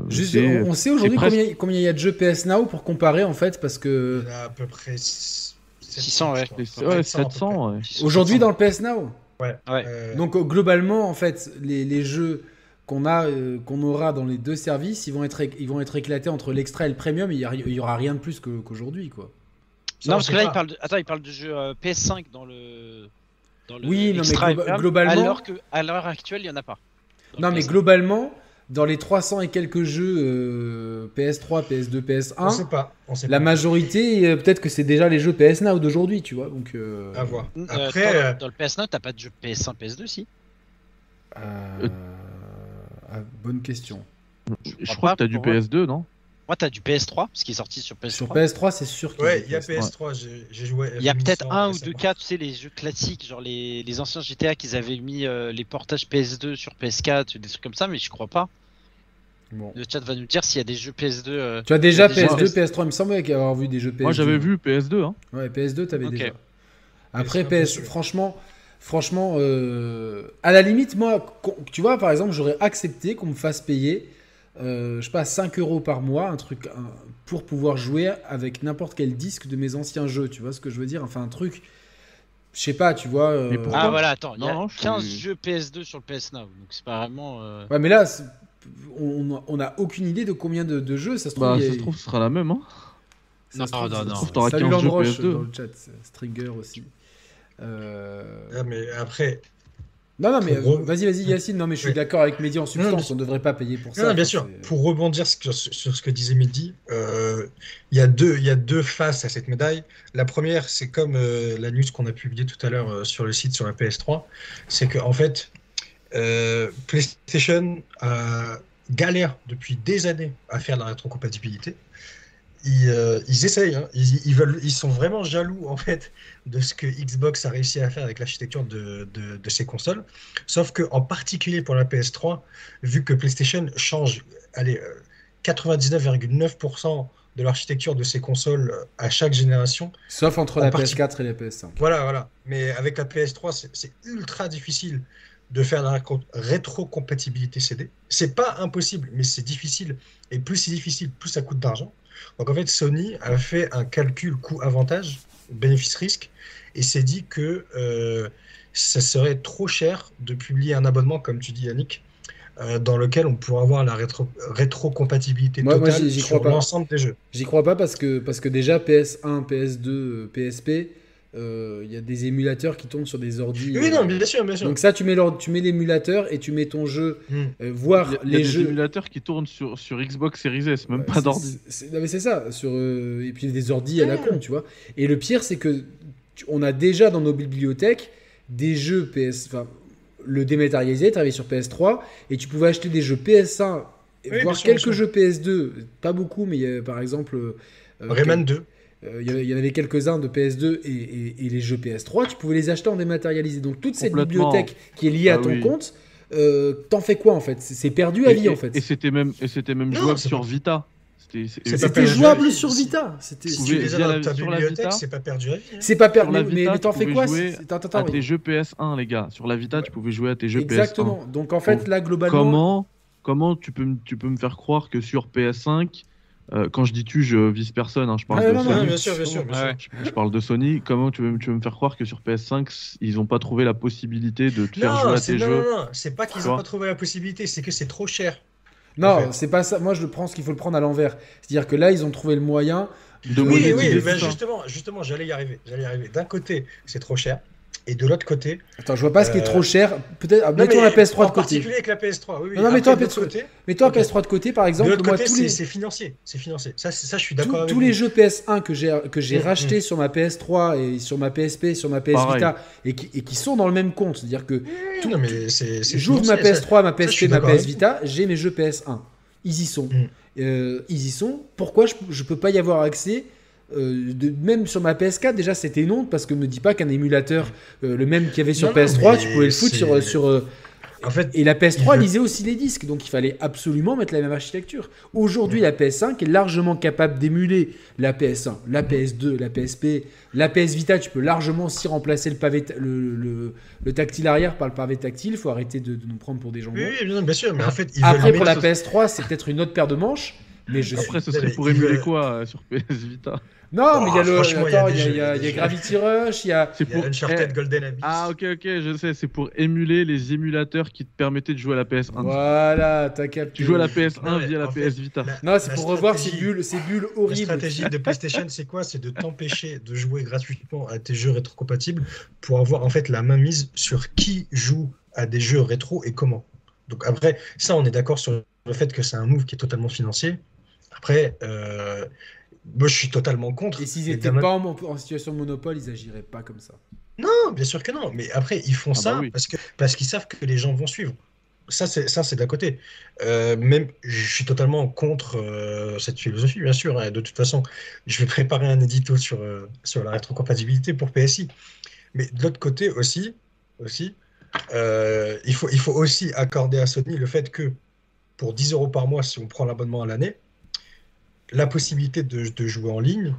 Juste, on, sait aujourd'hui combien, il y a de jeux PS Now pour comparer en fait parce que il y a à peu près 600, ouais. ouais 700. Aujourd'hui dans le PS Now Ouais. Euh, Donc globalement, en fait, les, les jeux qu'on a, euh, qu'on aura dans les deux services, ils vont être, ils vont être éclatés entre l'extra et le premium. Il y, aura rien de plus qu'aujourd'hui, quoi. Non, parce que là, il parle, de... Attends, il parle de jeu euh, PS5 dans le. Dans le oui, non, mais globalement. Alors qu'à l'heure actuelle, il n'y en a pas. Non, mais globalement, dans les 300 et quelques jeux PS3, PS2, PS1, on sait pas. la majorité, euh, peut-être que c'est déjà les jeux PS Now d'aujourd'hui, tu vois. Donc, euh, À voir. Euh, Après, dans, le PS Now, t'as pas de jeu PS1, PS2, si ah, Bonne question. Je, crois que t'as du PS2, non moi, t'as du PS3, ce qui est sorti sur PS3. Sur PS3, c'est sûr qu'il Ouais, il y a PS3, j'ai joué. Il y a peut-être un ou deux cas, tu sais, les jeux classiques, genre les, les anciens GTA qu'ils avaient mis les portages PS2 sur PS4, des trucs comme ça, mais je crois pas. Le chat va nous dire s'il y a des jeux PS2. Euh, tu as déjà PS2, PS3, il me semblait avoir vu des jeux PS2. Moi j'avais vu PS2. Hein. Ouais, PS2, t'avais déjà. Après, PS, franchement, franchement euh, à la limite, moi, tu vois, par exemple, j'aurais accepté qu'on me fasse payer, euh, je sais pas, 5 euros par mois, un truc, pour pouvoir jouer avec n'importe quel disque de mes anciens jeux. Tu vois ce que je veux dire? Enfin, un truc. Je sais pas, tu vois. ah voilà, attends, il y a 15 jeux PS2 sur le PS Now, donc c'est pas vraiment. Ouais, mais là, on n'a aucune idée de combien de, jeux ça se trouve. Bah, ça se trouve, ce sera la même. Hein non, non, non, non. Salut Landroche dans le chat, Stringer aussi. Euh... Ah, mais après. Non, non, mais euh, vas-y, vas-y, Yacine. Non, mais je suis d'accord avec Mehdi en substance. On ne devrait pas payer pour ça. Non, bien sûr. Pour rebondir sur, ce que disait Mehdi, euh, il y, a deux, y a deux faces à cette médaille. La première, c'est comme euh, la news qu'on a publiée tout à l'heure sur le site sur la PS3. C'est qu'en en fait, PlayStation galère depuis des années à faire la rétrocompatibilité. Ils, euh, ils essayent, hein. ils, veulent, ils sont vraiment jaloux en fait de ce que Xbox a réussi à faire avec l'architecture de, de, ses consoles. Sauf que en particulier pour la PS3, vu que PlayStation change, allez, 99,9% de l'architecture de ces consoles à chaque génération. Sauf entre la PS4 et la PS5. Voilà, voilà. Mais avec la PS3, c'est ultra difficile de faire la rétrocompatibilité CD. C'est pas impossible, mais c'est difficile. Et plus c'est difficile, plus ça coûte d'argent. Donc en fait, Sony a fait un calcul coût-avantage, bénéfice-risque, et s'est dit que euh, ça serait trop cher de publier un abonnement, comme tu dis Yannick, euh, dans lequel on pourrait avoir la rétro rétrocompatibilité totale sur l'ensemble des jeux. J'y crois pas parce que, parce que déjà PS1, PS2, PSP, il y a des émulateurs qui tournent sur des ordi. Oui, non, bien sûr, bien sûr. Donc ça, tu mets tu mets l'émulateur et tu mets ton jeu, hmm. euh, voir les y a jeux. Des émulateurs qui tournent sur, sur Xbox Series S, même pas d'ordi. Non mais c'est ça, sur euh, et puis des ordi à la con, tu vois. Et le pire, c'est que on a déjà dans nos bibliothèques des jeux PS, enfin le dématérialisé, tu sur PS3 et tu pouvais acheter des jeux PS1, voir quelques jeux PS2, pas beaucoup, mais par exemple. Euh, Rayman 2. Il y, en avait quelques-uns de PS2 et, les jeux PS3, tu pouvais les acheter en dématérialisé. Donc toute cette bibliothèque qui est liée à ah ton compte, euh, t'en fais quoi en fait? C'est perdu à vie en fait. Et c'était même, et c'était même jouable sur Vita. C'était jouable sur Vita. C'était si tu les dans ta bibliothèque, c'est pas perdu à vie. Hein. C'est pas perdu, mais, mais t'en fais quoi? Attends, À tes jeux PS1, les gars. Sur la Vita, tu pouvais jouer à tes jeux PS1. Exactement. Donc en fait, là, globalement. Comment, comment tu, peux, tu peux me faire croire que sur PS5, euh, quand je dis tu, je vise personne. Hein, je parle de Sony. bien sûr, bien sûr. Je, parle de Sony. Comment tu veux, tu veux me faire croire que sur PS5, ils n'ont pas trouvé la possibilité de te faire jouer à tes non, jeux Non, non, c'est pas qu'ils n'ont pas trouvé la possibilité, c'est que c'est trop cher. Non, c'est pas ça. Moi, je prends ce qu'il faut le prendre à l'envers. C'est-à-dire que là, ils ont trouvé le moyen de. Oui, oui, ben justement, justement, j'allais y arriver. J'allais y arriver. D'un côté, c'est trop cher. Et de l'autre côté. Attends, je vois pas ce qui est trop euh, cher. Peut-être. Ah, mets-toi la PS3 de côté. En particulier avec la PS3. Oui, oui. Non, non mets-toi la PS3. Mets-toi la PS3 de côté, par exemple. De l'autre côté, c'est les... financier. C'est financier. Ça, ça, je suis d'accord avec Tous les jeux PS1 que j'ai que j'ai mm, rachetés mm. sur ma PS3 et sur ma PSP, sur ma PS Vita, et qui, et qui sont dans le même compte. C'est-à-dire que. Non, mais c'est. J'ouvre ma PS3, ma PSP, ma PS Vita, j'ai mes jeux PS1. Ils y sont. Mm. Euh, ils y sont. Pourquoi je, je peux pas y avoir accès euh, de, même sur ma PS4, déjà c'était non, parce que me dis pas qu'un émulateur, euh, le même qu'il y avait sur PS3, tu pouvais le foutre sur, sur, euh, en fait, et la PS3 lisait aussi les disques, donc il fallait absolument mettre la même architecture. Aujourd'hui, la PS5 est largement capable d'émuler la PS1, la PS2, la PSP, la PS Vita. Tu peux largement aussi remplacer le, pavé le, le, tactile arrière par le pavé tactile. Il faut arrêter de, nous prendre pour des gens. Oui, bien sûr, mais en fait, après pour la PS3, c'est peut-être une autre paire de manches. Mais je Après, ce serait pour émuler quoi sur PS Vita non, mais il y a le. Attends, il y, a, Gravity Rush, il y a. C'est pour. Uncharted eh, Golden Abyss. Ah, ok, ok, je sais, c'est pour émuler les émulateurs qui te permettaient de jouer à la PS1. Voilà, t'as capté. Tu joues à la PS1 via la PS Vita. non, c'est pour revoir ces bulles, ces bulles horribles. La stratégie de PlayStation, c'est quoi? C'est de t'empêcher de jouer gratuitement à tes jeux rétrocompatibles pour avoir en fait la main mise sur qui joue à des jeux rétro et comment. Donc après, ça, on est d'accord sur le fait que c'est un move qui est totalement financier. Après, euh, moi, je suis totalement contre. Et s'ils n'étaient pas en, situation de monopole, ils agiraient pas comme ça. Non, bien sûr que non. Mais après, ils font ah ça bah parce que parce qu'ils savent que les gens vont suivre. Ça, c'est ça, c'est d'un côté. Euh, même, je suis totalement contre euh, cette philosophie, bien sûr. Hein. De toute façon, je vais préparer un édito sur euh, sur la rétrocompatibilité pour PSI. Mais de l'autre côté aussi, aussi, il faut il faut aussi accorder à Sony le fait que pour 10 euros par mois, si on prend l'abonnement à l'année, la possibilité de, jouer en ligne.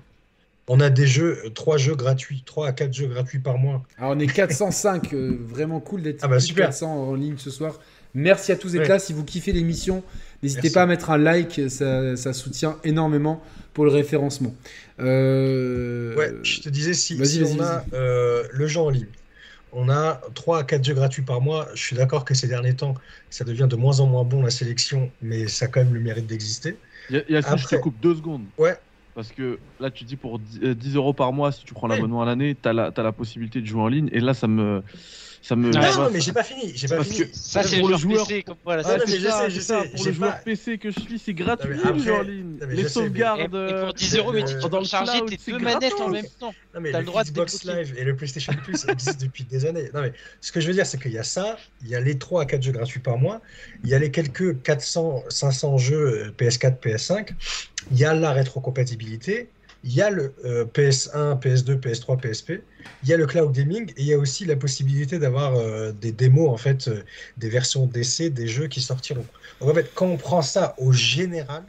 On a des jeux, trois jeux gratuits, 3 à 4 jeux gratuits par mois. Alors on est 405, euh, vraiment cool d'être ah bah, super. 400 en ligne ce soir. Merci à tous et là. Si vous kiffez l'émission, n'hésitez pas à mettre un like, ça, soutient énormément pour le référencement. Euh, ouais, je te disais, si, on a euh, le jeu en ligne, on a 3 à 4 jeux gratuits par mois. Je suis d'accord que ces derniers temps, ça devient de moins en moins bon la sélection, mais ça a quand même le mérite d'exister. Il y a, je te coupe deux secondes. Ouais. Parce que là, tu dis pour 10 euh, euros par mois, si tu prends l'abonnement à l'année, tu as, la possibilité de jouer en ligne. Et là, ça me. Ça me... Non, mais j'ai pas fini. J'ai pas fini. ça, c'est pour le joueur PC. Comme voilà, ah, mais je sais, je sais. Pour le joueur PC que je suis, c'est gratuit. Les sauvegardes. Et, pour 10 euros, mais tu peux charger tes deux manettes en même temps. Non, mais le Xbox Live et le PlayStation Plus existent depuis des années. Non, mais ce que je veux dire, c'est qu'il y a ça, il y a les 3 à 4 jeux gratuits par mois, il y a les quelques 400, 500 jeux PS4, PS5, il y a la rétrocompatibilité, il y a le PS1, PS2, PS3, PSP, il y a le cloud gaming et il y a aussi la possibilité d'avoir euh, des démos, en fait, euh, des versions d'essai des jeux qui sortiront. Donc en fait, quand on prend ça au général,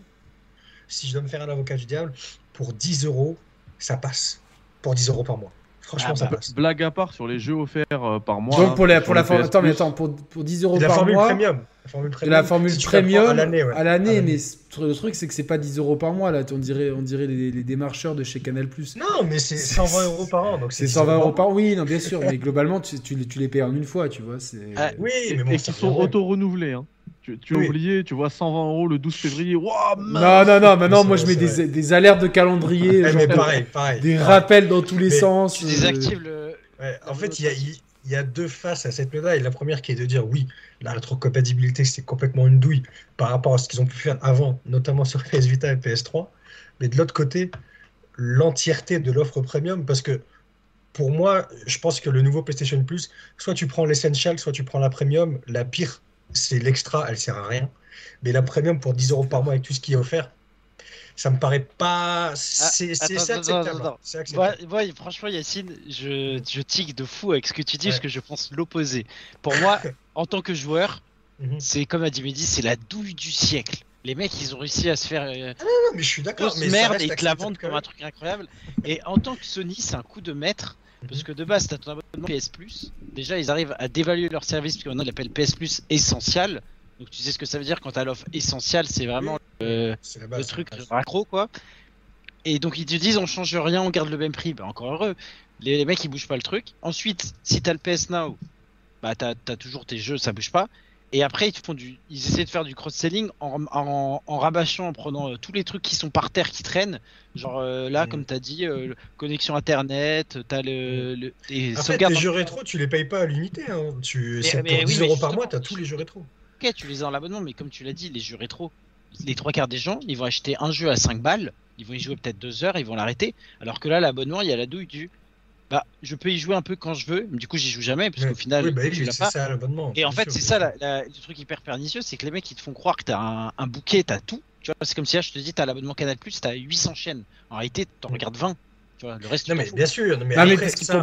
si je dois me faire un avocat du diable, pour 10 euros, ça passe. Pour 10 euros par mois. Franchement, ah, ça bah, passe. Blague à part sur les jeux offerts euh, par mois. Donc pour, la, pour la formule. Attends, mais attends, pour, pour 10 euros par mois. Premium. La formule premium. La formule premium à l'année, ouais. à l'année, mais le truc, c'est que c'est pas 10 euros par mois, là. On dirait, on dirait les, les démarcheurs de chez Canal. Non, mais c'est 120 euros par an. C'est 120 euros par an, oui, non, bien sûr. mais globalement, tu, tu, tu, les payes en une fois, tu vois. Ah, oui, mais bon, Et qui sont auto-renouvelés. Hein. Tu, tu as oublié, tu vois 120 euros le 12 février. Wow, non, non, non, maintenant moi je mets des, des, alertes de calendrier. Eh, mais pareil, pareil. Des rappels dans tous les sens. Tu désactives le. Ouais, en fait, il y a, il y a deux faces à cette médaille. La première qui est de dire oui, la rétrocompatibilité c'est complètement une douille par rapport à ce qu'ils ont pu faire avant, notamment sur PS Vita et PS3. Mais de l'autre côté, l'entièreté de l'offre premium, parce que pour moi, je pense que le nouveau PlayStation Plus, soit tu prends l'essential, soit tu prends la premium. La pire, c'est l'extra, elle sert à rien. Mais la premium pour 10 euros par mois avec tout ce qui est offert, ça me paraît pas. Ah, c'est acceptable. Ouais, franchement, Yacine, je, je tique de fou avec ce que tu dis, parce que je pense l'opposé. Pour moi, en tant que joueur, mhm. c'est comme a dit Mehdi, c'est la douille du siècle. Les mecs, ils ont réussi à se faire. Euh, ah non, mais je suis d'accord. Merde et te la vendent comme un truc incroyable. Et en tant que Sony, c'est un coup de maître. Parce mhm. que de base, t'as ton abonnement PS Plus. Déjà, ils arrivent à dévaluer leur service, parce qu'on l'appelle PS Plus essentiel. Donc tu sais ce que ça veut dire quand t'as l'offre essentielle, c'est vraiment le truc macro quoi. Et donc ils te disent on change rien, on garde le même prix. Bah encore heureux. Les, mecs ils bougent pas le truc. Ensuite, si t'as le PS Now, bah t'as as toujours tes jeux, ça bouge pas. Et après, ils font du, ils essaient de faire du cross-selling en, en, en, rabâchant, en prenant euh, tous les trucs qui sont par terre, qui traînent. Genre euh, là, mm. comme tu as dit, euh, connexion internet, t'as le, le les en fait, les jeux rétro, tu les payes pas à l'unité. Hein. Tu, mais, pour 10 euros par mois, t'as tous les jeux rétro. Ok, tu les as en l'abonnement, mais comme tu l'as dit, les jeux rétro, les trois quarts des gens, ils vont acheter un jeu à 5 balles, ils vont y jouer peut-être 2 heures, ils vont l'arrêter. Alors que là, l'abonnement, il y a la douille du bah, je peux y jouer un peu quand je veux, mais du coup, j'y joue jamais, parce qu'au final, bah tu l'as pas. et en fait, c'est ça le truc hyper pernicieux, c'est que les mecs, ils te font croire que t'as un, un bouquet, t'as tout. Tu vois, c'est comme si là, je te dis, t'as l'abonnement Canal Plus, t'as 800 chaînes. En réalité, t'en regardes 20 le reste, non, mais bien sûr. mais,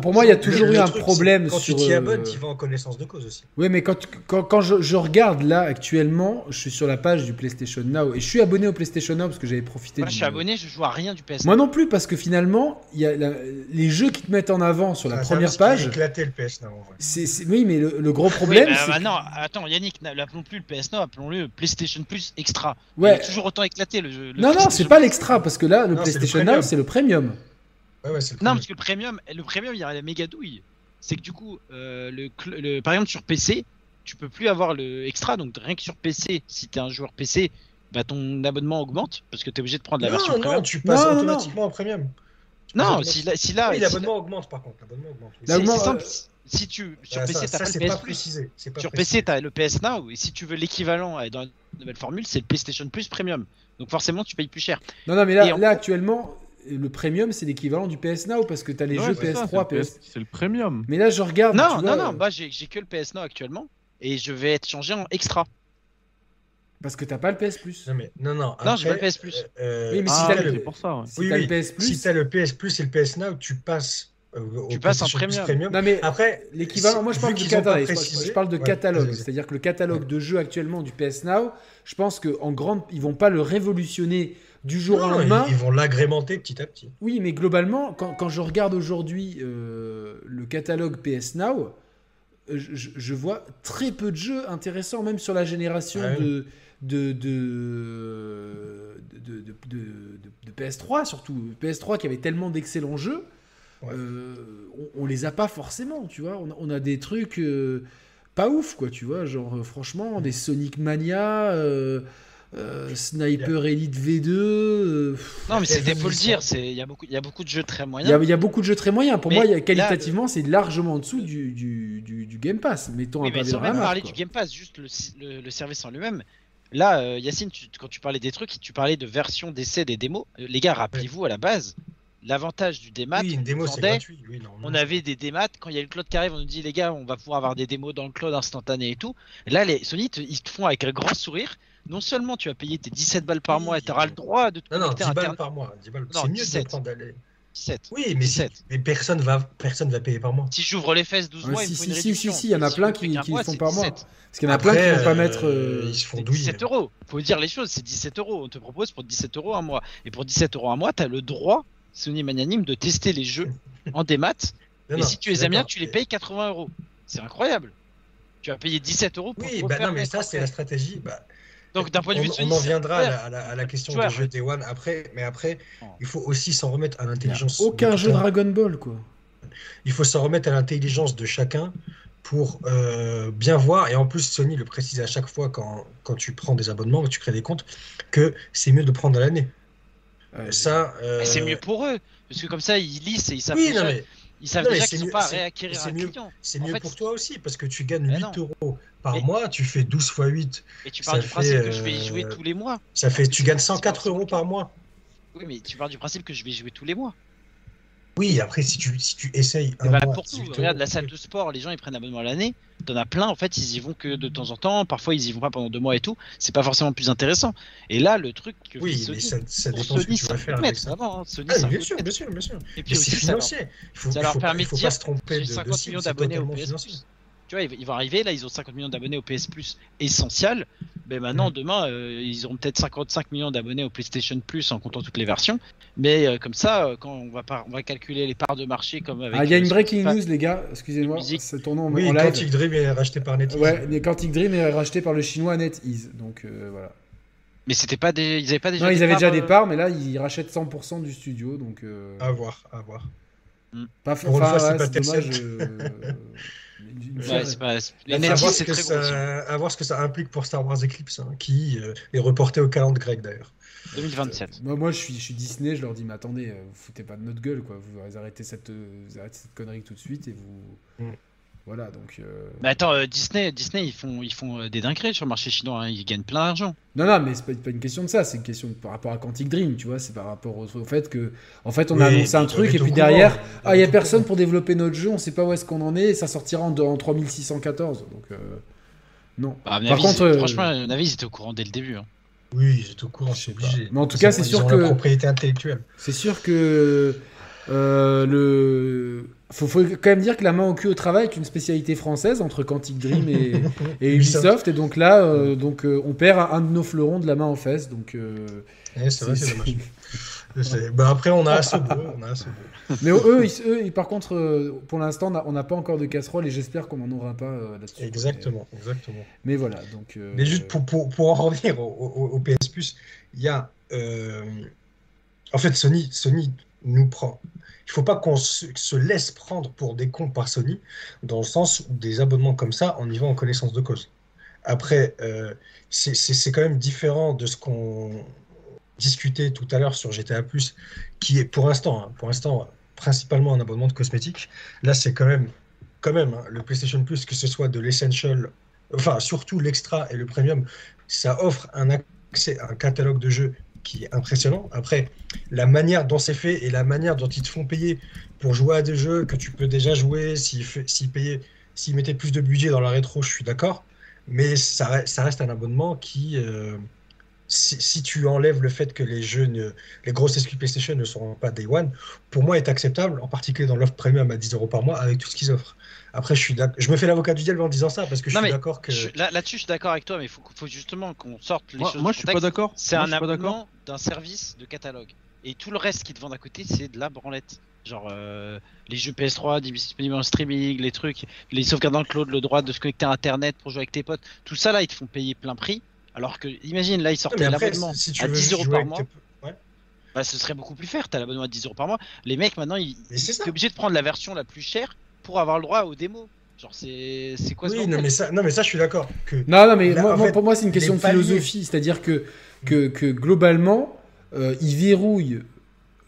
pour moi, il y a toujours eu un problème quand sur. tu t'y abonnes, tu vas en connaissance de cause aussi. Oui, mais quand, quand, quand je, je, regarde là actuellement, je suis sur la page du PlayStation Now et je suis abonné au PlayStation Now parce que j'avais profité. Moi, je suis abonné, je joue à rien du PS. Moi non plus parce que finalement, il y a les jeux qui te mettent en avant sur la première page. éclaté le PS Now. C'est, oui, mais le, gros problème. Oui, bah, non, attends, Yannick, n'appelons plus le PS Now, appelons-le PlayStation Plus Extra. Ouais. Il est toujours autant éclaté le jeu. non, non, c'est pas l'extra parce que là, le PlayStation Now, c'est le premium non, parce que le premium, le premium, il y a la méga douille. C'est que du coup, euh, le, par exemple sur PC, tu peux plus avoir le extra. Donc rien que sur PC, si tu es un joueur PC, bah, ton abonnement augmente parce que tu es obligé de prendre la version premium. Non, tu passes automatiquement au premium. non, si là, si là, oui, l'abonnement augmente par contre. L'abonnement augmente. Si tu sur PC t'as pas le PS Plus, sur PC t'as le PS Now et si tu veux l'équivalent dans la nouvelle formule, c'est le PlayStation Plus Premium. Donc forcément tu payes plus cher. Non non mais là, là actuellement le premium, c'est l'équivalent du PS Now parce que tu as les jeux PS3, PS. C'est le premium. Mais là, je regarde. Non, non, non, bah, j'ai que le PS Now actuellement et je vais être changé en extra. Parce que t'as pas le PS Plus. Non, mais, non, non. non, j'ai pas le PS Plus. Euh, oui, mais si ah, t'as le... pour ça. Si le PS Plus. Si t'as le PS Plus et le PS Now, tu passes. Euh, tu passes en premium. Non, mais après, l'équivalent. Moi, je parle, catalogue, je, parle de catalogue. C'est-à-dire que le catalogue de jeux actuellement du PS Now, je pense qu'en grande, ils vont pas le révolutionner du jour au lendemain. Ils, vont l'agrémenter petit à petit. Oui, mais globalement, quand, je regarde aujourd'hui euh, le catalogue PS Now, euh, je, vois très peu de jeux intéressants, même sur la génération ah de, de, de, PS3, surtout PS3 qui avait tellement d'excellents jeux. Euh, on, les a pas forcément, tu vois. On, a des trucs pas ouf, quoi, tu vois. Genre, franchement, des Sonic Mania. Euh, Sniper Elite V2. Euh, non, mais c'était pour le dire, il y, a beaucoup, y a beaucoup de jeux très moyens. Il y, a beaucoup de jeux très moyens. Pour moi, y a, qualitativement, c'est largement en dessous du, du, du, Game Pass. Mettons oui, mais sans même parler du Game Pass, juste le, le, service en lui-même. Là, euh, Yacine, quand tu parlais des trucs, tu parlais de version d'essai des démos. les gars, rappelez-vous à la base, l'avantage du démat, oui, démo, on, avait des démats. Quand il y a le cloud qui arrive, on nous dit les gars, on va pouvoir avoir des démos dans le cloud instantané et tout. Là, les Sony, ils te font avec un grand sourire non seulement tu vas payer tes 17 balles par mois et tu auras le droit de te non, non, 10 balles par mois. 10 balles. C'est mieux 17. de prendre 17. Oui, mais, mais personne va personne va payer par mois. Si j'ouvre les fesses 12 mois, si, il faut si, une si, réduction. si, si, il y en a plein qui, qui mois, font par mois. 17. Parce qu'il y en a Après, plein qui vont pas euh, mettre. euh, Ils se font C'est douiller. 17 euros. Faut dire les choses, c'est 17 euros. On te propose pour 17 euros un mois. Et pour 17 euros un mois, t'as le droit, Sony Magnanime, de tester les jeux en démat. Non, Et non, si tu les aimes bien, tu les payes 80 euros. C'est incroyable. Tu vas payer 17 euros pour Oui, bah non, mais ça, c'est la stratégie. Bah, Donc d'un point de vue de on, Sony, on en viendra à la, incroyable. à la- à la question des jeux Day One après, mais après, Oh. il faut aussi s'en remettre à l'intelligence. aucun jeu Dragon Ball, quoi. Il faut s'en remettre à l'intelligence de chacun pour euh, bien voir. Et en plus, Sony le précise à chaque fois quand, quand tu prends des abonnements, quand tu crées des comptes, que c'est mieux de prendre à l'année. Ouais, Ça, euh, Mais c'est mieux pour eux. Parce que comme ça, ils lisent et ils savent Oui, non, mais ils savent non, déjà c'est qu'ils pas réacquérir un mieux- client. c'est mieux fait, pour toi aussi parce que tu gagnes Mais 8 non. euros par mois, tu fais 12 fois 8, Et tu ça pars du fait, principe que je vais y euh, jouer tous les mois. ça fait, tu gagnes c'est 104 forcément euros par mois. Oui, mais tu pars du principe que je vais y jouer tous les mois. Oui, après, si tu, si tu essayes un C'est valable mois, pour tout. 18 Regarde, la salle de sport, les gens ils prennent abonnement à l'année. T'en as plein, en fait, ils y vont que de temps en temps. Parfois, ils y vont pas pendant deux mois et tout. C'est pas forcément plus intéressant. Et là, le truc que Oui, Sony, mais ça, ça dépend de ce que Sony, tu vas un faire avec ça. vraiment. hein. Sony, Ah, un bien sûr, bien sûr, bien sûr. Et puis c'est aussi, ça leur, financier. Il faut, ça il leur faut, permet de dire se tromper j'ai de, de 50 cible, millions d'abonnés au PS financier. Tu vois, ils vont arriver, là, ils ont 50 millions d'abonnés au PS Plus essentiel. Mais maintenant, Mhm. demain, euh, ils auront peut-être 55 millions d'abonnés au PlayStation Plus en comptant toutes les versions. Mais euh, comme ça, euh, quand on va, pas, on va calculer les parts de marché comme avec. Ah, il y a une breaking news, les gars. Excusez-moi, c'est ton nom Oui, en live. Quantic Dream est racheté par NetEase. Ouais, mais Quantic Dream est racheté par le chinois NetEase. Donc euh, voilà. Mais c'était pas des. Ils avaient pas déjà Non, ils des avaient déjà parts, des parts, mais là, ils rachètent 100% du studio. Donc. euh, À voir, à voir. Pas Pour une fois, c'est ouais, pas À voir, c'est ce que ça, à voir ce que ça implique pour Star Wars Eclipse, hein, qui euh, est reporté au calendrier grec d'ailleurs. 2027. Moi, moi je, suis, je suis Disney, je leur dis, mais attendez, euh, vous foutez pas de notre gueule, quoi. Vous arrêtez cette, euh, vous arrêtez cette connerie tout de suite et vous. Mm. Voilà, donc. euh, Mais attends, euh, Disney, Disney, ils font, ils font euh, des dingueries sur le marché chinois. hein. Ils gagnent plein d'argent. Non, non, mais c'est pas, pas une question de ça, c'est une question de- par rapport à Quantic Dream, tu vois, c'est par rapport au, au fait que, en fait, on a annoncé un truc et puis derrière, ah, il y a personne courant. pour développer notre jeu, on sait pas où est-ce qu'on en est et ça sortira en, en 3614, donc. euh, non. Bah, Par avis, contre, euh, franchement, à mon avis, ils étaient au courant dès le début. hein. Oui, ils étaient au courant, c'est obligé. Mais en tout cas, c'est sûr que- la propriété intellectuelle. C'est sûr que euh, le faut, faut quand même dire que la main au cul au travail est une spécialité française entre Quantic Dream et, et Ubisoft. Et donc là euh, donc euh, on perd un de nos fleurons de la main aux fesses donc euh, Eh, c'est vrai, c'est- dommage. Bah, après, on a Asobo. On a Asobo. mais eux, ils- eux ils- par contre euh, pour l'instant on n'a- pas encore de casserole et j'espère qu'on n'en aura pas là-dessus Exactement, exactement. mais, mais voilà donc Mais juste pour, pour, pour en revenir au, au- au PS Plus, il y a. En fait, Sony, Sony nous prend. Il faut pas qu'on se, se laisse prendre pour des cons par Sony, dans le sens où des abonnements comme ça, on y va en connaissance de cause. Après, euh, c'est quand même différent de ce qu'on discutait tout à l'heure sur GTA qui est pour l'instant, hein, pour l'instant, principalement un abonnement de cosmétiques. Là, c'est quand même, quand même, hein, le PlayStation Plus, que ce soit de l'essential, enfin surtout l'extra et le premium, ça offre un accès à un catalogue de jeux qui est impressionnant. Après, la manière dont c'est fait et la manière dont ils te font payer pour jouer à des jeux que tu peux déjà jouer, s'ils s'ils mettaient plus de budget dans la rétro, je suis d'accord. Mais ça reste un abonnement qui, euh, si, si tu enlèves le fait que les jeux, ne- les grosses exclus PlayStation ne seront pas Day One, pour moi est acceptable, en particulier dans l'offre premium à 10 euros par mois avec tout ce qu'ils offrent. Après, je suis d'ac- je me fais l'avocat du diable en disant ça parce que je Non, suis d'accord que. Là- Là-dessus, je suis d'accord avec toi, mais il faut, faut justement qu'on sorte les Moi, choses. moi, je suis pas d'accord. C'est un abonnement d'un service de catalogue. Et tout le reste qui te vendent à côté, c'est de la branlette. Genre euh, les jeux PS3 disponibles en streaming, les trucs, les sauvegardes dans le cloud, le droit de se connecter à internet pour jouer avec tes potes, tout ça là, ils te font payer plein prix. Alors que, imagine, là, ils sortaient l'abonnement si tu à veux 10 juste euros par mois. tes- ouais. Bah, ce serait beaucoup plus fair. T'as l'abonnement à 10 euros par mois. Les mecs, maintenant, ils Mais c'est ça. t'es obligé de prendre la version la plus chère pour avoir le droit aux démos. Genre, c'est c'est quoi ce Oui, non mais, ça, non, mais ça, je suis d'accord. Que... Non, non, mais Là, moi, en moi, fait, pour moi, c'est une question de philosophie. C'est-à-dire que, que, que globalement, euh, ils verrouillent.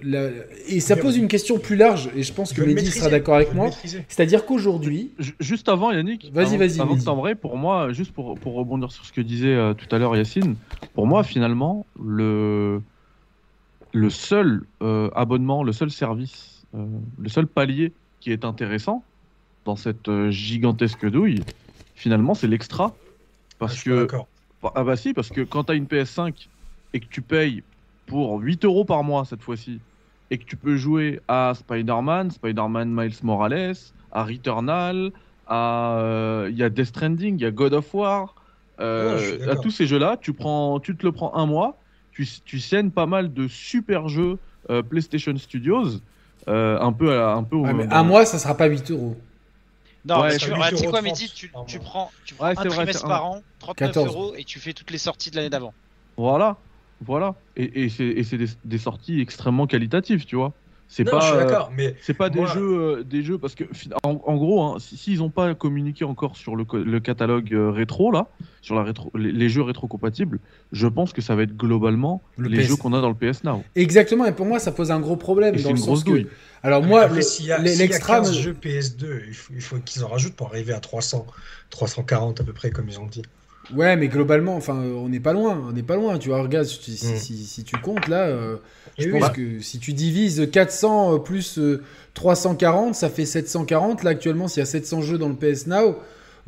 La- Et ça pose une question plus large, et je pense Ils que Mehdi sera d'accord avec moi. C'est-à-dire qu'aujourd'hui, Ju- Juste avant, Yannick, Vas-y, avant- vas-y, Avant vas-y. que t'embrayes, pour moi, juste pour, pour rebondir sur ce que disait euh, tout à l'heure Yacine, pour moi, finalement, le, le seul euh, abonnement, le seul service, euh, le seul palier qui est intéressant dans cette euh, gigantesque douille, finalement, c'est l'extra. Ah, je Parce suis que d'accord. ah bah si, parce que quand t'as une PS5 et que tu payes pour 8 euros par mois cette fois-ci, et que tu peux jouer à Spider-Man, Spider-Man Miles Morales, à Returnal, à euh, il y a Death Stranding, il y a God of War, euh, à tous ces jeux-là, tu prends, tu te le prends un mois, tu, tu scènes pas mal de super jeux euh, PlayStation Studios, un peu, un peu. un mois, ça sera pas 8 euros. Non, ouais, tu, sais quoi, Mehdi, tu, tu, prends, tu prends un trimestre par an, 39 euros, et tu fais toutes les sorties de l'année d'avant. Voilà, voilà. Et, et c'est des, des, sorties extrêmement qualitatives, tu vois. C'est pas, euh, mais c'est pas des jeux, euh, des jeux parce que en, gros, hein, s'ils n'ont pas communiqué encore sur le, le catalogue euh, rétro là, sur la rétro, les, jeux rétro compatibles, je pense que ça va être globalement les jeux qu'on a dans le PS Now. Exactement, et pour moi, ça pose un gros problème dans le sens que, alors moi, l'extra le, jeux PS2, il faut, faut qu'ils en rajoutent pour arriver à 300, 340 à peu près comme ils ont dit. Ouais, mais globalement, enfin, on n'est pas loin, on n'est pas loin. Tu vois, regarde, si, si, mm. tu comptes là, euh, je pense que si tu divises 400 euh, plus 340, euh, ça fait 740. Là, actuellement, s'il y a 700 jeux dans le PS Now,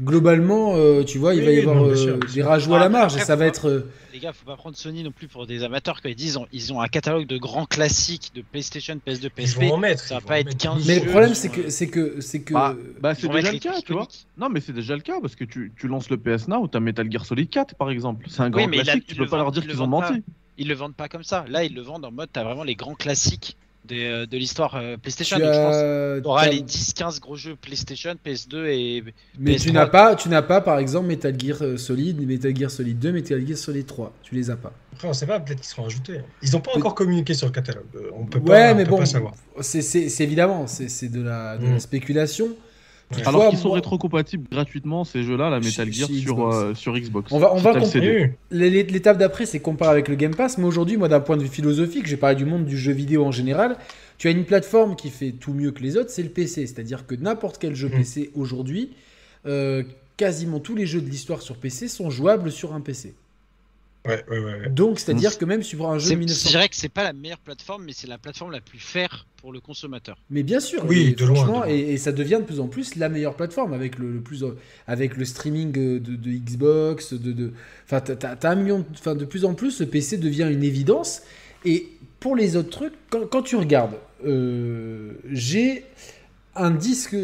globalement, tu vois, il va y avoir des rajouts à la marge. et ça va être les gars, faut pas prendre Sony non plus pour des amateurs quand ils disent ils ont un catalogue de grands classiques de PlayStation, PS2, PSP. Ils vont en mettre, ça va pas être 15 Mais le problème c'est que c'est que c'est que bah, bah c'est déjà le cas, tu vois. Non, mais c'est déjà le cas parce que tu, tu lances le PS Now, as Metal Gear Solid 4 par exemple. C'est un grand classique, tu peux pas leur dire qu'ils ont menti. Ils le vendent pas comme ça. Là, ils le vendent en mode t'as vraiment les grands classiques euh, de, l'histoire euh, PlayStation. Tu auras les 10-15 gros jeux PlayStation, PS2 et. Mais tu n'as pas, tu n'as pas par exemple Metal Gear euh, Solid, Metal Gear Solid 2, Metal Gear Solid 3. Tu les as pas. Après, on sait pas, peut-être qu'ils seront ajoutés. Ils n'ont pas encore communiqué sur le catalogue. On peut ouais, pas, mais bon, savoir. C'est évidemment, c'est de, la, de la mm. Alors qu'ils sont rétrocompatibles gratuitement ces jeux-là, la Metal Gear sur, euh, sur Xbox. On va, on va L'étape d'après, c'est comparer avec le Game Pass. Mais aujourd'hui, moi, d'un point de vue philosophique, j'ai parlé du monde du jeu vidéo en général. Tu as une plateforme qui fait tout mieux que les autres, c'est le PC. C'est-à-dire que n'importe quel jeu mm. PC aujourd'hui, euh, quasiment tous les jeux de l'histoire sur PC sont jouables sur un PC. Donc, c'est-à-dire que même si tu prends un jeu 1900... Je dirais que c'est pas la meilleure plateforme, mais c'est la plateforme la plus faire pour le consommateur. Mais bien sûr, oui, de loin, Et, ça devient de plus en plus la meilleure plateforme avec le, plus, avec le streaming de, Xbox, de, de, enfin, t'as, un million, enfin, de plus en plus, le PC devient une évidence. Et pour les autres trucs, quand, tu regardes, euh, j'ai un disque,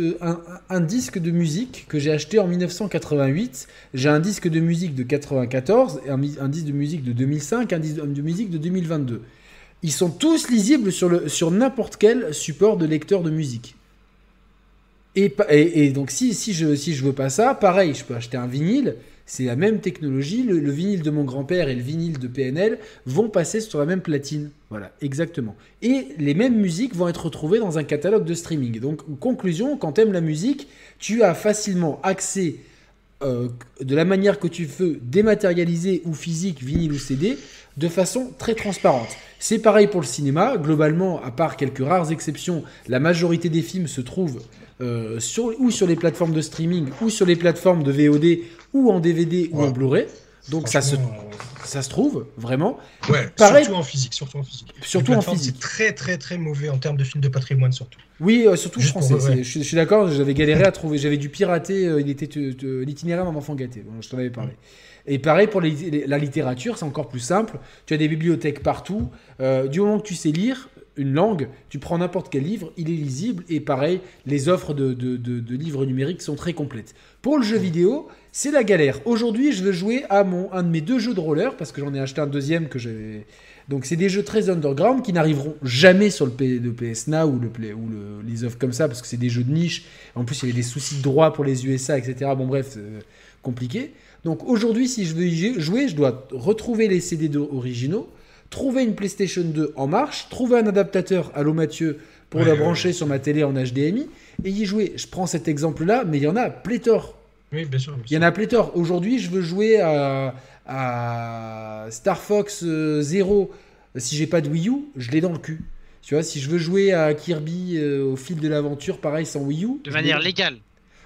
un, disque de musique que j'ai acheté en 1988. J'ai un disque de musique de 94, un, un disque de musique de 2005, un disque de musique de 2022. Ils sont tous lisibles sur, sur n'importe quel support de lecteur de musique. Et, et, donc si, si, je, si je veux pas ça, pareil, je peux acheter un vinyle c'est la même technologie. Le, vinyle de mon grand-père et le vinyle de PNL vont passer sur la même platine. Voilà, exactement. Et les mêmes musiques vont être retrouvées dans un catalogue de streaming. Donc, conclusion, quand tu aimes la musique, tu as facilement accès euh, de la manière que tu veux, dématérialisé ou physique, vinyle ou CD, de façon très transparente. C'est pareil pour le cinéma. Globalement, à part quelques rares exceptions, la majorité des films se trouvent euh, sur, ou sur les plateformes de streaming ou sur les plateformes de VOD ou en DVD ou en Blu-ray. Donc ça se, ça se trouve vraiment. Ouais, Pareil, surtout en physique, surtout en physique. Surtout en physique. C'est très très très mauvais en termes de films de patrimoine surtout. Oui, euh, surtout français. Je, suis d'accord, j'avais galéré à trouver, j'avais dû pirater. Euh, il était l'itinéraire d'un enfant gâté. je t'en avais parlé. Et pareil pour la littérature, c'est encore plus simple. Tu as des bibliothèques partout. du moment que tu sais lire, une langue, tu prends n'importe quel livre, il est lisible, et pareil, les offres de, de, livres numériques sont très complètes. Pour le jeu vidéo, c'est la galère. Aujourd'hui, je veux jouer à mon, un de mes deux jeux de roller, parce que j'en ai acheté un deuxième que j'avais... Donc c'est des jeux très underground qui n'arriveront jamais sur le, P, PS ou, le, Play, ou le, les offres comme ça, parce que c'est des jeux de niche. En plus, il y a des soucis de droit pour les USA, etc. Bon bref, compliqué. Donc aujourd'hui, si je veux y jouer, je dois retrouver les CD originaux, trouver une PlayStation 2 en marche, trouver un adaptateur, allô Mathieu, pour la brancher sur ma télé en HDMI et y jouer. Je prends cet exemple-là, mais il y en a pléthore. Oui, bien sûr. Il y en a pléthore. Aujourd'hui, je veux jouer à, Star Fox 0. Euh, si j'ai pas de Wii U, je l'ai dans le cul. Tu vois, si je veux jouer à Kirby euh, au fil de l'aventure, pareil, sans Wii U. De manière légale.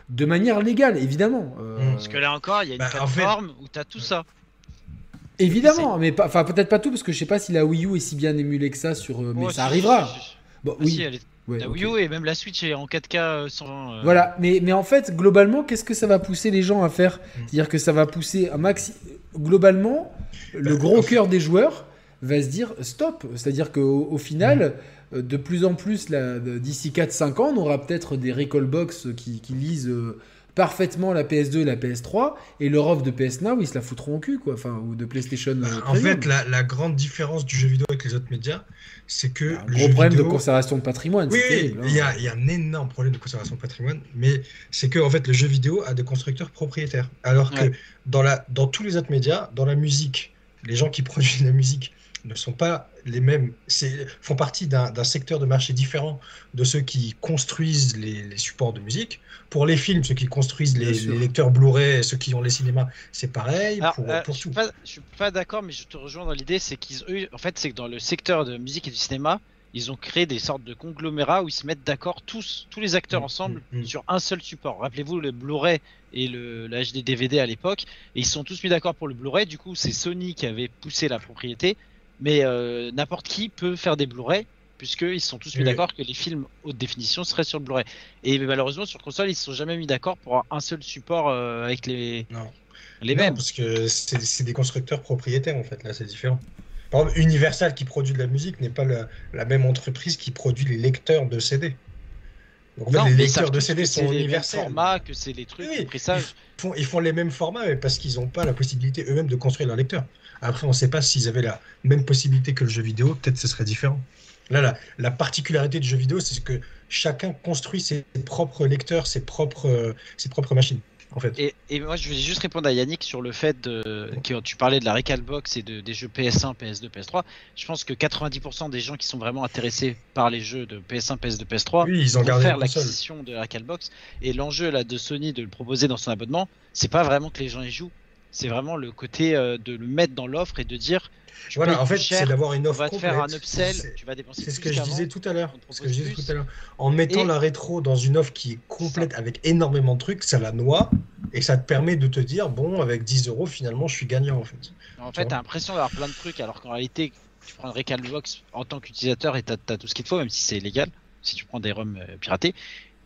De manière légale, évidemment. Euh, parce que là encore, il y a une bah, plateforme où tu as tout ça. Évidemment, mais enfin peut-être pas tout parce que je sais pas si la Wii U est si bien émulée que ça sur, euh, mais ça arrivera. Bon, oui. la Wii U et même la Switch est en 4K 120. Euh. Voilà, mais, mais en fait, globalement, qu'est-ce que ça va pousser les gens à faire? Mm. C'est-à-dire que ça va pousser un maxi. Globalement, le bah, gros cœur des joueurs va se dire stop. C'est-à-dire qu'au au final, de plus en plus, d'ici 4-5 ans, on aura peut-être des recall box qui, lisent parfaitement la PS2 et la PS3 et leur offre de PS Now ils se la foutront au cul quoi. Enfin ou de PlayStation bah, en fait la, grande différence du jeu vidéo avec les autres médias c'est que un gros problème de conservation de patrimoine oui, oui il, y a, il y, a un énorme problème de conservation de patrimoine mais c'est que en fait le jeu vidéo a des constructeurs propriétaires. Alors que dans la dans tous les autres médias dans la musique les gens qui produisent la musique ne sont pas les mêmes, font partie d'un secteur de marché différent de ceux qui construisent les, supports de musique. Pour les films, ceux qui construisent les, lecteurs Blu-ray, ceux qui ont les cinémas, c'est pareil. pour, euh, je Suis pas, suis pas d'accord, mais je te rejoins dans l'idée, c'est qu'ils, en fait, c'est que dans le secteur de musique et du cinéma, ils ont créé des sortes de conglomérats où ils se mettent d'accord tous, tous les acteurs mm, ensemble mm, mm. sur un seul support. Rappelez-vous le Blu-ray et le, HD DVD à l'époque, et ils sont tous mis d'accord pour le Blu-ray. Du coup, c'est Sony qui avait poussé la propriété mais euh, n'importe qui peut faire des Blu-ray, puisqu'ils sont tous mis d'accord que les films haute définition seraient sur le Blu-ray. Et malheureusement, sur console, ils ne se sont jamais mis d'accord pour un seul support euh, avec les, non. les mêmes. parce que c'est des constructeurs propriétaires, en fait, là, c'est différent. Par exemple, Universal qui produit de la musique n'est pas la, même entreprise qui produit les lecteurs de CD. Donc, en fait, les lecteurs de CD sont universels. formats, que c'est les trucs, oui, ils, font, ils font les mêmes formats, mais parce qu'ils n'ont pas la possibilité eux-mêmes de construire leurs lecteurs. Après, on ne sait pas s'ils avaient la même possibilité que le jeu vidéo, peut-être ce serait différent. Là, la, particularité du jeu vidéo, c'est que chacun construit ses propres lecteurs, ses propres, euh, ses propres machines. En fait. et, moi, je voulais juste répondre à Yannick sur le fait de, que tu parlais de la Recalbox et de, des jeux PS1, PS2, PS3. Je pense que 90% des gens qui sont vraiment intéressés par les jeux de PS1, PS2, PS3 oui, ils ont vont faire l'acquisition de la Recalbox. Et l'enjeu là de Sony de le proposer dans son abonnement, c'est pas vraiment que les gens y jouent, c'est vraiment le côté euh, de le mettre dans l'offre et de dire. Voilà, en fait, c'est d'avoir une offre. On va te faire un upsell, tu vas dépenser C'est ce que je disais tout à l'heure. En mettant la rétro dans une offre qui est complète avec énormément de trucs, ça la noie et ça te permet de te dire bon, avec 10 euros, finalement, je suis gagnant en fait. En fait, t'as l'impression d'avoir plein de trucs alors qu'en réalité, tu prends le Box en tant qu'utilisateur et t'as as tout ce qu'il faut, même si c'est illégal, si tu prends des ROM euh, piratés.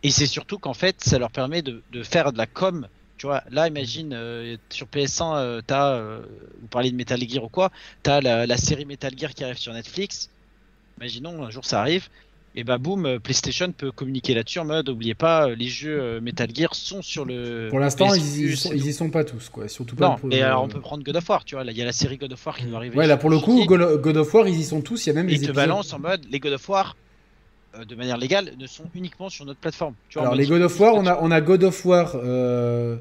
Et c'est surtout qu'en fait, ça leur permet de, de faire de la com tu vois, là, imagine, euh, sur PS1, euh, t'as, euh, vous parlez de Metal Gear ou quoi, t'as la, la série Metal Gear qui arrive sur Netflix. Imaginons, un jour ça arrive. Et bah boum, PlayStation peut communiquer là-dessus en mode, n'oubliez pas, les jeux Metal Gear sont sur le. Pour l'instant, ils, ils, y sont pas tous, quoi. Surtout pas. Non, et alors on peut prendre God of War, tu vois. Là, il y a la série God of War qui doit arriver. Ouais, là pour le coup, God of War, ils y sont tous. Il y a même. Et ils te balancent en mode, les God of War, euh, de manière légale, ne sont uniquement sur notre plateforme. Tu vois, Alors, les God of War, on a, on a God of War euh,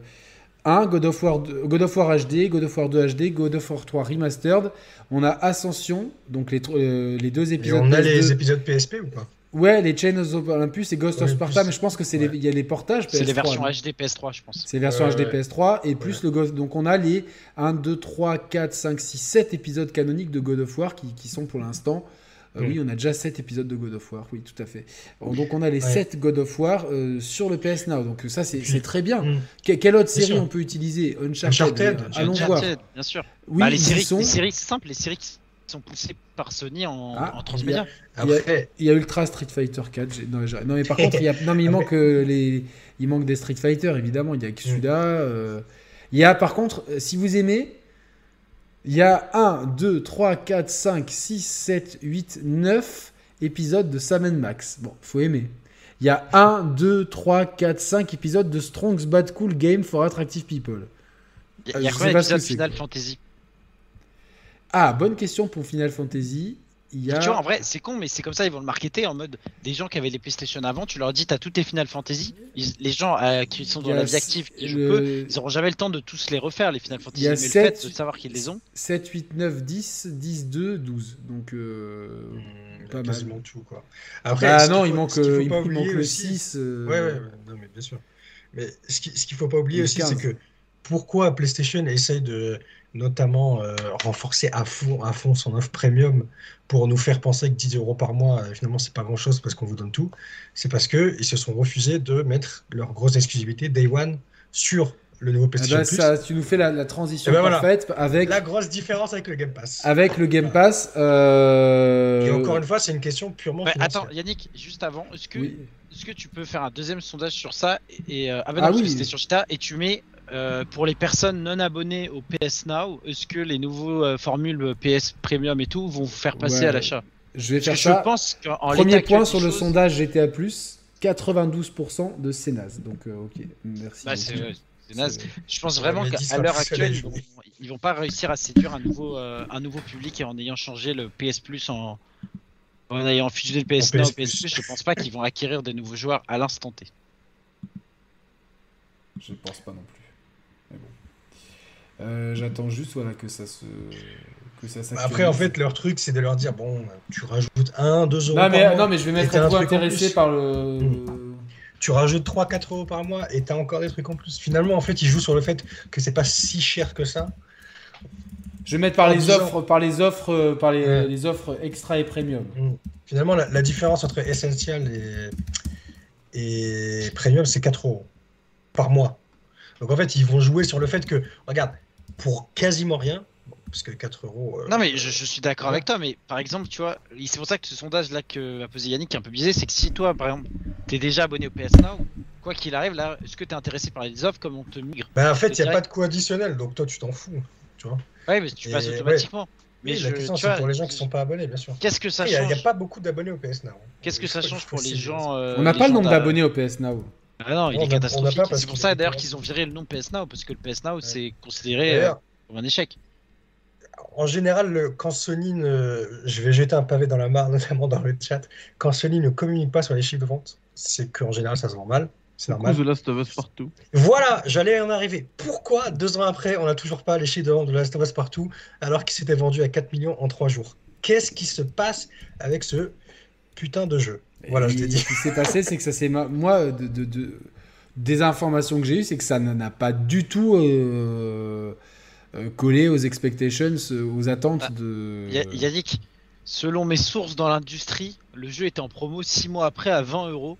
1, God of, War God of War HD, God of War 2 HD, God of War 3 Remastered. On a Ascension, donc les, euh, les deux épisodes. Et on a les épisodes PSP ou pas? Ouais, les Chains of Olympus et Ghost of Sparta, mais je pense que c'est il y a les portages PS3. C'est les versions HD PS3, je pense. C'est les versions HD PS3 et plus le Ghost. Donc on a les 1, 2, 3, 4, 5, 6, 7 épisodes canoniques de God of War qui, qui sont pour l'instant euh, oui, mm. on a déjà 7 épisodes de God of War, oui, tout à fait. Donc on a les 7 God of War euh, sur le PS Now, donc ça c'est très bien. Mm. quelle autre série on peut utiliser? Uncharted, allons voir. Bien sûr. Oui, bah, les, séries, sont... les séries simples, les séries qui sont poussées par Sony en, ah, transmédia. Il y, a, Ultra Street Fighter 4. Non, non, mais par contre, il, y a... non, mais il manque euh, les, il manque des Street Fighter évidemment. Il y a que mm. celui-là. Il y a par contre, si vous aimez, il y a 1, 2, 3, 4, 5, 6, 7, 8, 9 épisodes de Sam Max. Bon, faut aimer. Il y a 1, 2, 3, 4, 5 épisodes de Strong's Bad Cool Game for Attractive People. Il y a, combien d'épisodes Final Fantasy? Ah, bonne question pour Final Fantasy. Tu vois, en vrai, c'est con, mais c'est comme ça, ils vont le marketer en mode des gens qui avaient les PlayStation avant, tu leur dis, t'as tous tes Final Fantasy. les gens euh, qui sont dans la vie active, ils n'auront jamais le temps de tous les refaire, les Final Fantasy. mais 7, le fait de savoir qu'ils les ont. 7, 8, 9, 10, 10, 2, 12. Donc, euh, mmh, pas quasiment mal. tout, quoi. Après, ah non, il manque, il, il manque le 6. Euh... Ouais, ouais, non, mais bien sûr. Mais ce qu'il ne faut pas oublier aussi, c'est que pourquoi PlayStation essaye de notamment euh, renforcer à fond, à fond son offre premium pour nous faire penser que 10 euros par mois, euh, finalement, c'est pas grand chose parce qu'on vous donne tout. C'est parce qu'ils se sont refusés de mettre leur grosse exclusivité Day One sur le nouveau PlayStation ah bah, ça, Tu nous fais la, transition ben parfaite avec la grosse différence avec le Game Pass. Avec le Game Pass. Euh, Et encore une fois, c'est une question purement. attends, Yannick, juste avant, est-ce que, est-ce que tu peux faire un deuxième sondage sur ça et, ah, ben ah oui. c'était sur Chita et tu mets euh, pour les personnes non abonnées au PS Now, est-ce que les nouveaux euh, formules PS Premium et tout vont vous faire passer à l'achat? Je vais faire ça. Je pense Premier point sur le sondage GTA+, 92% de CNAS. Donc, euh, ok, merci. Bah, je pense vraiment qu'à l'heure actuelle, ils vont, vont pas réussir à séduire un nouveau, euh, un nouveau public et en ayant changé le PS Plus en, en ayant fusionné le PS Now au PS Plus, je pense pas qu'ils vont acquérir des nouveaux joueurs à l'instant T. Je pense pas non plus. Euh, j'attends juste voilà, que ça se. Que ça Après, en fait, leur truc, c'est de leur dire bon, tu rajoutes 1, 2 euros. Non, mais, non, mais je vais mettre un peu intéressé par le. Hmm. Tu rajoutes 3-4 euros par mois et t'as encore des trucs en plus. Finalement, en fait, ils jouent sur le fait que c'est pas si cher que ça. Je vais mettre par les offres, par les offres, euh, par les, offres extra et premium. Hmm. Finalement, la, différence entre essentiel et, et premium, c'est 4 euros par mois. Donc en fait, ils vont jouer sur le fait que, regarde, pour quasiment rien, parce que 4 euros. Euh, non, mais je, suis d'accord avec toi, mais par exemple, tu vois, c'est pour ça que ce sondage-là que a posé Yannick est un peu biaisé, c'est que si toi, par exemple, tu es déjà abonné au PS Now, quoi qu'il arrive, là, est-ce que tu es intéressé par les offres comme on te migre Bah, en fait, il n'y a pas de coût additionnel, donc toi, tu t'en fous, tu vois. Ouais, mais tu passes automatiquement. Mais la question, c'est pour les gens qui sont pas abonnés, bien sûr. Qu'est-ce que ça change Il n'y a, pas beaucoup d'abonnés au PS Now. Qu'est-ce que ça change pour les gens euh, On n'a pas le nombre d'abonnés au PS Now. Ah non, il est catastrophique. C'est pour ça d'ailleurs qu'ils ont viré le nom PS Now, parce que le PS Now, c'est considéré euh, comme un échec. En général, quand Sony ne... Je vais jeter un pavé dans la mare, notamment dans le chat. Quand Sony ne communique pas sur les chiffres de vente, c'est qu'en général, ça se vend mal. C'est normal. The Last of Us partout. Voilà, j'allais en arriver. Pourquoi, deux ans après, on n'a toujours pas les chiffres de vente de The Last of Us partout, alors qu'il s'était vendu à 4 millions en 3 jours? Qu'est-ce qui se passe avec ce putain de jeu? Voilà, je t'ai dit. Ce qui s'est passé, c'est que ça s'est. Moi, de, des informations que j'ai eues, c'est que ça n'a pas du tout euh, euh, collé aux expectations, euh, aux attentes ah, de. Yannick, selon mes sources dans l'industrie, le jeu était en promo 6 mois après à 20 euros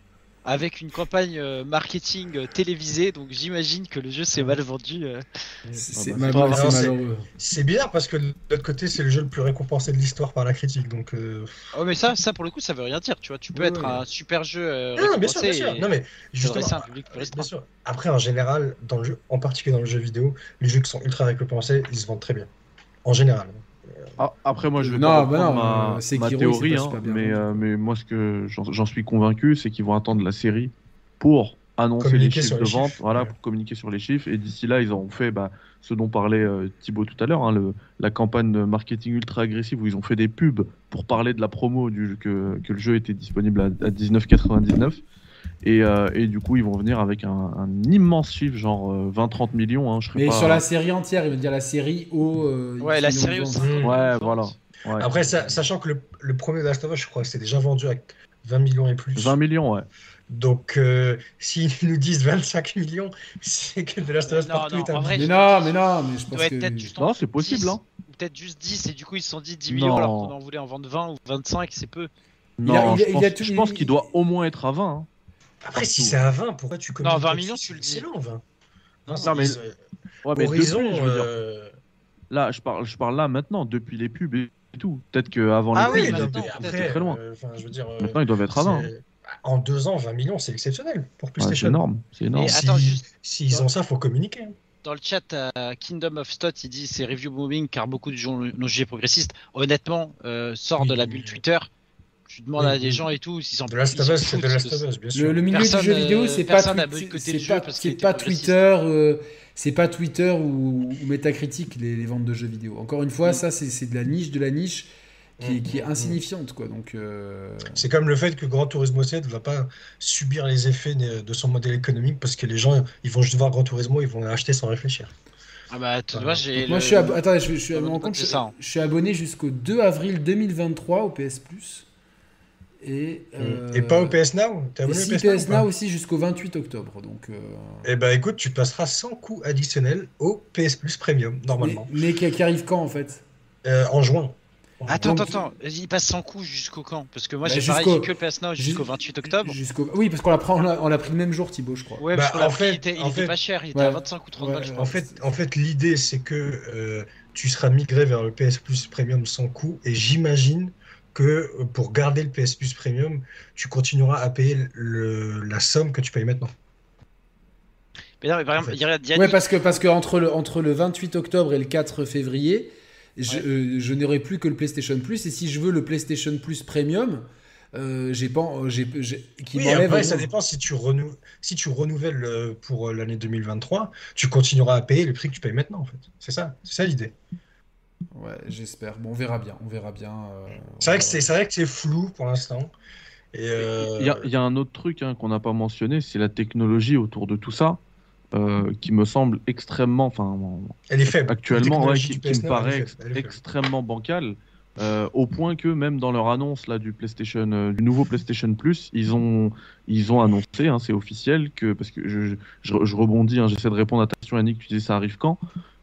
avec une campagne euh, marketing euh, télévisée, donc j'imagine que le jeu s'est mal vendu. Euh. C'est malheureux. C'est bizarre parce que de l'autre côté, c'est le jeu le plus récompensé de l'histoire par la critique, donc. Oh mais ça, ça pour le coup, ça veut rien dire, tu vois. Tu peux être un super jeu. non, bien sûr, bien sûr. Non mais justement, un public bien sûr. Après, en général, dans le jeu, en particulier dans le jeu vidéo, les jeux qui sont ultra récompensés, ils se vendent très bien. En général. Ah, après, moi, je vais non, pas bah ma, ma théorie, hein, mais, euh, mais moi, ce que j'en suis convaincu, c'est qu'ils vont attendre la série pour annoncer les chiffres de vente, voilà, pour communiquer sur les chiffres. Et d'ici là, ils ont fait bah, ce dont parlait euh, Thibaut tout à l'heure, hein, la campagne de marketing ultra agressive où ils ont fait des pubs pour parler de la promo du, que, que le jeu était disponible à, à 19,99. Euh, et, du coup, ils vont venir avec un, immense chiffre, genre 20-30 euh, millions. Hein, je Mais sur la série entière, il veut dire la série au. Euh, ouais, la série aussi. Ouais, voilà. Après, sachant que le, premier Last of Us, je crois que c'était déjà vendu à 20 millions et plus. 20 millions, ouais. Donc, s'ils nous disent 25 millions, c'est que The Last of Us partout est un mais non, mais non, mais je pense que. Non, c'est possible, hein. Peut-être juste 10, et du coup, ils se sont dit 10 millions alors qu'on en voulait en vendre 20 ou 25, c'est peu. Non, je, pense, je pense qu'il doit au moins être à 20. Hein. Après, si c'est à 20, pourquoi tu communiques Non, 20 millions, tu le dis. C'est long, 20. Non, non mais... Ouais, mais Horizon, depuis, je veux dire... Euh, là, je parle, je parle là maintenant, depuis les pubs et tout. Peut-être qu'avant ah les oui, pubs, c'était très loin. Euh, je veux dire, euh, maintenant, ils doivent être à 20. En deux ans, 20 millions, c'est exceptionnel pour PlayStation. Ouais, c'est énorme. C'est énorme. S'ils si, si ont ça, il faut communiquer. Dans le chat, Kingdom of Stot, il dit c'est review booming car beaucoup de gens l'ont jugé progressiste. Honnêtement, sort de la bulle Twitter tu demandes à des gens et tout s'ils sont de Last of Us, c'est de Last of Us, bien sûr. Le, milieu du jeu vidéo, c'est pas, c'est pas, Twitter, euh, c'est pas Twitter ou, Metacritic les, ventes de jeux vidéo. Encore une fois, mm. ça c'est de la niche de la niche qui, est, qui est mm. insignifiante quoi. Donc euh, c'est comme le fait que Gran Turismo 7 va pas subir les effets de son modèle économique parce que les gens ils vont juste voir Gran Turismo, ils vont l'acheter sans réfléchir. Ah bah, tu vois, j'ai. Moi, je suis, Attends, je, suis, hein. je suis abonné jusqu'au 2 avril 2023 au PS Plus. Et, euh, et pas au PS Now? T'as abonné au PS, Now, aussi jusqu'au 28 octobre. Donc, euh... Eh ben écoute, tu passeras sans coût additionnel au PS Plus Premium, normalement. Mais, qui, arrive quand en fait? Euh, En juin. Attends, attends, attends, il passe sans coût jusqu'au quand? Parce que moi bah, j'ai pareil, j'ai que le PS Now jusqu'au 28 octobre. Oui, parce qu'on l'a pris, on l'a pris le même jour, Thibaut, je crois. Ouais, parce bah, en fait, il était, il était pas cher, il était à 25 ou 30 balles, je crois. En fait, en fait l'idée c'est que euh, tu seras migré vers le PS Plus Premium sans coût, et j'imagine que euh, pour garder le PS Plus Premium, tu continueras à payer le, la somme que tu payes maintenant. Mais non, mais par exemple, ouais, parce que, parce que entre, le, entre le 28 octobre et le 4 février, je, n'aurai plus que le PlayStation Plus. Et si je veux le PlayStation Plus Premium, j'ai pas, j'ai, qui oui, après, ça dépend si tu, renou... si tu renouvelles pour l'année 2023, tu continueras à payer le prix que tu payes maintenant, en fait. C'est ça, c'est ça l'idée. Ouais, j'espère. Bon, on verra bien, on verra bien. c'est vrai que c'est, vrai que c'est flou pour l'instant. Euh, il y, a un autre truc hein, qu'on n'a pas mentionné, c'est la technologie autour de tout ça, euh, qui me semble extrêmement, enfin, elle est faible. Actuellement, qui, me paraît extrêmement bancale. Euh, au point que même dans leur annonce là du PlayStation, du nouveau PlayStation Plus, ils ont ils ont annoncé, hein, c'est officiel que parce que je, je, rebondis, hein, j'essaie de répondre à ta question, Annick, tu disais ça arrive quand?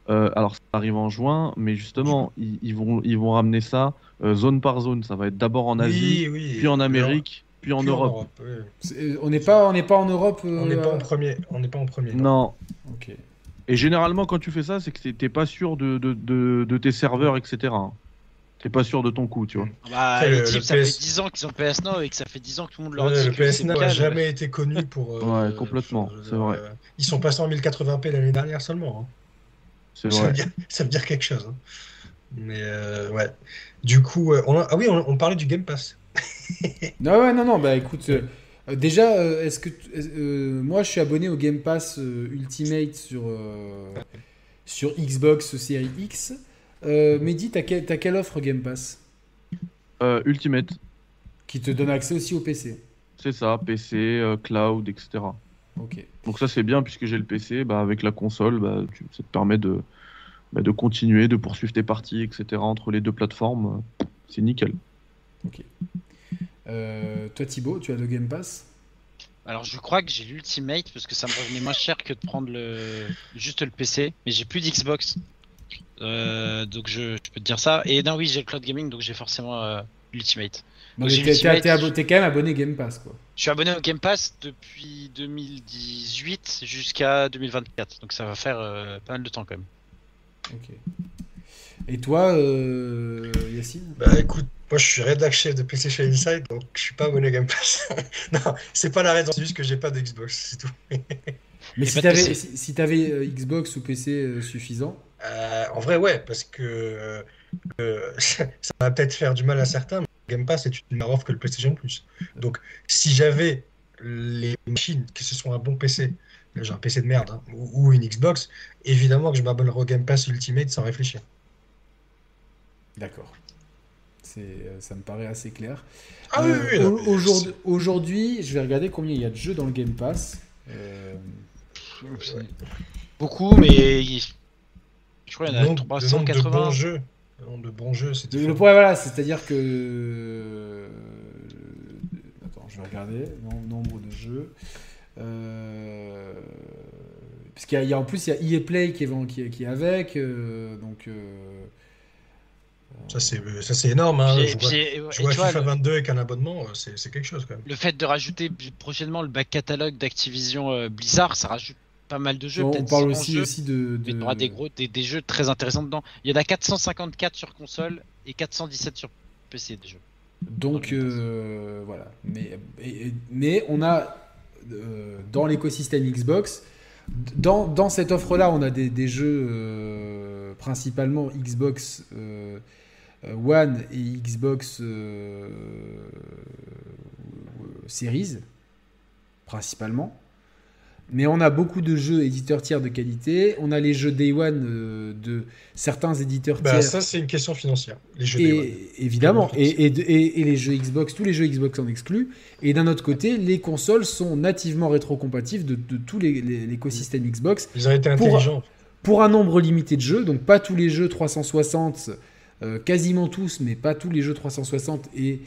Alors ça arrive en juin, mais justement ils, vont ils vont ramener ça euh, zone par zone. Ça va être d'abord en Asie, puis en Amérique, puis en Europe. On n'est pas, on n'est pas en Europe. On n'est pas en premier. On n'est pas en premier. Non. Ok. Et généralement, quand tu fais ça, c'est que t'es pas sûr de, de, de, tes serveurs, etc. T'es pas sûr de ton coup, tu vois. Ah bah, les ça fait 10 ans qu'ils ont PS Now et que ça fait 10 ans que tout le monde leur dit. le PS Now n'a jamais été connu pour. Euh, ouais, complètement, c'est vrai. Euh, ils sont passés en 1080p l'année dernière seulement. Hein. C'est vrai. Ça veut, dire, quelque chose. Hein. Mais ouais. Du coup, euh, on ah oui, on, parlait du Game Pass. non, ouais, non, non, bah écoute, euh, déjà, euh, est-ce que moi je suis abonné au Game Pass Ultimate sur, sur Xbox Series X. Mehdi, t'as, as quelle offre Game Pass? Ultimate. Qui te donne accès aussi au PC. C'est ça, PC, cloud, etc. Ok. Donc ça c'est bien puisque j'ai le PC, bah, avec la console, bah, ça te permet de, bah, de continuer, de poursuivre tes parties, etc. entre les deux plateformes. C'est nickel. Ok. Euh, toi Thibaut, tu as le Game Pass? Alors je crois que j'ai l'Ultimate parce que ça me revenait moins cher que de prendre le juste le PC, mais j'ai plus d'Xbox. Euh, donc je, peux te dire ça. Et non oui j'ai le cloud gaming donc j'ai forcément euh, l'Ultimate. Donc t'es quand même abonné Game Pass quoi. Je suis abonné au Game Pass depuis 2018 jusqu'à 2024 donc ça va faire pas mal de temps quand même. Ok. Et toi, euh, Yacine? Bah écoute, moi je suis rédac chef de PlayStation Inside, donc je suis pas abonné Game Pass. non, c'est pas la raison, c'est juste que j'ai pas de Xbox, c'est tout. Mais si t'avais si, avais euh, Xbox ou PC euh, suffisant? En vrai, ouais, parce que ça va peut-être faire du mal à certains, mais Game Pass est une meilleure offre que le PlayStation Plus. Donc si j'avais les machines, que ce soit un bon PC, j'ai un PC de merde, hein, ou, une Xbox, évidemment que je m'abonnerai au Game Pass Ultimate sans réfléchir. D'accord. Euh, ça me paraît assez clair. Ah euh, aujourd'hui, je vais regarder combien il y a de jeux dans le Game Pass. Euh, Beaucoup, mais je crois qu'il y en a 380. de bons jeux. De bons jeux, c'est le point, voilà, c'est-à-dire que. Attends, je vais regarder. Nombre de jeux. Euh, parce qu'il y, a en plus, il y a EA Play qui est, qui, qui est avec. Euh, donc. Euh, ça c'est énorme. Hein. je vois, FIFA 22 avec un abonnement, c'est quelque chose quand même. Le fait de rajouter prochainement le back catalogue d'Activision Blizzard, ça rajoute pas mal de jeux. on parle aussi, aussi de, Il y aura des, gros, des, jeux très intéressants dedans. Il y en a 454 sur console et 417 sur PC des jeux. Donc voilà. Mais, mais on a euh, dans l'écosystème Xbox. Dans, dans cette offre-là, on a des, des jeux euh, principalement Xbox euh, One et Xbox Series, principalement. Mais on a beaucoup de jeux éditeurs tiers de qualité. On a les jeux Day One euh, de certains éditeurs bah, tiers. Ça, c'est une question financière. Les jeux Day One. Évidemment. Et, et, les jeux Xbox, tous les jeux Xbox en excluent. Et d'un autre côté, les consoles sont nativement rétrocompatibles de, de tout l'écosystème Xbox. Ils ont été intelligents. Pour, un nombre limité de jeux. Donc, pas tous les jeux 360, euh, quasiment tous, mais pas tous les jeux 360 et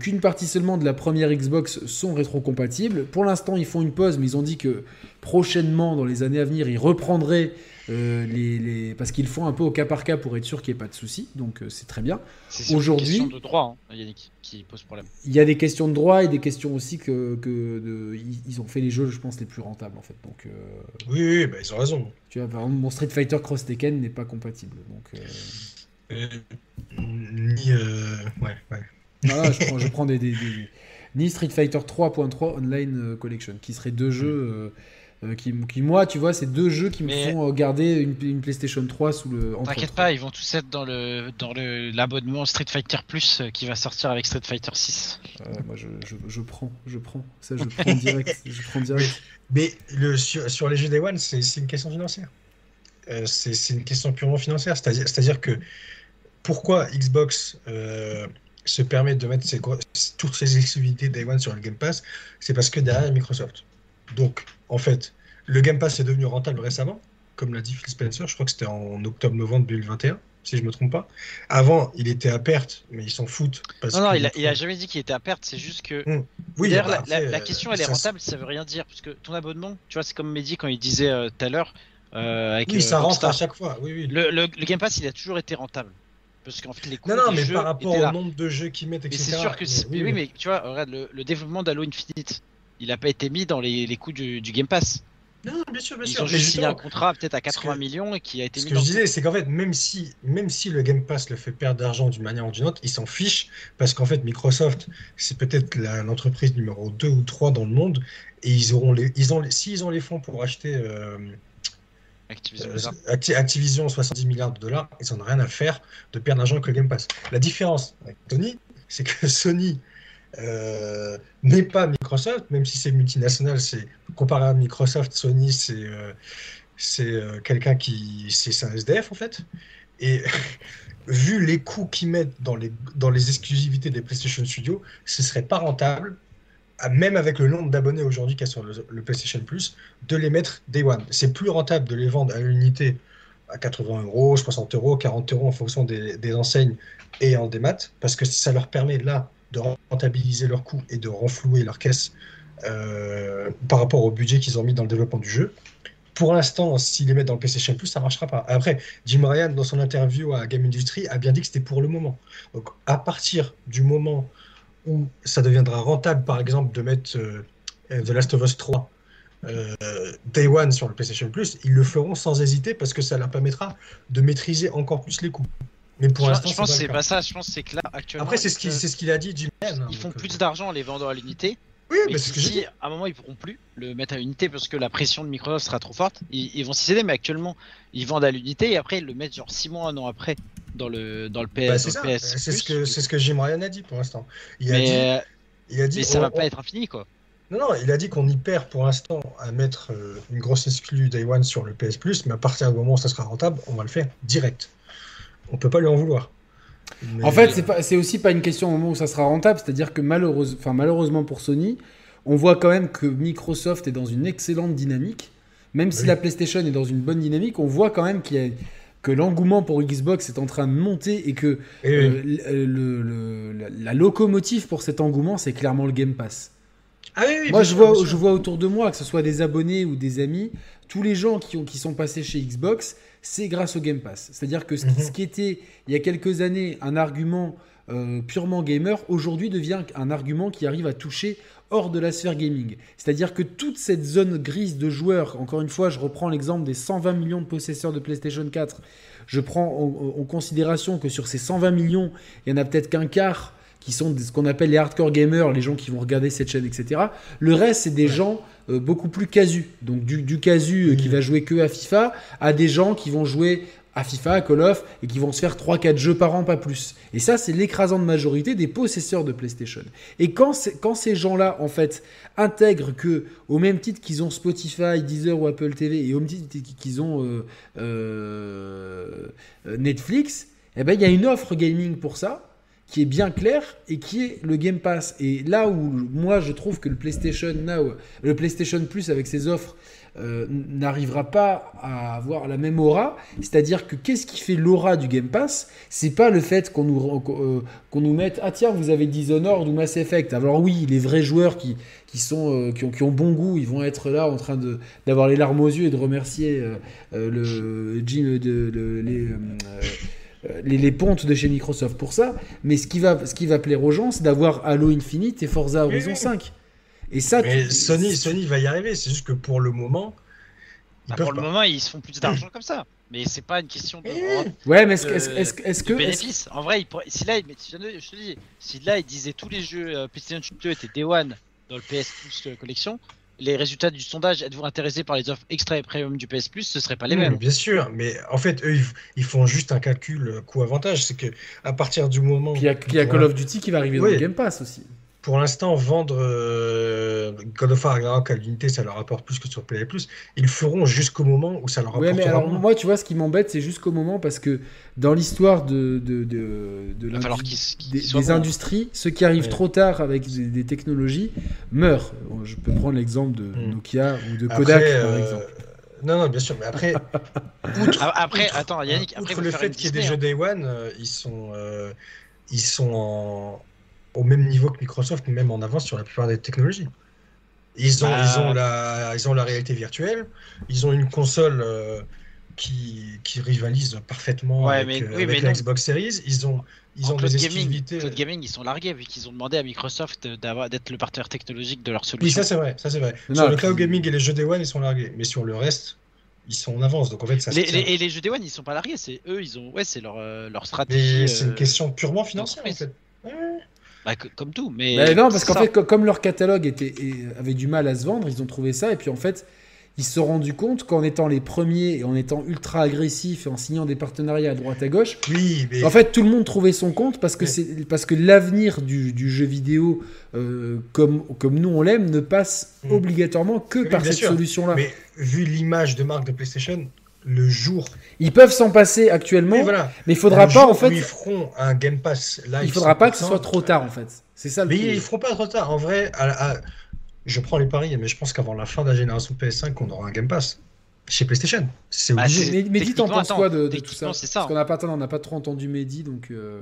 qu'une partie seulement de la première Xbox sont rétrocompatibles. Pour l'instant, ils font une pause, mais ils ont dit que prochainement, dans les années à venir, ils reprendraient euh, les, parce qu'ils font un peu au cas par cas pour être sûr qu'il n'y ait pas de soucis. Donc euh, c'est très bien. Aujourd'hui, de droit, hein, Yannick, qui pose problème. Il y a des questions de droit et des questions aussi que, que ils ont fait les jeux, je pense, les plus rentables en fait. Donc oui, oui bah, ils ont raison. Tu vois, par exemple, mon Street Fighter Cross Tekken n'est pas compatible, donc. ni ouais, ouais. Je, prends, des, Ni Street Fighter 3.3 Online euh, Collection, qui serait deux jeux. Euh, Euh, qui, qui, moi, tu vois, c'est deux jeux qui me font garder une, PlayStation 3 sous le. T'inquiète pas, ils vont tous être dans le dans le l'abonnement Street Fighter Plus qui va sortir avec Street Fighter 6. moi, je, je, je, prends, je prends. Ça, je prends direct. je prends direct. Mais, le, sur, sur les jeux Day One, c'est une question financière. c'est une question purement financière. C'est-à-dire que pourquoi Xbox se permet de mettre toutes ces exclusivités Day One sur le Game Pass, c'est parce que derrière Microsoft. Donc, en fait, le Game Pass est devenu rentable récemment, comme l'a dit Phil Spencer, je crois que c'était en octobre-novembre 2021, si je ne me trompe pas. Avant, il était à perte, mais ils s'en foutent. non, non, il a, jamais dit qu'il était à perte, c'est juste que. Hum. Oui, bah, la, question, elle est rentable, ça veut rien dire, parce que ton abonnement, tu vois, c'est comme Mehdi quand il disait euh, tout à l'heure. Euh, oui, ça euh, rentre à chaque fois. Oui, oui. le, Game Pass, il a toujours été rentable. Parce qu'en fait, les coûts non, non, mais par rapport au nombre de jeux qu'ils mettent, etc. c'est sûr que oui, mais, tu vois, regarde, le, développement d'Halo Infinite, il n'a pas été mis dans les, les coûts du, Game Pass. Non, bien sûr, bien sûr. Ils ont juste signé un contrat peut-être à 80 millions et qui a été mis. Ce que je disais, c'est qu'en fait, même si, même si le Game Pass le fait perdre d'argent d'une manière ou d'une autre, ils s'en fichent parce qu'en fait, Microsoft, c'est peut-être l'entreprise numéro 2 ou 3 dans le monde et ils auront les, ils ont, s'ils ont les fonds pour acheter. Euh, Activision, 70 euh, milliards de dollars, ils n'en ont rien à faire de perdre d'argent avec le Game Pass. La différence avec Sony, c'est que Sony euh, n'est pas Microsoft, même si c'est multinational, c'est comparé à Microsoft, Sony, c'est euh, quelqu'un qui. C'est un SDF en fait. Et vu les coûts qu'ils mettent dans les, dans les exclusivités des PlayStation Studios, ce serait pas rentable même avec le nombre d'abonnés aujourd'hui qu'il y a sur le, PlayStation Plus, de les mettre Day One. C'est plus rentable de les vendre à l'unité à 80 euros, 60 euros, 40 euros en fonction des, enseignes et en démat, parce que ça leur permet là de rentabiliser leurs coûts et de renflouer leur caisse euh, par rapport au budget qu'ils ont mis dans le développement du jeu. Pour l'instant, s'ils les mettent dans le PlayStation Plus, ça ne marchera pas. Après, Jim Ryan, dans son interview à Game Industry, a bien dit que c'était pour le moment. Donc, à partir du moment où ça deviendra rentable, par exemple, de mettre euh, The Last of Us 3 euh, Day One sur le PlayStation Plus, ils le feront sans hésiter parce que ça leur permettra de maîtriser encore plus les coûts. Mais pour l'instant, je pense que c'est pas ça. Je pense c'est que là, actuellement. Après, c'est ce qu'il ce a dit, Jim. Ils font plus euh, d'argent en les vendant à l'unité. Oui, mais c'est ce que si à un moment ils pourront plus le mettre à l'unité parce que la pression de Microsoft sera trop forte, ils, vont s'y céder, mais actuellement ils vendent à l'unité et après ils le mettent genre 6 mois, un an après dans le, dans le PS. Bah, c'est ce que, c'est ce que Jim Ryan a dit pour l'instant. Il, a dit, euh, il a dit. Mais ça va pas être infini quoi. Non, non, il a dit qu'on y perd pour l'instant à mettre euh, une grosse exclue Day One sur le PS Plus, mais à partir du moment où ça sera rentable, on va le faire direct. On peut pas lui en vouloir. En fait, c'est, aussi pas une question au moment où ça sera rentable, c'est-à-dire que malheureuse, enfin, malheureusement pour Sony, on voit quand même que Microsoft est dans une excellente dynamique. Même si la PlayStation est dans une bonne dynamique, on voit quand même qu'il y a, que l'engouement pour Xbox est en train de monter et que euh, le, la locomotive pour cet engouement, c'est clairement le Game Pass. Ah moi, je vois, je vois autour de moi, que ce soit des abonnés ou des amis, tous les gens qui, ont, qui sont passés chez Xbox, c'est grâce au Game Pass. C'est-à-dire que ce, mhm. ce, qui était, il y a quelques années, un argument euh, purement gamer, aujourd'hui devient un argument qui arrive à toucher hors de la sphère gaming. C'est-à-dire que toute cette zone grise de joueurs, encore une fois, je reprends l'exemple des 120 millions de possesseurs de PlayStation 4, je prends en, considération que sur ces 120 millions, il y en a peut-être qu'un quart qui sont ce qu'on appelle les hardcore gamers, les gens qui vont regarder cette chaîne, etc. Le reste, c'est des gens euh, beaucoup plus casus. Donc du, du casu euh, qui va jouer que à FIFA, à des gens qui vont jouer à FIFA, à Call of, et qui vont se faire 3-4 jeux par an, pas plus. Et ça, c'est l'écrasante majorité des possesseurs de PlayStation. Et quand, quand ces gens-là, en fait, intègrent que, au même titre qu'ils ont Spotify, Deezer ou Apple TV, et au même titre qu'ils ont euh, euh, Netflix, eh ben, il y a une offre gaming pour ça, qui est bien claire et qui est le Game Pass. Et là où moi je trouve que le PlayStation Now, le PlayStation Plus avec ses offres euh, n'arrivera pas à avoir la même aura. C'est-à-dire que qu'est-ce qui fait l'aura du Game Pass? C'est pas le fait qu'on nous, euh, nous mette Ah tiens, vous avez Dishonored ou Mass Effect. Alors oui, les vrais joueurs qui, qui, sont, euh, qui, ont, qui ont bon goût, ils vont être là en train de, d'avoir les larmes aux yeux et de remercier le Jim, de, les, pontes de chez Microsoft pour ça. Mais ce qui va, ce qui va plaire aux gens, c'est d'avoir Halo Infinite et Forza Horizon 5. Et ça, Sony, Sony va y arriver. C'est juste que pour le moment. Bah, pour le moment, ils se font plus d'argent comme ça. Mais c'est pas une question de. ouais, mais est-ce que. bénéfice. En vrai, si là, mais je te dis, si là, ils disaient tous les jeux euh, PlayStation 2 étaient Day One dans le PS Plus euh, collection, les résultats du sondage, êtes-vous intéressé par les offres extra et premium du PS Plus, ce seraient pas les mêmes. Bien sûr, mais en fait, eux, ils font juste un calcul coût-avantage. C'est que à partir du moment. il y a, Call of Duty qui va arriver dans le Game Pass aussi pour l'instant, vendre euh, God of War Ragnarok à l'unité, ça leur rapporte plus que sur Plus. Ils le feront jusqu'au moment où ça leur rapporte. Ouais, mais alors moi, tu vois, ce qui m'embête, c'est jusqu'au moment parce que dans l'histoire de, de, de, des, industries, ceux qui arrivent trop tard avec des, technologies meurent. Je peux prendre l'exemple de hmm. Nokia ou de Kodak, par euh, exemple. Non, non, bien sûr, mais après. Ah, après, attends, Yannick, après. le fait qu'il y ait des jeux hein. Day One, euh, ils sont. ils sont en au même niveau que Microsoft, même en avance sur la plupart des technologies. Ils ont, ils ont, bah. la, ils ont la réalité virtuelle, ils ont une console euh, qui, qui, rivalise parfaitement avec, euh, la Xbox Series, ils ont, ils ont des gaming, Cloud Gaming, ils sont largués vu qu'ils ont demandé à Microsoft d'être le partenaire technologique de leur solution. Oui, ça c'est vrai, ça c'est vrai. sur le Cloud Gaming et les jeux Day One, ils sont largués, mais sur le reste, ils sont en avance. Donc en fait, ça les, et les jeux Day One, ils sont pas largués, c'est eux, ils ont, ouais, c'est leur, euh, leur stratégie. C'est une question purement financière en fait. Bah, comme tout, mais. non, parce qu'en fait, comme leur catalogue était, avait du mal à se vendre, ils ont trouvé ça, et puis en fait, ils se sont rendus compte qu'en étant les premiers et en étant ultra agressifs et en signant des partenariats à droite à gauche, oui, mais... en fait, tout le monde trouvait son compte parce que, c'est parce que l'avenir du, du, jeu vidéo, euh, comme, comme nous on l'aime, ne passe mm. obligatoirement que par cette solution-là. Mais vu l'image de marque de PlayStation, le jour. Ils peuvent s'en passer actuellement, voilà. mais il faudra pas en fait. Ils feront un Game Pass là. Il faudra pas que ce soit trop tard en fait. C'est ça. Le mais ils feront pas trop tard. En vrai, je prends les paris, mais je pense qu'avant la fin de la génération PS5, on aura un Game Pass chez PlayStation. C'est bah, obligé. mais, Mehdi, t'en penses quoi de, tout ça, ça Parce qu'on n'a pas, on n'a pas trop entendu Mehdi, donc. Euh,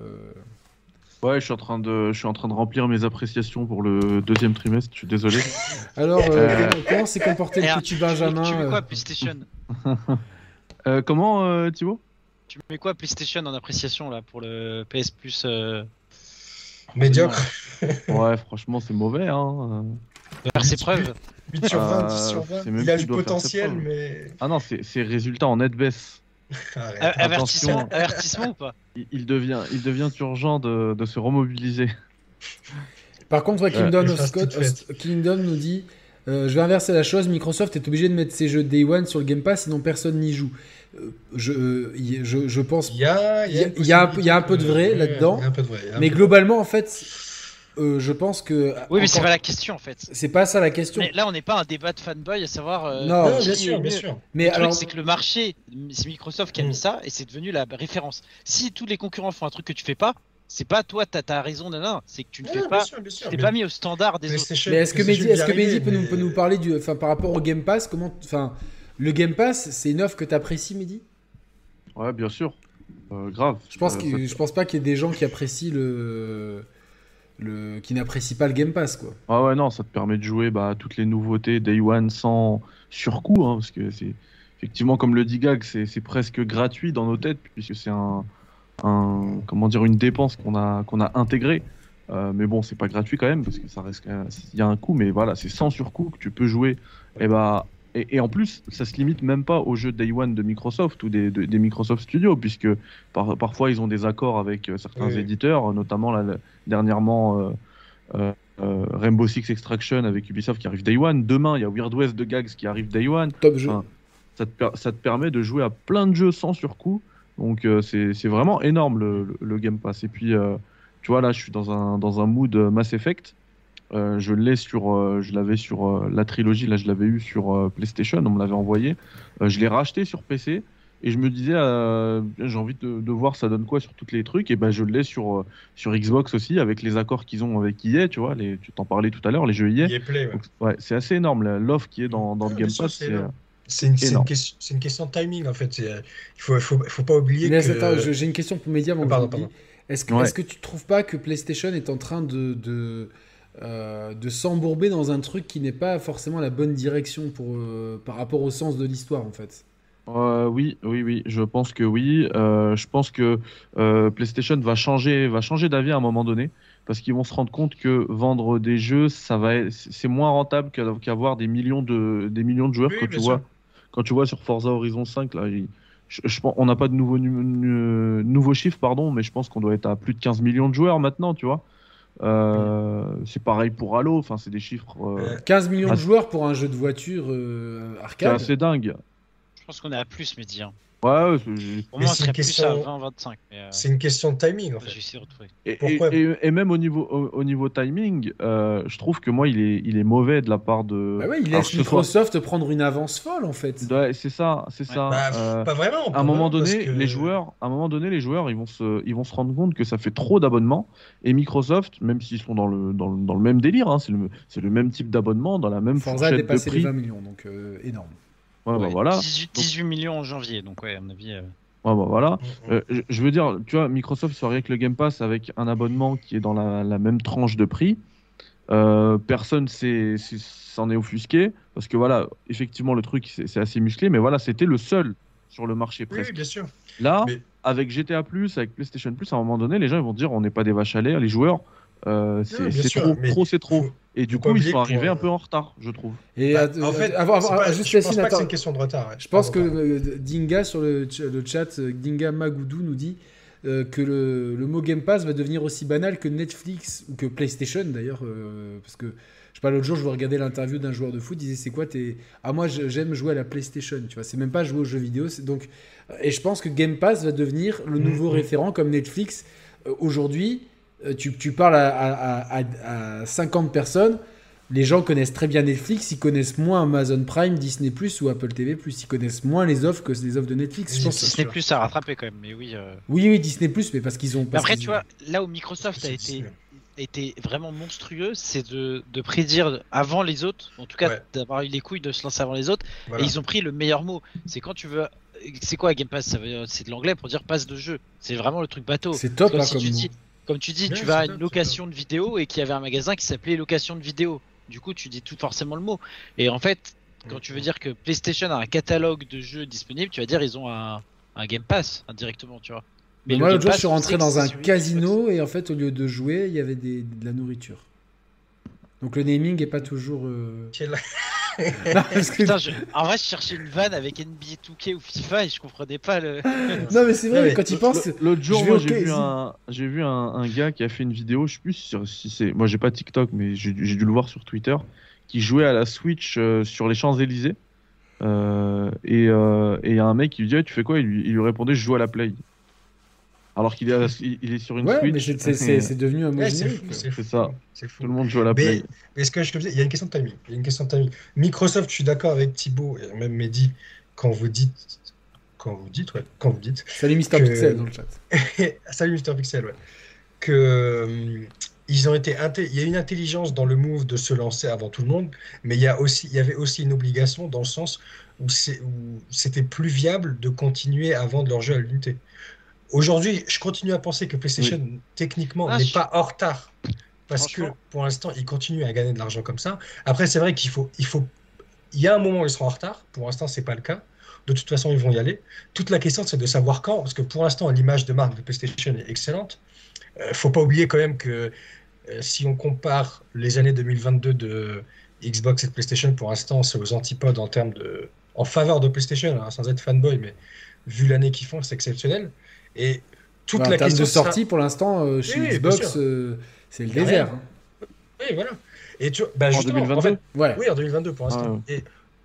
ouais, je suis en train de, je suis en train de remplir mes appréciations pour le deuxième trimestre. Je suis désolé. Alors, euh, euh, comment s'est comporté le petit Benjamin Tu veux quoi, PlayStation? Euh, comment, euh, Thibaut? Tu mets quoi PlayStation en appréciation là pour le PS Plus euh, Médiocre. ouais, franchement, c'est mauvais. Hein. Faire ses preuves. 8 sur 20, 10 sur 20. Il a du potentiel, mais. Ah non, c'est résultat en net baisse. avertissement, avertissement ou pas? Il, devient, il devient urgent de, de se remobiliser. Par contre, ouais, Kingdom, Kingdom nous dit euh, je vais inverser la chose. Microsoft est obligé de mettre ses jeux Day One sur le Game Pass, sinon personne n'y joue. Euh, je, je, je, pense. Il y a, y a, y a, un, y a un peu de vrai là-dedans. Mais globalement, en fait, euh, je pense que. Oui, mais c'est pas la question en fait. C'est pas ça la question. Mais là, on n'est pas un débat de fanboy à savoir. non, bien sûr, bien sûr. Mais alors, c'est que le marché, c'est Microsoft qui a mis mm. ça et c'est devenu la référence. Si tous les concurrents font un truc que tu fais pas, c'est pas toi, t'as as raison, non, c'est que tu ne fais pas, t'es pas mis au standard des autres. Mais est-ce que Mehdi, est-ce que Mehdi peut, nous, peut nous parler du, enfin, par rapport au Game Pass, comment, enfin, le Game Pass, c'est une offre que t'apprécies, Mehdi? Ouais, bien sûr, euh, grave. Je pense euh, je pense pas qu'il y ait des gens qui apprécient le, le, qui n'apprécient pas le Game Pass, quoi. Ah ouais, non, ça te permet de jouer bah, toutes les nouveautés Day One sans surcoût, hein, parce que c'est effectivement comme le dit Gag, c'est presque gratuit dans nos têtes puisque c'est un un, comment dire, une dépense qu'on a, qu'on a intégrée. Euh, mais bon, c'est pas gratuit quand même parce que ça reste, il y a un coût, mais voilà, c'est sans surcoût que tu peux jouer. Et bah, et, en plus, ça se limite même pas aux jeux Day One de Microsoft ou des, des Microsoft Studios, puisque parfois ils ont des accords avec euh, certains éditeurs, notamment là, dernièrement euh, Rainbow Six Extraction avec Ubisoft qui arrive Day One. Demain, il y a Weird West de Gags qui arrive Day One. Top jeu. ça, te, ça te permet de jouer à plein de jeux sans surcoût. Donc euh, c'est vraiment énorme le, Game Pass. Et puis, euh, tu vois, là, je suis dans un, dans un mood Mass Effect. Euh, je l'ai sur, je l'avais sur la trilogie, là je l'avais eu sur PlayStation, on me l'avait envoyé. je l'ai racheté sur PC et je me disais, j'ai envie de, voir ça donne quoi sur tous les trucs. Et ben je l'ai sur sur Xbox aussi avec les accords qu'ils ont avec EA, tu vois, les, tu t'en parlais tout à l'heure, les jeux EA. ouais. c'est assez énorme l'offre qui est dans, dans le Game Pass. C'est une, une, question de timing en fait. Il faut, faut, faut, pas oublier que. J'ai une question pour Média. Est-ce que, est que tu trouves pas que PlayStation est en train de, de, euh, de s'embourber dans un truc qui n'est pas forcément la bonne direction pour, euh, par rapport au sens de l'histoire en fait euh, oui, oui, oui, je pense que oui. je pense que PlayStation va changer, va changer d'avis à un moment donné parce qu'ils vont se rendre compte que vendre des jeux, ça va, c'est moins rentable qu'avoir des millions de, des millions de joueurs que tu vois quand tu vois sur Forza Horizon 5, là, je, on n'a pas de nouveaux, nouveaux chiffres, pardon, mais je pense qu'on doit être à plus de 15 millions de joueurs maintenant, tu vois. Euh, c'est pareil pour Halo, enfin, c'est des chiffres. 15 millions de joueurs pour un jeu de voiture arcade. C'est assez dingue. Je pense qu'on est à plus, Mehdi. Hein. Ouais, c'est une question. 20, 25. Euh, c'est une question de timing en fait. Et, et, et, même au niveau, au, niveau timing, euh, je trouve que moi il est, il est mauvais de la part de. Bah ouais, il laisse Microsoft prendre une avance folle en fait. Ouais, c'est ça, c'est ça. Bah, euh, pas vraiment. À un moment donné, les joueurs, à un moment donné, les joueurs, ils vont se, ils vont se rendre compte que ça fait trop d'abonnements. Et Microsoft, même s'ils sont dans le, dans le, dans le même délire, hein, c'est le, le, même type d'abonnement, dans la même Forza a dépassé les 20 millions, donc énorme. Ouais, bah voilà. 18, millions en janvier, donc ouais, à mon avis. Euh. Ouais, bah voilà. Mm, mm. Euh, je, veux dire, tu vois, Microsoft serait avec le Game Pass avec un abonnement qui est dans la, même tranche de prix. Euh, personne s'en est, offusqué parce que voilà, effectivement, le truc c'est assez musclé, mais voilà, c'était le seul sur le marché presque. Oui, bien sûr. Là, avec GTA avec PlayStation Plus, à un moment donné, les gens ils vont dire on n'est pas des vaches à lait, les joueurs, c'est trop, trop, c'est trop. Et du coup, ils sont arrivés un peu en retard, je trouve. Et bah, en fait, juste je pense pas que c'est une question de retard. Je pense que euh, Dinga sur le, chat, euh, Dinga Magoudou nous dit euh, que le, mot Game Pass va devenir aussi banal que Netflix ou que PlayStation d'ailleurs, parce que je sais pas l'autre jour, je regardais l'interview d'un joueur de foot, il disait c'est quoi tes ah moi j'aime jouer à la PlayStation, tu vois, c'est même pas jouer aux jeux vidéo, donc et je pense que Game Pass va devenir le nouveau mm, mm. référent comme Netflix aujourd'hui euh, tu, tu parles à, à, 50 personnes, les gens connaissent très bien Netflix, ils connaissent moins Amazon Prime, Disney Plus ou Apple TV Plus, ils connaissent moins les offres que les offres de Netflix. Je pense Disney Plus a rattrapé quand même, mais oui. Euh. Oui, oui, Disney Plus, mais parce qu'ils ont. après, tu vois, là où Microsoft a été, été vraiment monstrueux, c'est de, de, prédire avant les autres, en tout cas d'avoir eu les couilles de se lancer avant les autres, et ils ont pris le meilleur mot. C'est quand tu veux. C'est quoi Game Pass? C'est de l'anglais pour dire passe de jeu. C'est vraiment le truc bateau. C'est top, là, comme comme tu dis, tu vas à une location de vidéo et qu'il y avait un magasin qui s'appelait location de vidéo. Du coup, tu dis tout forcément le mot. Et en fait, quand tu veux dire que PlayStation a un catalogue de jeux disponibles, tu vas dire ils ont un, Game Pass indirectement, tu vois. Mais moi, l'autre jour, je suis rentré dans un casino et en fait, au lieu de jouer, il y avait de la nourriture. Donc le naming est pas toujours. Euh... En vrai, je cherchais une vanne avec NBA 2K ou FIFA et je comprenais pas le. non, mais c'est vrai, quand il pense. L'autre jour, moi, j'ai vu, un... vu un, gars qui a fait une vidéo, je sais plus si c'est. Moi, j'ai pas TikTok, mais j'ai dû le voir sur Twitter, qui jouait à la Switch euh, sur les Champs-Élysées. Euh, et euh, il y a un mec qui lui dit Tu fais quoi? Il lui, il lui répondait Je joue à la Play alors qu'il est, il est sur une ouais, Switch. mais c'est devenu un ouais, C'est ça. Tout le monde joue à la Play. Mais, ce que je te disais, il y a une question de timing. Il y a une question de timing. Microsoft, je suis d'accord avec Thibaut et même Mehdi quand vous dites, quand vous dites, ouais, quand vous dites. Salut Mister Pixel dans le chat. Salut Mister Pixel, ouais. Que euh, ils ont été, il y a une intelligence dans le move de se lancer avant tout le monde, mais il y a aussi, il y avait aussi une obligation dans le sens où c'était plus viable de continuer à vendre leur jeu à l'unité. Aujourd'hui, je continue à penser que PlayStation, techniquement, ah, n'est pas en retard. Parce que pour l'instant, ils continuent à gagner de l'argent comme ça. Après, c'est vrai qu'il faut, il faut. Il y a un moment où ils seront en retard. Pour l'instant, c'est pas le cas. De toute façon, ils vont y aller. Toute la question, c'est de savoir quand. Parce que pour l'instant, l'image de marque de PlayStation est excellente. ne euh, faut pas oublier quand même que euh, si on compare les années 2022 de Xbox et de PlayStation, pour l'instant, c'est aux antipodes en termes de. En faveur de PlayStation, hein, sans être fanboy, mais vu l'année qu'ils font, c'est exceptionnel. Et toute bah, la question de sortie, pour l'instant, euh, chez Xbox, euh, c'est le désert. Hein. Oui, voilà. Et tu, bah, en 2022 Oui, en 2022 pour l'instant. Et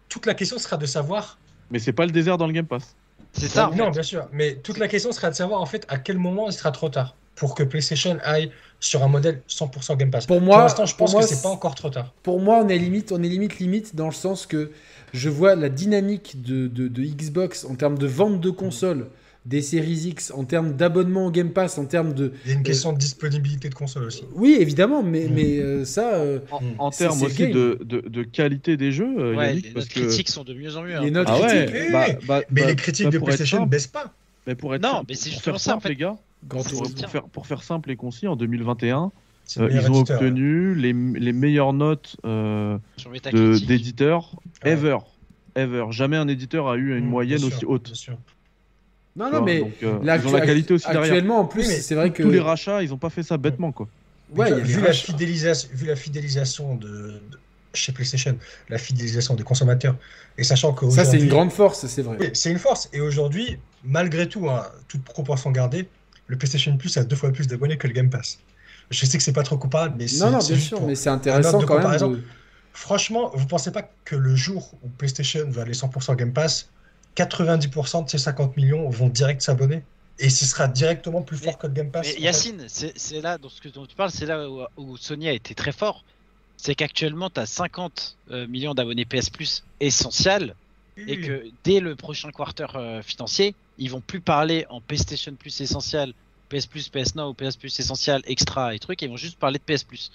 toute la question sera de savoir. Mais c'est pas le désert dans le Game Pass. C'est ça. non, bien sûr. Mais toute la question sera de savoir en fait à quel moment il sera trop tard pour que PlayStation aille sur un modèle 100% Game Pass. Pour moi, pour l'instant, je pense que c'est pas encore trop tard. Pour moi, on est limite, on est limite limite dans le sens que je vois la dynamique de, de, de Xbox en termes de vente de consoles des séries X, en termes d'abonnement au Game Pass, en termes de... Il y a une question de disponibilité de console aussi. Oui, évidemment, mais, mm. mais euh, ça... Euh, en, termes aussi de, de, qualité des jeux, euh, les notes critiques sont de mieux en mieux. Les hein. notes ah critiques, bah, bah, mais bah, les critiques de PlayStation ne baissent pas. Mais pour être non, mais c'est justement ça, simple, les gars. Pour, faire, pour faire simple et concis, en 2021, ils ont obtenu les, les, meilleures notes d'éditeurs ever. Ever. Jamais un éditeur a eu une mm, moyenne aussi haute. Non, non, mais euh, la, ils ont la qualité aussi actuellement, en plus, c'est vrai que tous les rachats, ils n'ont pas fait ça bêtement, quoi. Ouais, vu, la fidélisation, vu la fidélisation de, chez PlayStation, la fidélisation des consommateurs, et sachant que ça c'est une grande force, c'est vrai. Oui, c'est une force. Et aujourd'hui, malgré tout, hein, toute proportion gardée, le PlayStation Plus a deux fois plus d'abonnés que le Game Pass. Je sais que c'est pas trop comparable, mais Non, non, bien sûr, mais c'est intéressant quand même. De... Franchement, vous pensez pas que le jour où PlayStation va aller 100% Game Pass, 90% de ces 50 millions vont direct s'abonner et ce sera directement plus fort que le Game Pass. Mais Yacine, c'est là, dans ce que dont tu parles, c'est là où, Sony a été très fort. C'est qu'actuellement, tu as 50 millions d'abonnés PS Plus essentiels et que dès le prochain quarter euh, financier, ils vont plus parler en PlayStation Plus essentiel, PS Plus, PS Now ou PS Plus essentiel, extra et trucs, ils vont juste parler de PS Plus.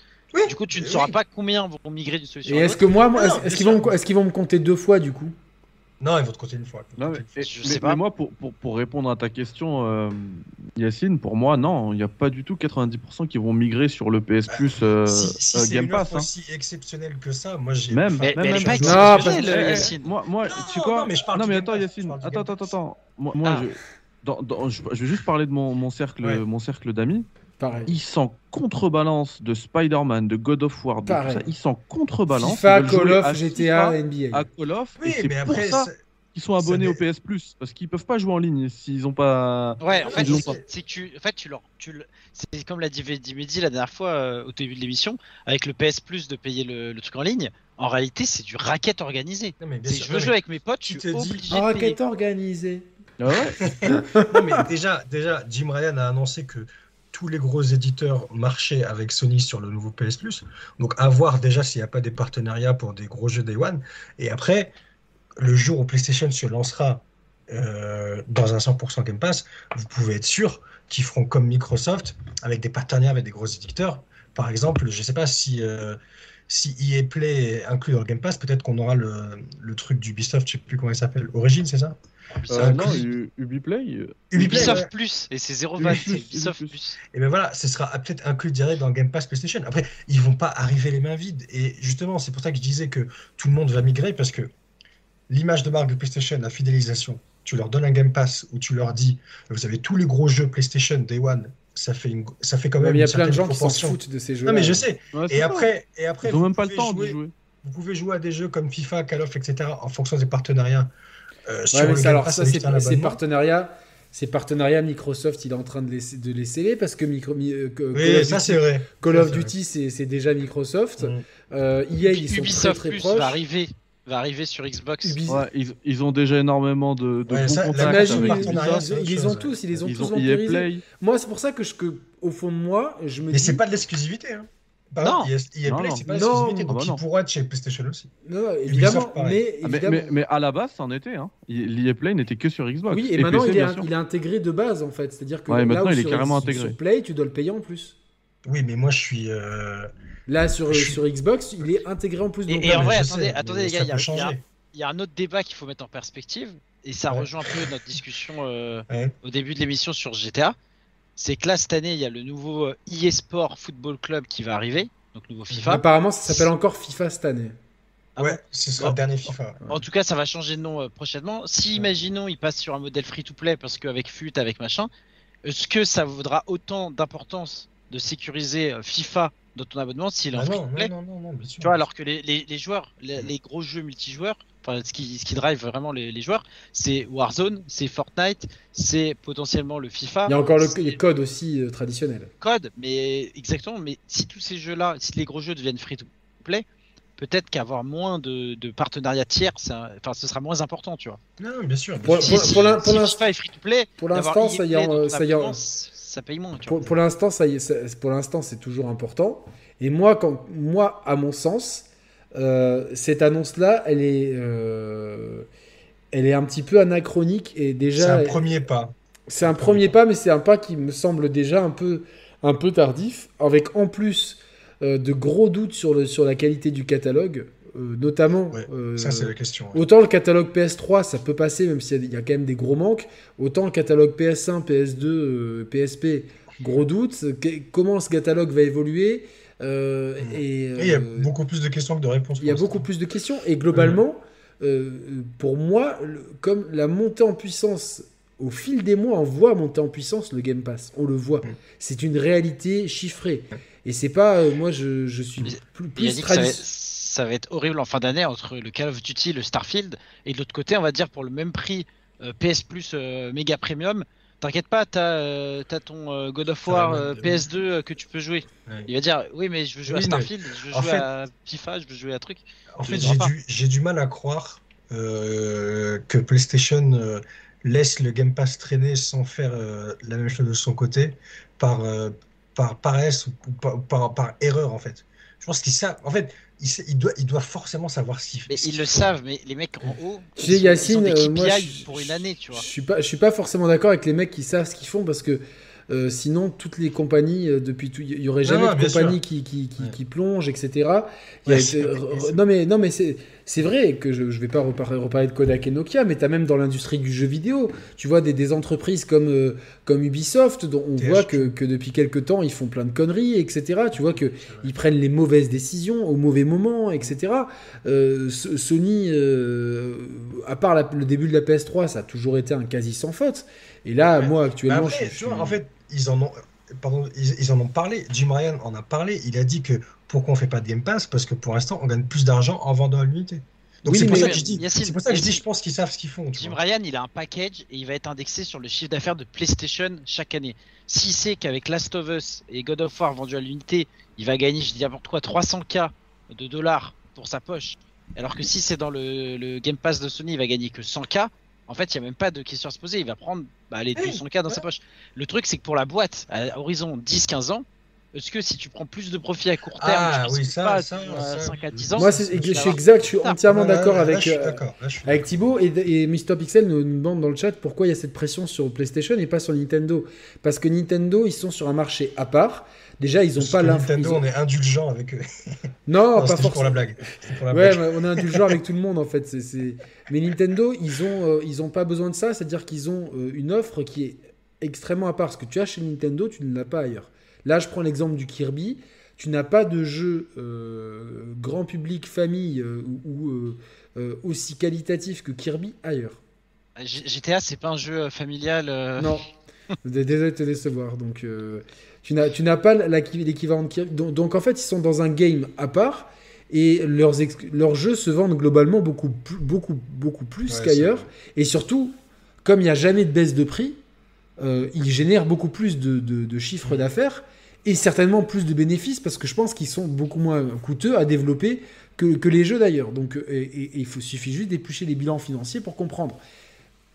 du coup, tu ne sauras pas combien vont migrer d'une solution. Et est-ce que moi, est-ce qu'ils vont, est-ce qu'ils vont me compter deux fois du coup? Non, ils vont te compter une fois. Non, mais, je sais pas. moi, pour, pour, pour, répondre à ta question, euh, Yacine, pour moi, non, il n'y a pas du tout 90% qui vont migrer sur le PS Plus euh, si, si euh, Game Pass. C'est hein. aussi exceptionnel que ça, moi j'ai. Même, mais, même, même pas exceptionnel, Yacine. Moi, moi tu quoi Non, mais, je parle non, mais attends, Yacine, attends, attends, attends. Moi, moi ah. je, dans, dans, je, je, vais juste parler de mon, mon cercle, mon cercle d'amis. Pareil. Ils s'en contrebalance de Spider-Man, de God of War, de tout ça. Ils s'en contrebalance. FIFA, Call of, GTA, NBA. À Call of. Oui, mais après, ça qu'ils sont abonnés au PS Plus parce qu'ils peuvent pas jouer en ligne s'ils ont pas. Ouais, en fait, c'est que tu, en fait, tu leur, tu, c'est comme l'a dit Mehdi la dernière fois euh, au début de l'émission, avec le PS Plus de payer le, truc en ligne. En réalité, c'est du racket organisé. je veux jouer avec mes potes, tu te dis. Racket organisé. Ah ouais non mais déjà, déjà, Jim Ryan a annoncé que tous les gros éditeurs marchaient avec Sony sur le nouveau PS Plus. Donc à voir déjà s'il n'y a pas des partenariats pour des gros jeux Day One. Et après, le jour où PlayStation se lancera euh, dans un 100% Game Pass, vous pouvez être sûr qu'ils feront comme Microsoft avec des partenaires avec des gros éditeurs. Par exemple, je ne sais pas si, euh, si EA Play est inclus dans le Game Pass, peut-être qu'on aura le, le, truc d'Ubisoft, je ne sais plus comment il s'appelle, Origin, c'est ça euh, non, Ubiplay. Ubisoft Plus, et c'est 0 Ubisoft Plus. Et ben voilà, ce sera peut-être inclus direct dans Game Pass PlayStation. Après, ils vont pas arriver les mains vides. Et justement, c'est pour ça que je disais que tout le monde va migrer, parce que l'image de marque de PlayStation, la fidélisation, tu leur donnes un Game Pass où tu leur dis, vous avez tous les gros jeux PlayStation Day One, ça fait, une, ça fait quand même. il y a plein de gens qui s'en foutent de ces jeux. Non, mais je sais. et, après, et après, ils n'ont même pas le temps de jouer. Vous pouvez jouer à des jeux comme FIFA, Call of, etc. en fonction des partenariats. Euh, ouais, mais alors, ça, c'est ces partenariats. Ces partenariats, Microsoft, il est en train de les, de les sceller parce que, micro, euh, oui, ça c'est vrai. Call of Duty, c'est déjà Microsoft. Mm. Euh, EA, ils sont Ubisoft très, très Plus proches. va arriver va arriver sur Xbox. Ouais, ils, ils, ont déjà énormément de, de ouais, bons ça, contacts avec Ubisoft. Ils, les ont tous, ils les ont ils tous ont e Play. Moi, c'est pour ça que, je, que, au fond de moi, je me Mais dis... c'est pas de l'exclusivité. Hein. Bah, non, EA Play, c'est pas l'exclusivité, donc ah bah il pourra être chez PlayStation aussi. Non, évidemment, mais, ah, mais, mais, mais, à la base, ça en était. Hein. L'EA Play n'était que sur Xbox. Oui, et, et maintenant, PC, il, est, il, est, intégré de base, en fait. C'est-à-dire que ouais, là maintenant, où il est sur, carrément intégré. sur Play, tu dois le payer en plus. Oui, mais moi, je suis... Euh... Là, sur, je... sur Xbox, il est intégré en plus. Et, et en vrai, attendez, attendez les gars, il y a il y a un autre débat qu'il faut mettre en perspective, et ça rejoint un peu notre discussion euh, ouais. au début de l'émission sur GTA. C'est que là, cette année, il y a le nouveau eSport Football Club qui va arriver, donc nouveau FIFA. Apparemment, ça s'appelle encore FIFA cette année. Ah ouais, bon ce sera le dernier FIFA. En tout cas, ça va changer de nom euh, prochainement. Si, ouais. imaginons, il passe sur un modèle free-to-play, parce qu'avec FUT, avec machin, est-ce que ça vaudra autant d'importance de sécuriser euh, FIFA dans ton abonnement s'il est ah en non, non, non, bien sûr. Tu vois, alors que les, les, les joueurs, les, les, gros jeux multijoueurs, enfin, ce qui, ce qui drive vraiment les, les joueurs, c'est Warzone, c'est Fortnite, c'est potentiellement le FIFA. Il y a encore le, les codes aussi euh, traditionnels. Code, mais exactement. Mais si tous ces jeux-là, si les gros jeux deviennent free-to-play, peut-être qu'avoir moins de, de partenariats tiers, enfin, ce sera moins important, tu vois. Non, bien sûr. Bien pour, sûr. pour, pour l'instant, si FIFA est free-to-play, pour l'instant, ça y est, ça y est. Ça paye moins. pour, pour l'instant, ça y est, pour l'instant, c'est toujours important. Et moi, quand, moi, à mon sens, euh, cette annonce-là, elle est, euh, elle est un petit peu anachronique et déjà. C'est un premier pas. C'est un premier pas, mais c'est un pas qui me semble déjà un peu, un peu tardif, avec en plus euh, de gros doutes sur, le, sur la qualité du catalogue. Notamment, ouais, ça c'est la question. Ouais. Autant le catalogue PS3, ça peut passer, même s'il y, y, a quand même des gros manques. Autant le catalogue PS1, PS2, PSP, gros doutes. comment ce catalogue va évoluer euh, et, et, il y a beaucoup plus de questions que de réponses. Il y a beaucoup plus de questions. Et globalement, mmh. euh, pour moi, le, comme la montée en puissance, au fil des mois, on voit monter en puissance le Game Pass. On le voit. Mmh. C'est une réalité chiffrée. Et c'est pas. Euh, moi, je, je suis plus, plus traditionnel ça va être horrible en fin d'année entre le Call of Duty, le Starfield, et de l'autre côté, on va dire pour le même prix euh, PS Plus euh, méga premium, T'inquiète pas, t'as as ton God of War PS2 que tu peux jouer. Il va dire Oui, mais je veux jouer à Starfield, je veux jouer à FIFA, je veux jouer à truc. En fait, j'ai du, mal à croire que PlayStation laisse le Game Pass traîner sans faire la même chose de son côté par, par paresse ou par, par, erreur, en fait. Je pense qu'ils savent. En fait, il, doit, il doit forcément savoir ce qu'il fait. Mais ils le savent, mais les mecs en haut. Tu sais, Yacine, euh, moi, je, pour une année, tu vois. Je suis pas, je suis pas forcément d'accord avec les mecs qui savent ce qu'ils font parce que euh, sinon, toutes les compagnies, euh, depuis tout, il y aurait jamais de compagnie qui, qui, qui, plonge, etc. non mais, non mais c'est, c'est vrai que je, je vais pas reparler, de Kodak et Nokia, mais tu as même dans l'industrie du jeu vidéo, tu vois des, des entreprises comme, euh, comme Ubisoft, dont on voit que, que, depuis quelques temps ils font plein de conneries, etc. Tu vois que ils prennent les mauvaises décisions au mauvais moment, etc. Sony, à part le début de la PS3, ça a toujours été un quasi sans faute. Et là, moi actuellement, je, en fait, ils en ont, pardon, ils, en ont parlé. Jim Ryan en a parlé. Il a dit que pourquoi on fait pas de Game Pass? Parce que pour l'instant, on gagne plus d'argent en vendant à l'unité. Donc c'est pour, ça que je dis, c'est pour ça que je dis, je pense qu'ils savent ce qu'ils font. Jim Ryan, il a un package et il va être indexé sur le chiffre d'affaires de PlayStation chaque année. S'il sait qu'avec Last of Us et God of War vendus à l'unité, il va gagner, je dis n'importe quoi, 300K de dollars pour sa poche, alors que si c'est dans le, le, Game Pass de Sony, il va gagner que 100K, en fait, il n'y a même pas de question à se poser. Il va prendre bah, les 200K dans sa poche. Le truc, c'est que pour la boîte, à horizon 10-15 ans, est-ce que si tu prends plus de profit à court terme, ah, oui, ça, pas, ça, 5 à 10 ans Moi, je suis exact, je suis entièrement d'accord avec, euh, avec Thibaut et, et Mr. Pixel nous, demande dans le chat pourquoi il y a cette pression sur PlayStation et pas sur Nintendo. Parce que Nintendo, ils sont sur un marché à part. Déjà, ils ont pas Nintendo, on est indulgent avec eux. Non, pas forcément. pour la blague. ouais, on est indulgent avec tout le monde en fait. Mais Nintendo, ils ont, euh, ils ont pas besoin de ça. C'est-à-dire qu'ils ont euh, une offre qui est extrêmement à part. Ce que tu as chez Nintendo, tu ne l'as pas ailleurs. Là, je prends l'exemple du Kirby. Tu n'as pas de jeu euh, grand public, famille ou aussi qualitatif que Kirby ailleurs. GTA, c'est pas un jeu familial. Non. Désolé de te décevoir. Donc, tu n'as pas l'équivalent de Kirby. Donc, donc, en fait, ils sont dans un game à part et leurs, leurs jeux se vendent globalement beaucoup, beaucoup, beaucoup plus qu'ailleurs. Et surtout, comme il n'y a jamais de baisse de prix, euh, ils génèrent beaucoup plus de, de, chiffres mm. d'affaires et certainement plus de bénéfices parce que je pense qu'ils sont beaucoup moins coûteux à développer que, que les jeux d'ailleurs. Donc, il faut, suffit juste d'éplucher les bilans financiers pour comprendre.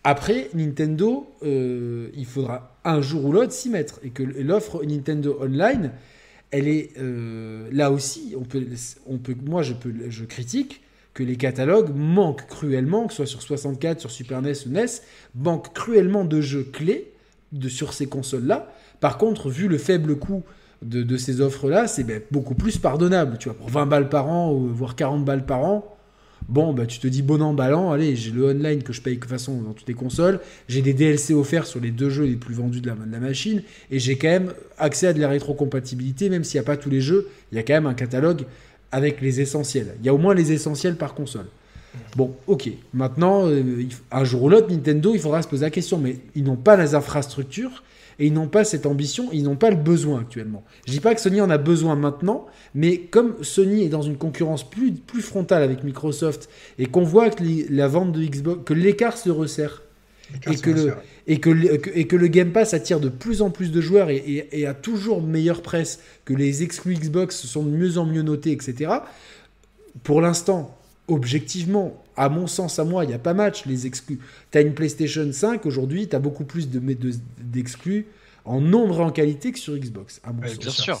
Après, Nintendo, euh, il faudra un jour ou l'autre s'y mettre. Et que l'offre Nintendo Online, elle est euh, là aussi, on peut, on peut, moi je, peux, je critique que les catalogues manquent cruellement, que ce soit sur 64, sur Super NES ou NES, manquent cruellement de jeux clés de, sur ces consoles-là. Par contre, vu le faible coût de, de ces offres-là, c'est ben, beaucoup plus pardonnable. Tu vois, pour 20 balles par an, voire 40 balles par an, Bon, bah, tu te dis bon an, ballant, allez, j'ai le online que je paye de toute façon dans toutes les consoles, j'ai des DLC offerts sur les deux jeux les plus vendus de la, de la machine, et j'ai quand même accès à de la rétrocompatibilité, même s'il n'y a pas tous les jeux, il y a quand même un catalogue avec les essentiels. Il y a au moins les essentiels par console. Bon, ok. Maintenant, euh, un jour ou l'autre, Nintendo, il faudra se poser la question, mais ils n'ont pas les infrastructures et ils n'ont pas cette ambition, ils n'ont pas le besoin actuellement. Je dis pas que Sony en a besoin maintenant, mais comme Sony est dans une concurrence plus, plus frontale avec Microsoft et qu'on voit que la vente de Xbox, que l'écart se resserre et que, le, et, que le, et que le Game Pass attire de plus en plus de joueurs et, et, a toujours meilleure presse, que les exclus Xbox sont de mieux en mieux notés, etc. Pour l'instant, objectivement, à mon sens, à moi, il n'y a pas match. Les exclus. Tu as une PlayStation 5 aujourd'hui, tu as beaucoup plus d'exclus en nombre et en qualité que sur Xbox. bien sûr,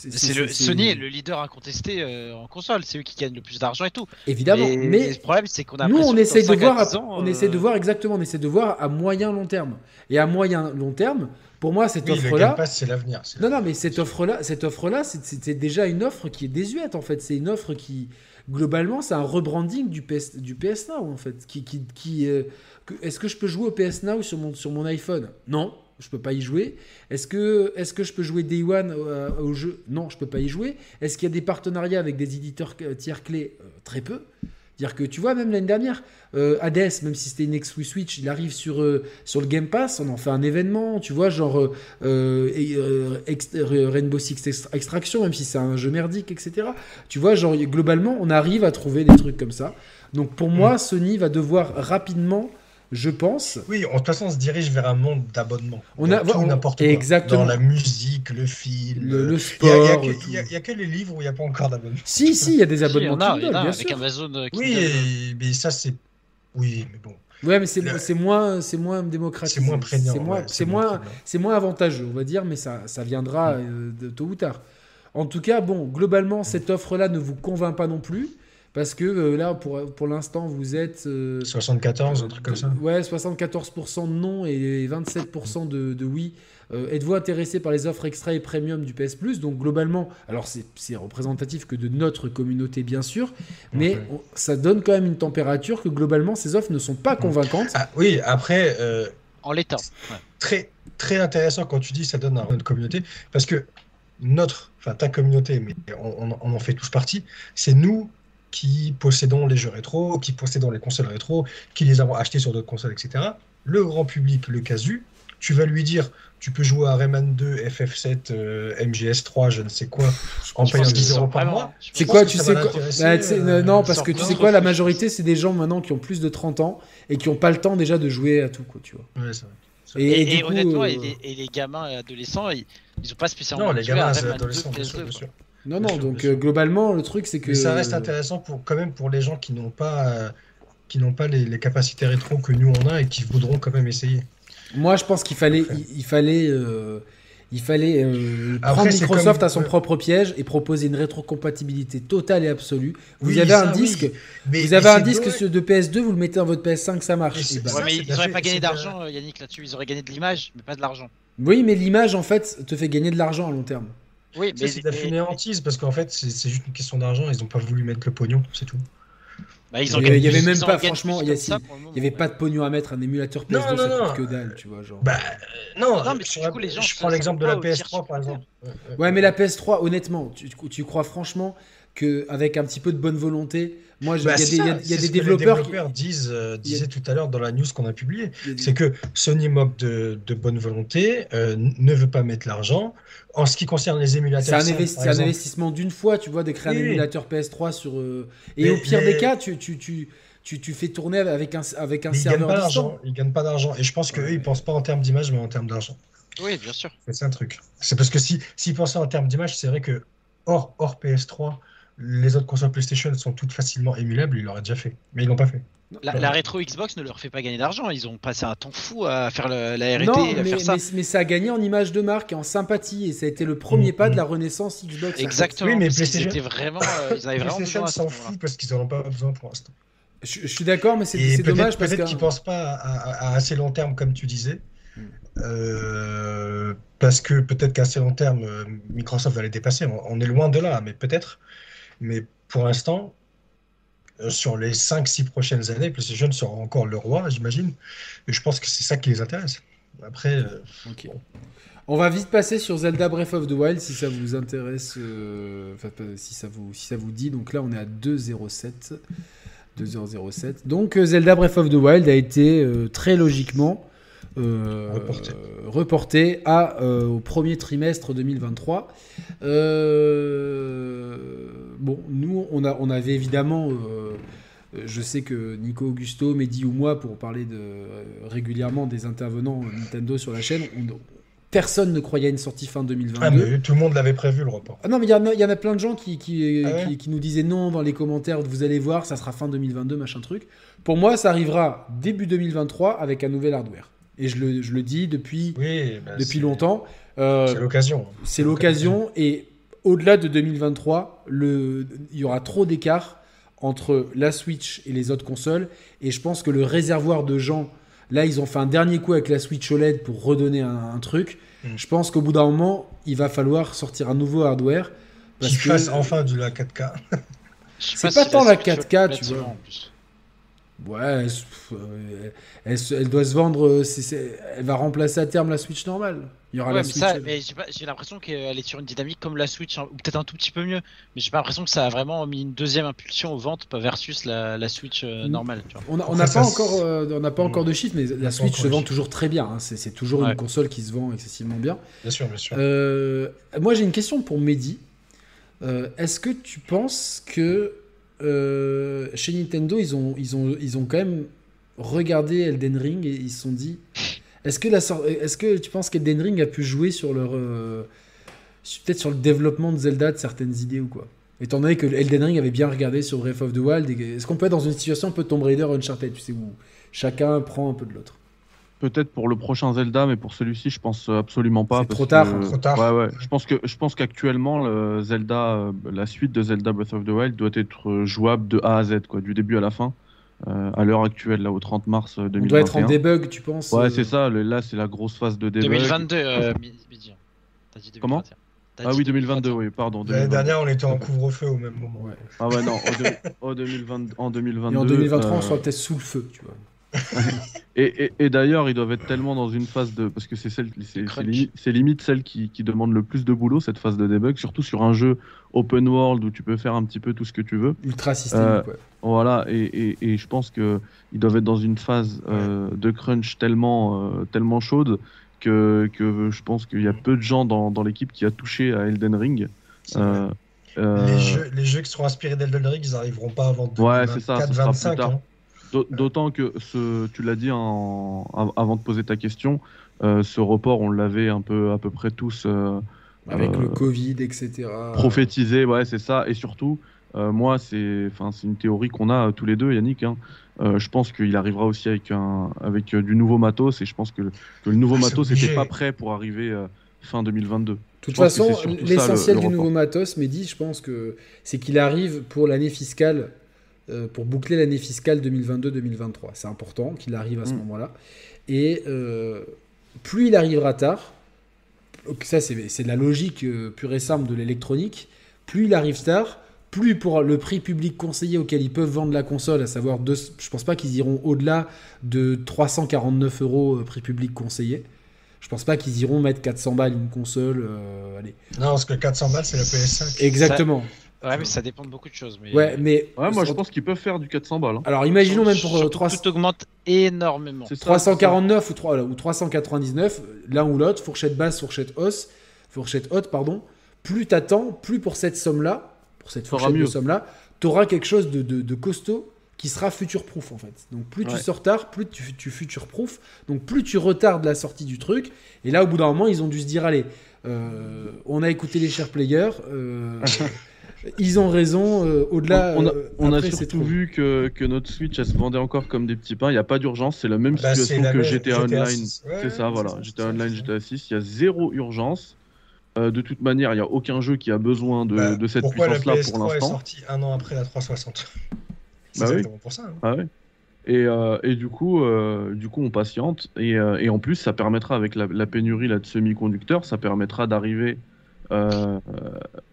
Sony est le leader incontesté euh, en console, c'est eux qui gagnent le plus d'argent et tout. Évidemment, mais, le problème c'est qu'on a nous on essaie de voir, on essaie de euh, voir exactement, on essaie de voir à moyen long terme. Et à moyen long terme, pour moi cette offre là, c'est l'avenir. Non non, mais cette offre là, cette offre là, c'est déjà une offre qui est désuète en fait. C'est une offre qui globalement, c'est un rebranding du PS, du PS Now, en fait. Qui, euh, est-ce que je peux jouer au PS Now sur mon, iPhone? Non, je peux pas y jouer. Est-ce que, je peux jouer Day One euh, au jeu? Non, je peux pas y jouer. Est-ce qu'il y a des partenariats avec des éditeurs tiers clés? Euh, Très peu. Dire que tu vois, même l'année dernière, euh, Hades, même si c'était une exclu Switch, il arrive sur, euh, sur le Game Pass, on en fait un événement, tu vois, genre euh, Rainbow Six Extraction, même si c'est un jeu merdique, etc. Tu vois, genre globalement, on arrive à trouver des trucs comme ça. Donc pour moi, mm. Sony va devoir rapidement je pense. Oui, en toute façon, on se dirige vers un monde d'abonnement. On a n'importe quoi. Exactement. Dans la musique, le film, le, sport. Il n'y a, que les livres où il n'y a pas encore d'abonnement. Si, si, il y a des abonnements. Si, il y en a, avec Amazon. oui, mais ça, c'est. Oui, mais bon. Ouais, mais c'est moins, c'est moins démocratique. C'est moins prégnant. C'est moins, c'est moins, c'est moins avantageux, on va dire, mais ça, ça viendra euh, de, tôt ou tard. En tout cas, bon, globalement, cette offre-là ne vous convainc pas non plus. Parce que euh, là, pour, pour l'instant, vous êtes. 74, euh, un truc comme ça Ouais, 74% de non et 27% de, de oui. Euh, êtes-vous intéressé par les offres extra et premium du PS Plus? Donc globalement, alors c'est représentatif que de notre communauté bien sûr, mais ça donne quand même une température que globalement ces offres ne sont pas convaincantes. Ah, oui, après... en l'état. Très, très intéressant quand tu dis ça donne à notre communauté, parce que notre, enfin ta communauté, mais on, on en fait tous partie, c'est nous qui possédons les jeux rétro, qui possédons les consoles rétro, qui les avons achetés sur d'autres consoles, etc. Le grand public, le casu, tu vas lui dire tu peux jouer à Rayman 2, FF7, MGS 3, je ne sais quoi, en payant 10 euros par mois. C'est quoi, tu sais quoi bah, euh, Non, parce que tu sais quoi, la majorité, c'est des gens maintenant qui ont plus de 30 ans et qui n'ont pas le temps déjà de jouer à tout, quoi, tu vois. Ouais, c'est vrai. Et, honnêtement, et, euh, les, gamins et adolescents, ils n'ont pas spécialement. Non, les gamins et adolescents, bien sûr, bien sûr. Non, non, donc euh, globalement, le truc, c'est que. Mais ça reste intéressant pour, quand même pour les gens qui n'ont pas, euh, qui n'ont pas les, capacités rétro que nous on a et qui voudront quand même essayer. Moi, je pense qu'il fallait, il, fallait, il fallait prendre Microsoft à son propre piège et proposer une rétrocompatibilité totale et absolue. Vous avez un disque, vous avez un disque de PS2, vous le mettez dans votre PS5, ça marche. Mais, ben, ils n'auraient pas gagné d'argent, Yannick, là-dessus. Ils auraient gagné de l'image, mais pas de l'argent. Oui, mais l'image, en fait, te fait gagner de l'argent à long terme. Oui, mais c'est de la fainéantise parce qu'en fait, c'est juste une question d'argent. Ils n'ont pas voulu mettre le pognon, c'est tout. Bah, ils ont il y avait même pas, franchement, il y, avait pas de pognon à mettre un émulateur PS2, ça coûte que dalle, tu vois. Genre. Bah, non, non mais je, coup, les gens je prends l'exemple de la PS3 par exemple. Ouais, mais la PS3, honnêtement, tu, tu crois franchement qu'avec un petit peu de bonne volonté, moi, il y a, des, y a des développeurs, qui disent, euh, disaient tout à l'heure dans la news qu'on a publiée, c'est que Sony moque de, de bonne volonté, euh, ne veut pas mettre l'argent. En ce qui concerne les émulateurs, c'est un, un, investissement d'une fois, tu vois, de créer un émulateur PS3 sur. Euh, et au pire des cas, tu, tu, tu, tu, tu fais tourner avec un, avec un serveur. Ils gagnent pas d'argent. Ils gagnent pas d'argent. Et je pense qu'eux, ils pensent pas en termes d'image, mais en termes d'argent. Oui, bien sûr. C'est un truc. C'est parce que s'ils si, pensaient en termes d'image, c'est vrai que hors, hors PS3, les autres consoles PlayStation sont toutes facilement émulables, ils l'auraient déjà fait. Mais ils l'ont pas fait. La, rétro Xbox ne leur fait pas gagner d'argent. Ils ont passé un temps fou à faire la RT. Non, mais, faire ça. Mais, ça a gagné en image de marque et en sympathie. Et ça a été le premier mm, pas de mm. la renaissance Xbox. Exactement. Oui, mais PlayStation, vraiment, euh, ils avaient vraiment PlayStation s'en fout parce qu'ils n'en ont pas besoin pour l'instant. Je, suis d'accord, mais c'est dommage parce Peut-être qu'ils pensent pas à, assez long terme, comme tu disais. Mm. Euh, parce que peut-être qu'à assez long terme, euh, Microsoft va les dépasser. On, est loin de là, mais peut-être. Mais pour l'instant, euh, sur les 5-6 prochaines années, PlayStation sera encore le roi, j'imagine. Et je pense que c'est ça qui les intéresse. Après. Euh, On va vite passer sur Zelda Breath of the Wild si ça vous intéresse, euh, si, ça vous, si ça vous dit. Donc là, on est à 2,07. 2h07. Donc Zelda Breath of the Wild a été très logiquement reporté. reporté. à, au premier trimestre 2023. bon, nous, on, a, on avait évidemment euh, je sais que Nico Augusto, Mehdi ou moi, pour parler de, euh, régulièrement des intervenants Nintendo sur la chaîne, personne ne croyait à une sortie fin 2022. Ah, mais tout le monde l'avait prévu le report. Ah non, mais il y, en a plein de gens qui, qui, ah qui, nous disaient non dans les commentaires, vous allez voir, ça sera fin 2022, machin truc. Pour moi, ça arrivera début 2023 avec un nouvel hardware. Et je le, je le dis depuis, bah, depuis longtemps. Euh, c'est l'occasion. C'est l'occasion. Et au-delà de 2023, le, il y aura trop d'écart entre la Switch et les autres consoles. Et je pense que le réservoir de gens, là, ils ont fait un dernier coup avec la Switch OLED pour redonner un, truc. Mm. Je pense qu'au bout d'un moment, il va falloir sortir un nouveau hardware. Qui fasse enfin du la 4K. C'est pas, tant la 4K, tu vois. Ouais, elle, doit se vendre. elle va remplacer à terme la Switch normale. Il y aura la Switch. mais j'ai l'impression qu'elle est sur une dynamique comme la Switch, hein, ou peut-être un tout petit peu mieux. Mais j'ai pas l'impression que ça a vraiment mis une deuxième impulsion aux ventes versus la, Switch euh, mm. normale. On n'a pas, encore, euh, on pas encore de chiffres, mais la Switch se vend toujours très bien. Hein. C'est toujours une console qui se vend excessivement bien. Bien sûr, bien sûr. Euh, moi, j'ai une question pour Mehdi. Est-ce que tu penses que chez Nintendo, ils ont, ils, ont, ils ont quand même regardé Elden Ring et ils se sont dit est-ce que, la est que tu penses qu'Elden Ring a pu jouer sur leur. Euh, peut-être sur le développement de Zelda de certaines idées ou quoi? Étant donné que Elden Ring avait bien regardé sur Breath of the Wild, est-ce qu'on peut être dans une situation un peu Tomb Raider Uncharted, tu sais, où chacun prend un peu de l'autre? Peut-être pour le prochain Zelda, mais pour celui-ci, je pense absolument pas. C'est trop tard. Trop tard. Ouais, ouais. Je pense que je pense qu'actuellement, Zelda, euh, la suite de Zelda Breath of the Wild doit être jouable de A à Z, quoi, du début à la fin. Euh, à l'heure actuelle, là, au 30 mars 2021. On doit être en debug, tu penses Ouais, euh c'est ça. là, c'est la grosse phase de debug. 2022, euh, Comment ah oui, 2022, oui, pardon. L'année dernière, on était en couvre-feu au même moment. Ah ouais, non, en, 2020, en 2022. Et en 2023, on sera peut-être sous le feu, tu vois. et, et, d'ailleurs, ils doivent être tellement dans une phase de. Parce que c'est celle, c'est limite celle qui, qui, demande le plus de boulot, cette phase de debug, surtout sur un jeu open world où tu peux faire un petit peu tout ce que tu veux. Ultra systémique, euh, Voilà, et, et, je pense qu'ils doivent être dans une phase euh, de crunch tellement, euh, tellement chaude que, que je pense qu'il y a peu de gens dans, dans l'équipe qui a touché à Elden Ring. Les, jeux, les, jeux, qui seront inspirés d'Elden Ring, ils n'arriveront pas avant 2024-2025. Ouais, D'autant que ce, tu l'as dit en, avant de poser ta question, euh, ce report, on l'avait un peu à peu près tous. Euh, Avec le euh, Covid, etc. Prophétisé, ouais, c'est ça. Et surtout, moi, c'est une théorie qu'on a tous les deux, Yannick. Hein. je pense qu'il arrivera aussi avec, un, avec du nouveau matos et je pense que, le nouveau ah, matos n'était pas prêt pour arriver fin 2022. De toute façon, l'essentiel du nouveau matos, Mehdi, je pense que c'est qu'il arrive pour l'année fiscale pour boucler l'année fiscale 2022-2023. C'est important qu'il arrive à ce mm. moment-là. Et euh, plus il arrivera tard, ça c'est de la logique euh, pure et simple de l'électronique, plus il arrive tard, plus pour le prix public conseillé auquel ils peuvent vendre la console, à savoir, deux, je pense pas qu'ils iront au-delà de 349 euros prix public conseillé. Je pense pas qu'ils iront mettre 400 balles une console. allez. Non, parce que 400 balles, c'est la PS5. Exactement. Ouais, mais ça dépend de beaucoup de choses. Mais... Ouais, mais. Ouais, moi je pense qu'ils peuvent faire du 400 balles. Hein. Alors imaginons même pour 300. Tout augmente énormément. 349 ou, 3, ou 399, l'un ou l'autre, fourchette basse, fourchette hausse, fourchette haute, pardon. Plus t'attends, plus pour cette somme-là, pour cette fourchette de somme-là, t'auras quelque chose de, de, de, costaud qui sera future-proof en fait. Donc plus tu sors tard, plus tu, tu future-proof. Donc plus tu retardes la sortie du truc. Et là, au bout d'un moment, ils ont dû se dire allez, euh, on a écouté les chers players. Euh, Ils ont raison. Euh, au-delà, on, a, on a euh, surtout vu que, que, notre Switch, elle se vendait encore comme des petits pains. Il n'y a pas d'urgence. C'est la même bah, situation que GTA, Online. c'est ça, voilà. GTA Online, GTA 6. Il y a zéro urgence. Euh, de toute manière, il n'y a aucun jeu qui a besoin de, bah, de cette puissance-là pour l'instant. Pourquoi est sorti un an après la 360 C'est bah exactement pour ça. Hein. Ah et, euh, et, du coup, euh, du coup, on patiente. Et, et, en plus, ça permettra, avec la, la pénurie là, de semi-conducteurs, ça permettra d'arriver euh,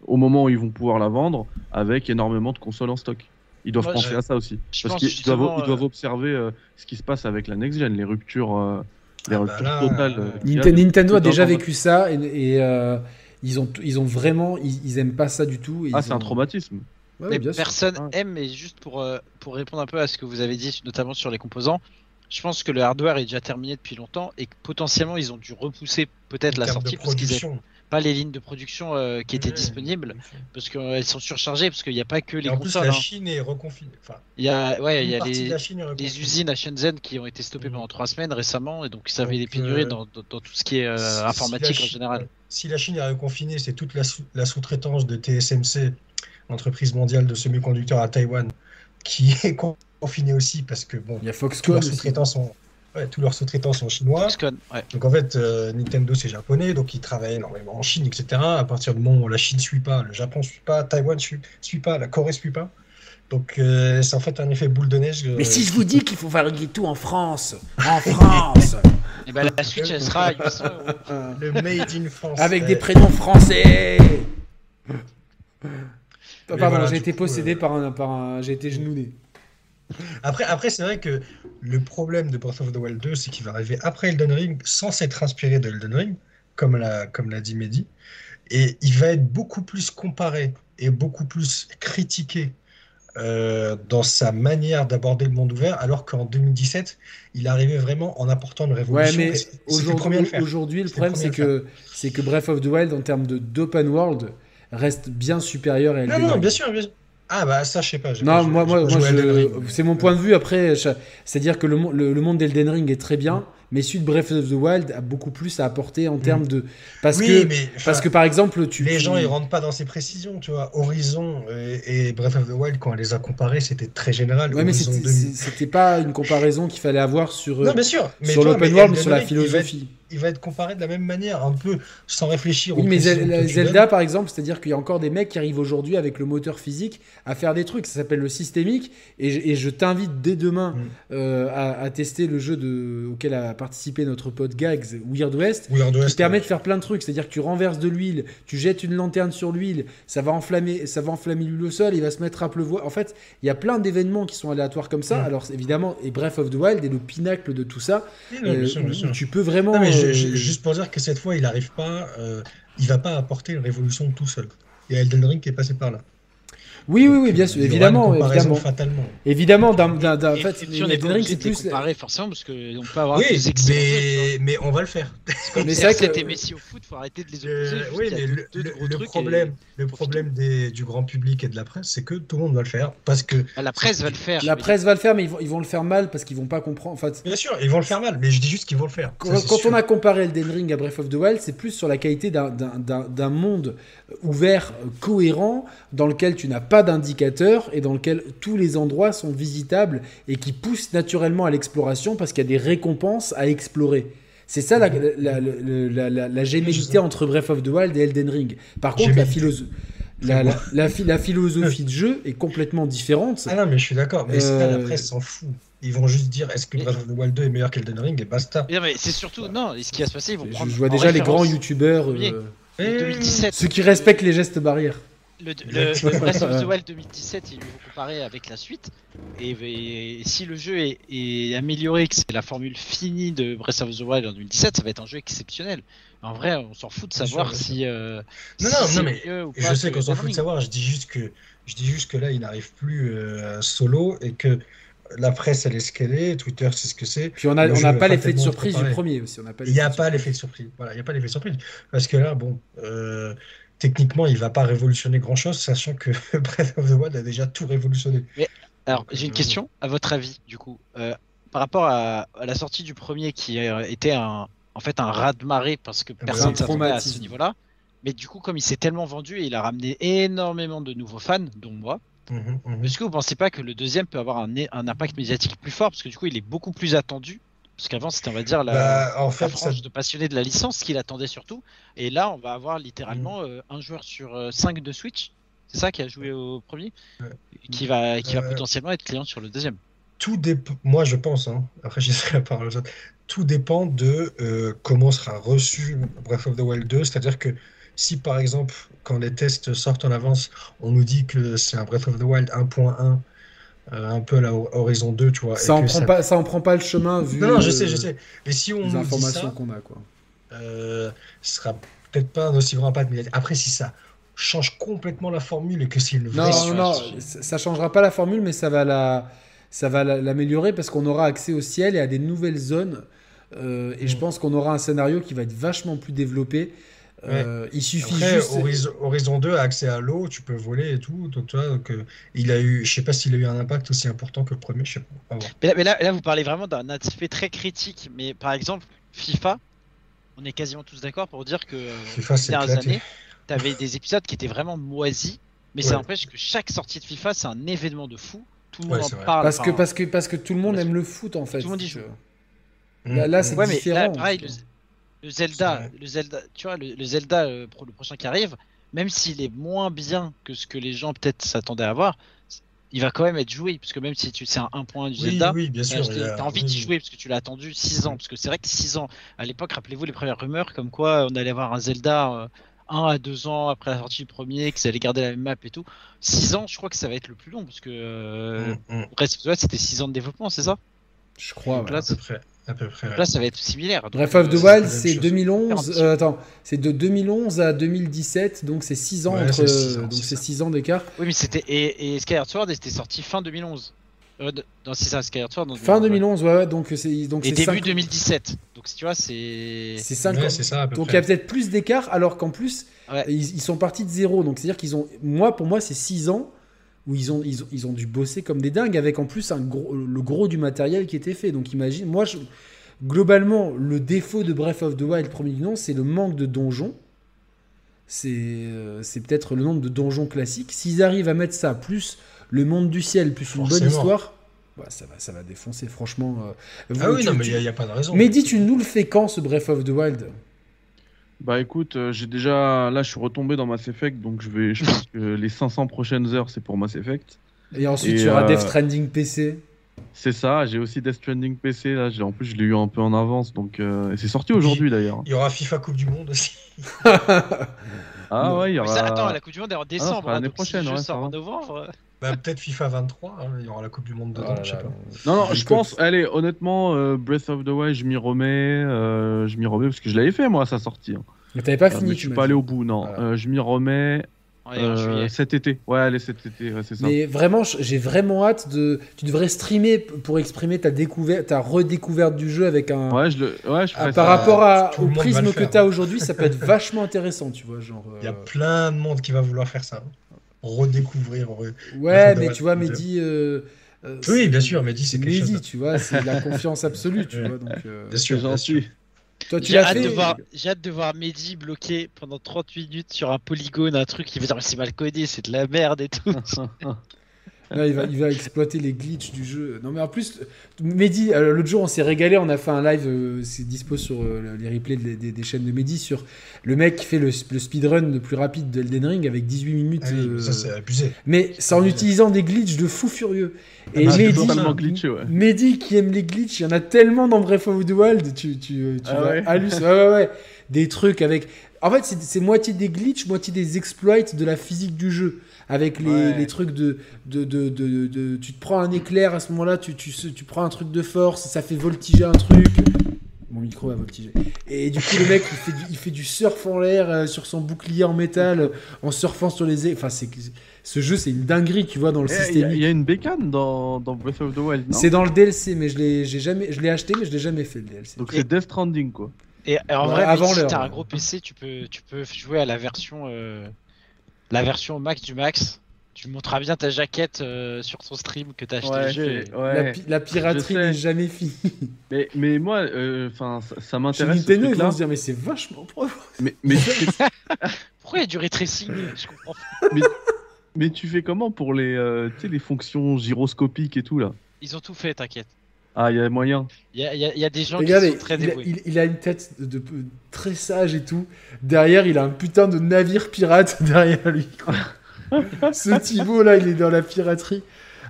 au moment où ils vont pouvoir la vendre avec énormément de consoles en stock. Ils doivent penser à ça aussi. parce qu'ils doivent, ils doivent, euh, observer euh, ce qui se passe avec la next-gen, les ruptures, les ah bah ruptures totales. Nintendo, a déjà vécu ça et, ils, ont, ils ont vraiment. Ils, aiment pas ça du tout. ah, c'est un traumatisme. mais personne aime, mais juste pour, pour répondre un peu à ce que vous avez dit, notamment sur les composants, je pense que le hardware est déjà terminé depuis longtemps et que potentiellement ils ont dû repousser peut-être la sortie parce qu'ils pas les lignes de production euh, qui étaient disponibles parce qu'elles sont surchargées parce qu'il n'y a pas que les en consoles. Plus, la hein. Chine est reconfinée. Enfin, il y a, ouais, il y a les, les, usines à Shenzhen qui ont été stoppées mm. pendant trois semaines récemment et donc ça avait des pénuries euh, dans, dans, tout ce qui est euh, informatique en général. Si la Chine est reconfinée, c'est toute la, la sous-traitance de TSMC, entreprise mondiale de semi-conducteurs à Taïwan, qui est confinée aussi parce que bon, il y a Foxconn. sous-traitants sont tous leurs sous-traitants sont chinois. Donc en fait, euh, Nintendo c'est japonais, donc ils travaillent énormément en Chine, etc. À partir du moment où la Chine suit pas, le Japon suit pas, Taïwan suit, suit pas, la Corée suit pas. Donc euh, c'est en fait un effet boule de neige. Mais si je vous dis qu'il faut fabriquer tout en France, en France. Et eh ben la Switch elle sera le Made in France. Avec des prénoms français. Pardon, j'ai été possédé euh, par un, par un, j'ai été genoulé. Après, après c'est vrai que le problème de Breath of the Wild 2, c'est qu'il va arriver après Elden Ring sans s'être inspiré de Elden Ring, comme l'a, comme l'a dit Mehdi. Et il va être beaucoup plus comparé et beaucoup plus critiqué euh, dans sa manière d'aborder le monde ouvert, alors qu'en 2017, il arrivait vraiment en apportant une révolution. Ouais, mais aujourd'hui, le, aujourd'hui, le problème, c'est que, c'est que Breath of the Wild, en termes de d'open world, reste bien supérieur à Elden Ring. Non, bien sûr, bien sûr. Ah bah ça je sais pas. Non, moi, moi, c'est mon point de vue. Après, c'est-à-dire que le, le monde d'Elden Ring est très bien mais celui de Breath of the Wild a beaucoup plus à apporter en termes mm. de parce que parce que par exemple tu les gens ils rentrent pas dans ces précisions tu vois Horizon et, Breath of the Wild quand on les a comparés c'était très général ouais mais c'était pas une comparaison qu'il fallait avoir sur non, bien sûr, sur l'open world mais sur la philosophie il va être comparé de la même manière, un peu sans réfléchir. Oui, mais Zelda, par exemple, c'est-à-dire qu'il y a encore des mecs qui arrivent aujourd'hui avec le moteur physique à faire des trucs. Ça s'appelle le systémique. Et je, t'invite dès demain mm. euh, à, tester le jeu de, auquel a participé notre pote Gags, Weird West, qui permet de faire plein de trucs. C'est-à-dire que tu renverses de l'huile, tu jettes une lanterne sur l'huile, ça va enflammer, ça va enflammer l'huile au sol, il va se mettre à pleuvoir. En fait, il y a plein d'événements qui sont aléatoires comme ça. Mm. Alors évidemment, et Breath of the Wild est le pinacle de tout ça. Euh, tu peux vraiment. Juste pour dire que cette fois, il n'arrive pas, euh, il va pas apporter une révolution tout seul. Il y a Elden Ring qui est passé par là. Oui, oui, oui, bien sûr, évidemment, évidemment. Fatalement. Évidemment, d'un, en fait, c'est plus comparer forcément parce qu'on peut avoir oui, mais, mais on va le faire. Comme mais c'est vrai que Messi au foot, faut arrêter de les opposer. Euh, oui, mais le, le problème, le problème des, du grand public et de la presse, c'est que tout le monde va le faire parce que ah, la presse va le faire. La presse va le faire, mais ils vont, ils vont le faire mal parce qu'ils vont pas comprendre. En fait, bien sûr, ils vont le faire mal, mais je dis juste qu'ils vont le faire. Quand, quand on a comparé Elden Ring à Breath of the Wild, c'est plus sur la qualité d'un monde ouvert, cohérent, dans lequel tu n'as pas d'indicateur et dans lequel tous les endroits sont visitables et qui poussent naturellement à l'exploration parce qu'il y a des récompenses à explorer. C'est ça la, la, la, entre Breath of the Wild et Elden Ring. Par contre, la, la, philosophie de jeu est complètement différente. Ah non, mais je suis d'accord, mais la euh, presse s'en fout. Ils vont juste dire est-ce que Breath of the Wild 2 est meilleur qu'Elden Ring et basta. mais c'est surtout, non, ce qui va se passer, ils vont prendre. Je vois déjà les grands youtubeurs. 2017. Ceux qui respectent les gestes barrières. Le, le, Breath of the Wild 2017, ils vont comparer avec la suite. Et, si le jeu est, amélioré, que c'est la formule finie de Breath of the Wild en 2017, ça va être un jeu exceptionnel. En vrai, on s'en fout de savoir si. Euh, non, non, non, mais je sais qu'on s'en fout de savoir. Je dis juste que, je dis juste que là, il n'arrive plus euh, solo et que la presse, elle est ce qu'elle est, Twitter, c'est ce que c'est. Puis on n'a pas l'effet de surprise du premier aussi. Il n'y a pas l'effet de surprise. Voilà, il n'y a pas l'effet de surprise. Parce que là, bon, euh, techniquement, il ne va pas révolutionner grand-chose, sachant que Breath of the Wild a déjà tout révolutionné. alors, j'ai une question, à votre avis, du coup. Euh, par rapport à, la sortie du premier qui était un, en fait un raz-de-marée parce que personne ne s'attendait à ce niveau-là. Mais du coup, comme il s'est tellement vendu et il a ramené énormément de nouveaux fans, dont moi, Mhm, mhm. Est-ce que vous pensez pas que le deuxième peut avoir un, un, impact médiatique plus fort? Parce que du coup il est beaucoup plus attendu parce qu'avant c'était on va dire la, bah, en fait, frange de passionnés de la licence qu'il attendait surtout. Et là on va avoir littéralement mhm. euh, un joueur sur euh, cinq de Switch. C'est ça qui a joué au premier. Qui va qui va euh, potentiellement être client sur le deuxième. tout dépend moi je pense hein. après j'essaie la parole tout dépend de comment sera reçu Breath of the Wild 2 c'est à dire que si par exemple, quand les tests sortent en avance, on nous dit que c'est un Breath of the Wild 1.1, euh, un peu à la Horizon 2, tu vois. Ça en, prend pas, ça en prend pas le chemin vu. Non, je sais, je sais. Mais si on les informations qu'on a, quoi. Euh, ce sera peut-être pas un aussi grand impact. Mais après, si ça change complètement la formule et que c'est une vraie. Non, non, ça changera pas la formule, mais ça va la, ça va l'améliorer parce qu'on aura accès au ciel et à des nouvelles zones. Euh, et je mm. pense qu'on aura un scénario qui va être vachement plus développé euh, il suffit juste... Horizon, 2 a accès à l'eau, tu peux voler et tout. Donc, donc euh, il a eu, je sais pas s'il a eu un impact aussi important que le premier, je sais pas. Mais, là, là, vous parlez vraiment d'un aspect très critique. Mais par exemple, FIFA, on est quasiment tous d'accord pour dire que euh, FIFA, ces dernières années, tu avais des épisodes qui étaient vraiment moisis. Mais ça empêche que chaque sortie de FIFA, c'est un événement de fou. Tout le monde en parle. Parce que, parce, que, parce que tout le monde aime le foot en fait. Tout le monde y joue. Là, là c'est différent. pareil, le Zelda, le Zelda, tu vois, le, Zelda euh, le prochain qui arrive, même s'il est moins bien que ce que les gens peut-être s'attendaient à voir, il va quand même être joué, parce que même si tu c'est un 1 point du Zelda, oui, bien sûr, euh, t'as envie d'y jouer parce que tu l'as attendu 6 ans, parce que c'est vrai que 6 ans, à l'époque, rappelez-vous les premières rumeurs comme quoi on allait avoir un Zelda 1 euh, à 2 ans après la sortie du premier, que ça allait garder la même map et tout. 6 ans, je crois que ça va être le plus long, parce que euh, mm, mm. c'était 6 ans de développement, c'est ça? Je crois. là, à près. Là, ça va être similaire. Breath of the euh, Wild, c'est 2011. Euh, attends, c'est de 2011 à 2017, donc c'est 6 ans entre, donc c'est 6 ans d'écart. Oui, mais c'était et, et Skyward Sword était sorti fin 2011. Euh, dans c'est ça, Skyward Sword. fin 2011, ouais, donc c'est donc et début 2017. Donc tu vois, c'est c'est 5 ans. Ça, donc il y a peut-être plus d'écart, alors qu'en plus ils, ils, sont partis de zéro. Donc c'est à dire qu'ils ont, moi pour moi c'est 6 ans où ils ont, ils ont, ils ont dû bosser comme des dingues avec en plus un gros, le gros du matériel qui était fait. Donc imagine, moi, je, globalement, le défaut de Breath of the Wild, premier du nom, c'est le manque de donjons. C'est euh, c'est peut-être le nombre de donjons classiques. S'ils arrivent à mettre ça, plus le monde du ciel, plus une bonne histoire, bah, ça, va, ça va défoncer, franchement. euh, Ah vous- oui, tu- non, mais il n'y a, pas de raison. Mais dis, tu nous le fais quand ce Breath of the Wild? Bah écoute, euh, j'ai déjà. Là, je suis retombé dans Mass Effect, donc je vais. Je pense que les 500 prochaines heures, c'est pour Mass Effect. Et ensuite, Et, tu auras euh, Death Stranding PC. C'est ça, j'ai aussi Death Stranding PC. Là, j'ai- en plus, je l'ai eu un peu en avance, donc. euh, c'est sorti aujourd'hui d'ailleurs. Il y aura FIFA Coupe du Monde aussi. Ah ouais, il y Mais ça, aura. attends, la Coupe du Monde est en décembre. sera hein, l'année si prochaine, ouais, sort ça en novembre. Bah, peut-être FIFA 23, hein, il y aura la Coupe du Monde dedans, Oh je sais pas. Non, non, je pense, allez, honnêtement, euh, Breath of the Wild, je m'y remets, euh, je m'y remets parce que je l'avais fait moi à sa sortie. hein. Mais t'avais pas Euh, fini, mais je tu suis m'as pas allé au bout, non. Voilà. Euh, je m'y remets euh, cet été. Ouais, allez, cet été, ouais, c'est ça. Mais vraiment, j'ai vraiment hâte de. Tu devrais streamer pour exprimer ta découverte, ta redécouverte du jeu avec un. Ouais, je le, ouais, je Ah, par ça. rapport à, au prisme que faire. t'as aujourd'hui, ça peut être vachement intéressant, tu vois, genre. Il y a plein de monde qui va vouloir faire ça. Redécouvrir. re- Ouais, mais tu vois, Mehdi. euh, euh, Oui, bien sûr, Mehdi, c'est quelque Mehdi, chose. tu vois, c'est la confiance absolue, tu vois. Donc, euh, Bien sûr, bien sûr. gentil. toi, tu J'ai l'as hâte, fait. de voir, j'ai hâte de voir Mehdi bloqué pendant 30 minutes sur un polygone, un truc qui va dire c'est mal codé, c'est de la merde et tout. Là, il va, il va exploiter les glitches du jeu. Non, mais en plus, Mehdi, euh, l'autre jour, on s'est régalé. On a fait un live, euh, c'est dispo sur euh, les replays des, des- des chaînes de Mehdi, sur le mec qui fait le, le speedrun le plus rapide d'Elden Ring avec 18 minutes. Ah oui, euh, ça, c'est abusé. mais c'est en utilisant des glitches de fou furieux. Et Ah, Mehdi, glitché, ouais. Mehdi qui aime les glitches, il y en a tellement dans Breath of the Wild, tu, tu, tu Ah vas ouais halluciner. Ouais, ouais, ouais. Des trucs avec. En fait, c'est c'est moitié des glitches, moitié des exploits de la physique du jeu. Avec les, Ouais. les trucs de, de, de, de, de- Tu te prends un éclair à ce moment-là, tu, tu, tu prends un truc de force, ça fait voltiger un truc. Mon micro a voltigé. Et du coup, le mec, il fait du, il fait du surf en l'air euh, sur son bouclier en métal, euh, en surfant sur les. Enfin, c'est ce jeu, c'est une dinguerie, tu vois, dans le système. il y a une bécane dans, dans Breath of the Wild, C'est dans le DLC, mais je l'ai, j'ai jamais, je l'ai acheté, mais je l'ai jamais fait le DLC. Donc c'est Death Stranding, quoi. Et en Ouais, vrai, avant si t'as un gros PC, tu peux, tu peux jouer à la version, euh, la version max du max. Tu montreras bien ta jaquette euh, sur ton stream que t'as acheté le jeu. c'est- et- ouais. la, pi- la piraterie n'est jamais finie. Mais, mais moi, euh, enfin, ça, ça Chez m'intéresse. Nintendo, ils vont se dire, mais c'est vachement propre. Mais, mais, tu fais, Pourquoi il y a du ray tracing? Je comprends pas. mais tu fais comment pour les, euh, tu sais, les fonctions gyroscopiques et tout là? Ils ont tout fait, t'inquiète. Ah, il y a moyen. Il y a, il y a- il y a des gens Regardez, qui sont très il, a, dévoués. il- il a une tête de, de- très sage et tout. Derrière, il a un putain de navire pirate derrière lui. quoi. Ce Thibaut là, il est dans la piraterie.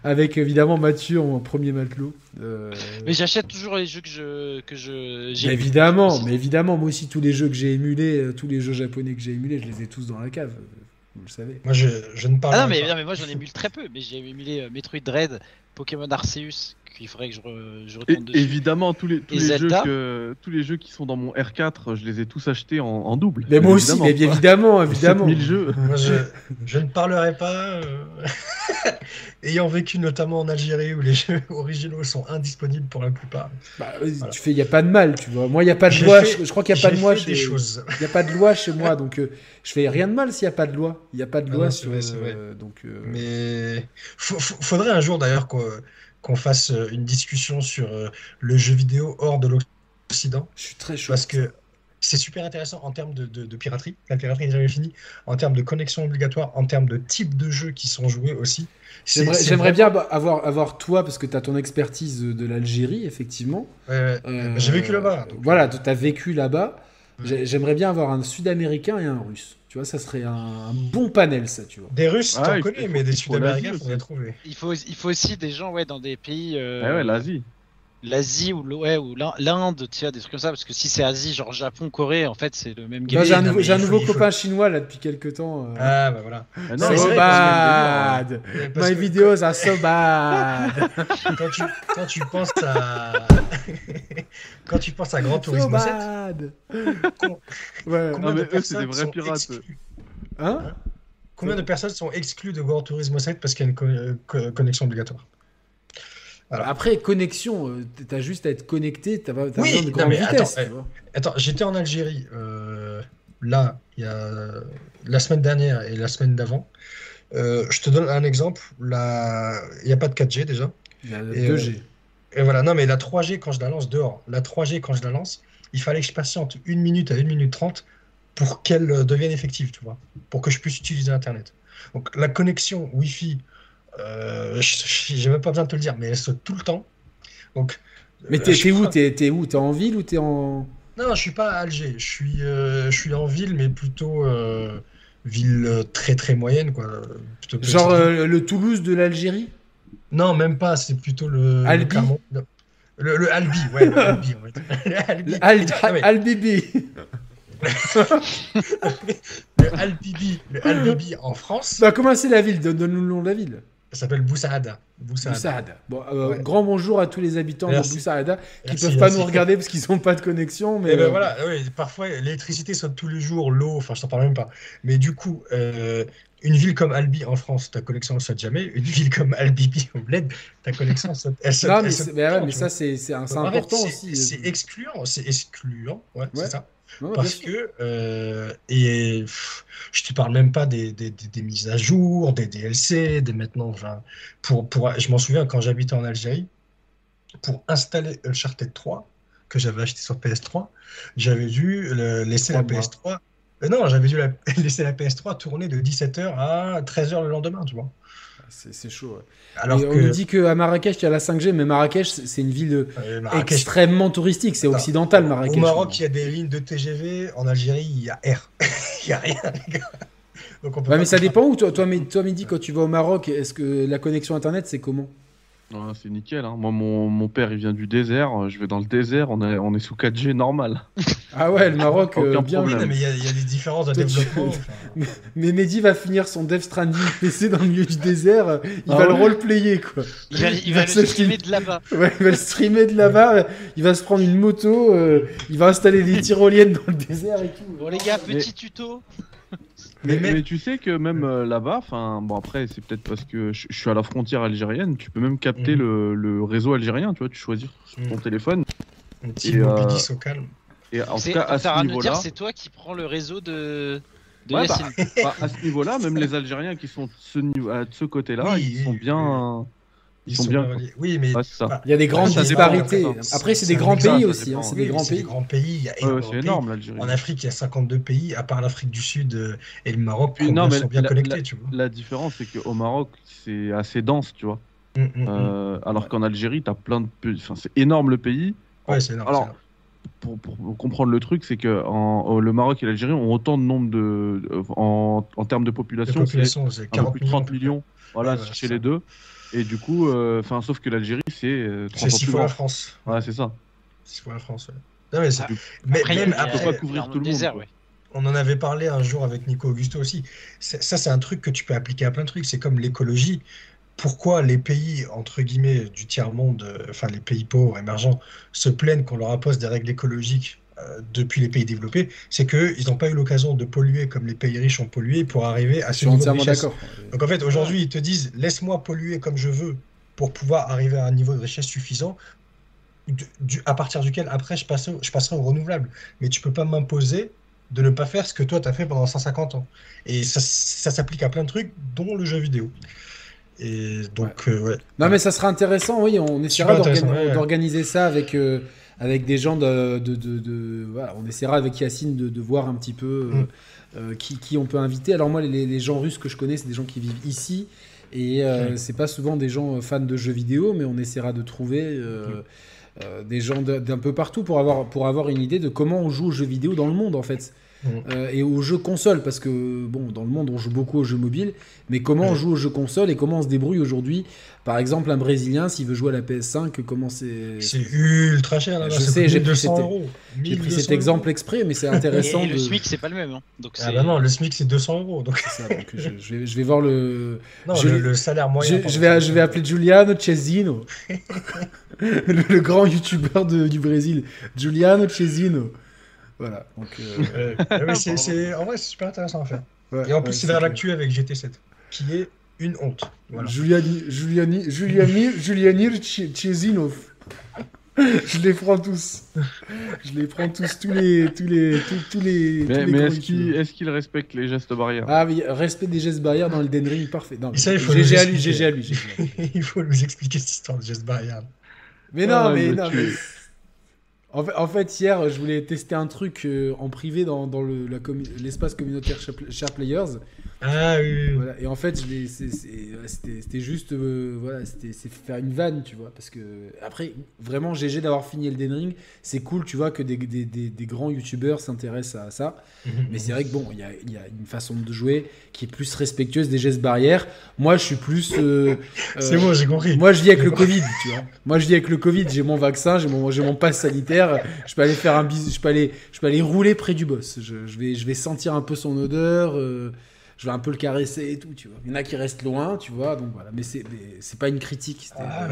Avec évidemment Mathieu en premier matelot. Euh, Mais j'achète toujours les jeux que je que je j'ai évidemment, mais évidemment, moi aussi, tous les jeux que j'ai émulés, euh, tous les jeux japonais que j'ai émulés, je les ai tous dans la cave. euh, Vous le savez. Moi, je, je ne parle Ah non mais, pas. non, mais moi j'en émule très peu, mais j'ai émulé Metroid Dread, Pokémon Arceus, qu'il faudrait que je, re- je Et, retourne dessus. évidemment, tous les, tous, Et les jeux Zelda que, tous les jeux qui sont dans mon R4, je les ai tous achetés en, en double. Mais moi aussi, mais bien évidemment, évidemment. 7000 jeux. Moi, je, je ne parlerai pas. euh, Ayant vécu notamment en Algérie où les jeux originaux sont indisponibles pour la plupart. Bah, Voilà. Tu fais, il y a pas de mal, tu vois. Moi, il y a pas de loi. fait- je, je crois qu'il y a pas de loi chez. Il y a pas de loi chez moi, donc euh, je fais rien de mal s'il y a pas de loi. Il y a pas de Ah loi non, c'est sur. vrai, euh, donc. euh, Mais faudrait un jour d'ailleurs qu'on qu'on fasse euh, une discussion sur euh, le jeu vidéo hors de l'Occident. Je suis très chaud. Parce que c'est super intéressant en termes de, de- de piraterie. La piraterie n'est jamais finie. En termes de connexion obligatoire, en termes de type de jeux qui sont joués aussi. J'aimerais bien avoir, avoir toi, parce que tu as ton expertise de l'Algérie, effectivement. Ouais, ouais. Euh, J'ai vécu là-bas. Voilà, tu as vécu là-bas. Ouais. J'ai- J'aimerais bien avoir un Sud-Américain et un Russe. Tu vois, ça serait un, un bon panel, ça, tu vois. Des Russes, Ah, t'en connais, mais des Sud-Américains, trouver. Il faut il faut aussi des gens ouais dans des pays euh, Ah ouais, l'Asie. l'Asie ou ouais ou l'In- l'Inde, tu vois des trucs comme ça parce que si c'est Asie genre Japon, Corée, en fait c'est le même Moi, game. j'ai un nouveau, un copain chinois, là, depuis quelques temps. euh, Ah, bah voilà. Ah C'est non, so parce bad Parce My que videos are so bad Quand tu, quand tu penses à. quand tu penses à Grand So Turismo 7, bad con- Ouais. combien mais de eux, c'est des personnes vrais sont pirates, exclues Hein? Combien de personnes sont exclues de Grand Turismo 7 parce qu'il y a une co- euh, co- connexion obligatoire? Voilà. Après, connexion, euh, t'as juste à être connecté, t'as pas Oui, besoin de grande vitesse. attends, vois. Attends, j'étais en Algérie euh, là, il y a la semaine dernière et la semaine d'avant. je te donne un exemple. La... Il n'y a pas de 4G déjà. Il y a 2G. et voilà, non, mais la 3G, quand je la lance dehors, la 3G, quand je la lance, il fallait que je patiente une minute à une minute trente pour qu'elle devienne effective, tu vois, pour que je puisse utiliser Internet. Donc la connexion Wi-Fi, euh, j'ai même pas besoin de te le dire, mais elle saute tout le temps. Donc, mais t'es es où? T'es où? T'es en ville ou t'es en Non, je suis pas à Alger. Je suis, euh, je suis en ville, mais plutôt euh, ville très très moyenne, quoi. Genre euh, le Toulouse de l'Algérie? Non, même pas. C'est plutôt le. Albi? Le, le, Albi, ouais, le Albi, en fait. Albi. Al Albibi. le Albibi, le Albibi en France. Bah, comment c'est la ville? Donne-nous le nom de la ville. Ça s'appelle Boussaada. Boussaada. Bon, euh, Grand bonjour à tous les habitants de Boussaada qui ne peuvent pas nous regarder parce qu'ils n'ont pas de connexion. Mais eh ben euh, voilà, parfois l'électricité saute tous les jours, l'eau, enfin je t'en parle même pas. Mais du coup, euh, une ville comme Albi en France, ta connexion ne saute jamais. Une ville comme Albibi au Bled, ta connexion saute. Elle saute non, mais, mais, ça c'est important aussi. C'est excluant, c'est excluant, ouais. c'est ça parce que, euh, et je te parle même pas des, des, des, mises à jour, des DLC, des maintenant. Enfin, pour, pour, je m'en souviens quand j'habitais en Algérie, pour installer Uncharted 3, que j'avais acheté sur PS3, j'avais dû laisser la PS3. Euh, non, j'avais dû laisser la PS3 tourner de 17h à 13h le lendemain, tu vois. C'est chaud. Alors On nous dit qu'à Marrakech, il y a la 5G, mais Marrakech, c'est une ville extrêmement touristique. C'est occidental, Marrakech. Au Maroc, il y a des lignes de TGV. En Algérie, il y a R. il n'y a rien, les gars. Donc mais ça dépend où. Toi, toi, toi, Mehdi, quand tu vas au Maroc, est-ce que la connexion Internet, c'est comment? C'est nickel. Hein. Moi, mon, mon, père, il vient du désert. Je vais dans le désert, on est, on est sous 4G normal. Ah ouais, le Maroc, euh, bien. Oui, mais il y, a des différences de développement. mais Mehdi va finir son Dev Stranding PC dans le milieu du désert. Il ah va le roleplayer, quoi. Il va, il va le streamer de là-bas. Ouais, il va le streamer de là-bas. Il va se prendre une moto. Euh, il va installer des tyroliennes dans le désert et tout. Bon, les gars, petit tuto. Mais, tu sais que même euh, là-bas, enfin bon après c'est peut-être parce que je, suis à la frontière algérienne, tu peux même capter mhm. le, le, réseau algérien, tu vois, tu choisis sur ton mhm. téléphone. Un petit et, euh, au calme. Et en tout cas à ce niveau-là, c'est toi qui prends le réseau de. de ouais, bah, bah, à ce niveau-là, même les Algériens qui sont de ce, à ce côté-là, ils sont bien. Ils, sont, bien. Oui, mais il y a des grandes disparités. Après, c'est des grands pays aussi. Hein, c'est des grands pays. grands pays. c'est énorme l'Algérie. En Afrique, il y a 52 pays, à part l'Afrique du Sud euh, et le Maroc, qui sont bien connectés. tu vois. La différence, c'est qu'au Maroc, c'est assez dense, tu vois. Hum, hum, hum. Euh, alors qu'en Algérie, tu as plein de Enfin, c'est énorme le pays. Ouais, c'est énorme. Alors, pour, pour, comprendre le truc, c'est que en, le Maroc et l'Algérie ont autant de nombre de. En, en termes de population, c'est 40 plus de 30 millions. Voilà, chez les deux. Et du coup, euh, enfin, sauf que l'Algérie, c'est euh, C'est six fois la France. Ouais, c'est ça. Six fois la France, ouais. Non, mais, ça... mais après, même après, pas couvrir tout le désert, monde. Ouais. On en avait parlé un jour avec Nico Augusto aussi. Ça, c'est un truc que tu peux appliquer à plein de trucs. C'est comme l'écologie. Pourquoi les pays, entre guillemets, du tiers-monde, euh, enfin les pays pauvres, émergents, se plaignent qu'on leur impose des règles écologiques depuis les pays développés, c'est qu'ils n'ont pas eu l'occasion de polluer comme les pays riches ont pollué pour arriver à ce niveau de richesse. Donc en fait, aujourd'hui, ils te disent laisse-moi polluer comme je veux pour pouvoir arriver à un niveau de richesse suffisant, du, à partir duquel après je, passe, je passerai au renouvelable. Mais tu peux pas m'imposer de ne pas faire ce que toi tu as fait pendant 150 ans. Et ça, ça s'applique à plein de trucs, dont le jeu vidéo. Et donc, ouais. Euh, non, mais ça sera intéressant, oui, on essaiera d'organiser ça avec. Euh, avec des gens de, de, de, voilà, on essaiera avec Yacine de, voir un petit peu euh, mm. euh, qui, qui, on peut inviter. Alors moi, les, les, gens russes que je connais, c'est des gens qui vivent ici. Et euh, mm. c'est pas souvent des gens fans de jeux vidéo, mais on essaiera de trouver mm. des gens d'un peu partout pour avoir, pour avoir une idée de comment on joue aux jeux vidéo dans le monde en fait. Et aux jeux console, parce que bon, dans le monde on joue beaucoup aux jeux mobiles, mais comment on joue aux jeux console et comment on se débrouille aujourd'hui? Par exemple, un Brésilien, s'il veut jouer à la PS5, comment c'est? C'est ultra cher là-bas. Je sais, j'ai pris, J'ai pris cet exemple exprès, mais c'est intéressant. Et, le SMIC, c'est pas le même. Hein. Donc ah bah non, le SMIC, c'est 200 euros. Donc... Ça, donc je, je, vais, je, vais, voir le. Non, le, salaire moyen. Je, vais, je vais appeler Giuliano Cesino, le, grand youtubeur du Brésil. Giuliano Cesino. Voilà. Donc, euh... euh c'est, en vrai, c'est super intéressant à faire. et en plus, c'est vers l'actu avec GT7, qui est une honte. Voilà. Juliani, Juliani, Juliani, Julianir Chezinov. je les prends tous. Je les prends tous, tous les, tous les, tous, les. Mais, mais est-ce qu'il est respecte les gestes barrières? Ah oui, respect des gestes barrières dans le Den Ring, parfait. Non, ça, il faut GG à lui, GG à lui. il faut nous expliquer cette histoire de gestes barrières. Mais non, ah, mais non, mais en fait, hier, je voulais tester un truc euh, en privé dans, dans l'espace communautaire Share Players. Ah oui. Voilà. Et en fait, c'était juste euh, voilà, c'était faire une vanne, tu vois. Parce que, après, vraiment, GG d'avoir fini Elden Ring. C'est cool, tu vois, que des, des, des, grands youtubeurs s'intéressent à ça. Mhm. Mais c'est vrai que, bon, il y a, y a, une façon de jouer qui est plus respectueuse des gestes barrières. Moi, je suis plus. Euh, c'est bon, j'ai compris. Moi, je vis avec le Covid, tu vois. Moi, je vis avec le Covid. J'ai mon vaccin, j'ai mon, mon pass sanitaire. Je peux aller faire un bisou, je peux aller, je peux aller rouler près du boss. Je, je vais, je vais sentir un peu son odeur. Euh, je vais un peu le caresser et tout, tu vois. Il y en a qui restent loin, tu vois, donc voilà. Mais c'est, c'est pas une critique. Ah,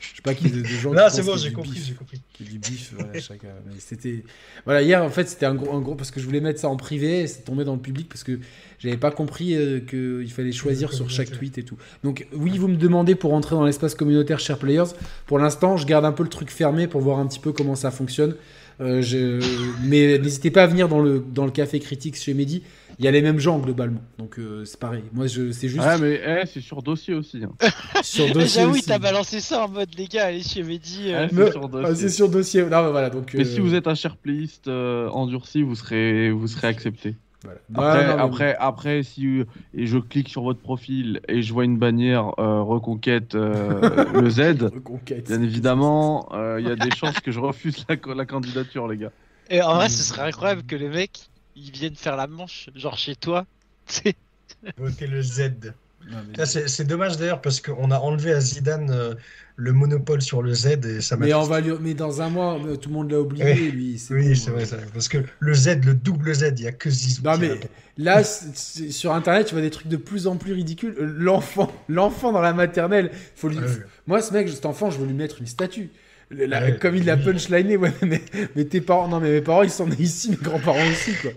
je sais pas qui de, gens. Là, c'est bon, j'ai compris, j'ai compris. Qui du bif, voilà, chacun. Mais c'était, voilà, hier en fait, c'était un gros, un gros, parce que je voulais mettre ça en privé, c'est tombé dans le public parce que j'avais pas compris euh, qu'il fallait choisir sur chaque tweet et tout. Donc oui, vous me demandez pour entrer dans l'espace communautaire Share Players. Pour l'instant, je garde un peu le truc fermé pour voir un petit peu comment ça fonctionne. Euh, je... Mais n'hésitez pas à venir dans le, dans le café critique chez Mehdi il y a les mêmes gens globalement. Donc euh, c'est pareil. Moi, je, c'est juste. Ouais, mais eh, c'est sur dossier aussi. Hein. sur dossier. J'avoue, t'as balancé ça en mode les gars, allez chez Mehdi. Euh. c'est, sur dossier. Ah, c'est sur dossier. Non, voilà, donc, mais si euh, vous êtes un cher playiste endurci, vous serez, vous serez accepté. Après, après, après, si et je clique sur votre profil et je vois une bannière reconquête le Z, reconquête, bien évidemment, il y a des chances que je refuse la, la candidature, les gars. Et en vrai, ce serait incroyable que les mecs ils viennent faire la manche, genre chez toi. Voter le Z. C'est dommage d'ailleurs parce qu'on a enlevé à Zidane euh, le monopole sur le Z et ça mais, on va mais dans un mois, tout le monde l'a oublié, lui. Oui, c'est vrai, parce que le Z, le double Z, il n'y a que Zizou. Non, mais là, sur internet, tu vois des trucs de plus en plus ridicules. Euh, l'enfant, l'enfant dans la maternelle, faut lui... moi, ce mec, cet enfant, je veux lui mettre une statue comme il l'a punchliné, ouais, mais, mais, tes parents, non, mais mes parents ils sont nés ici, mes grands-parents aussi, quoi.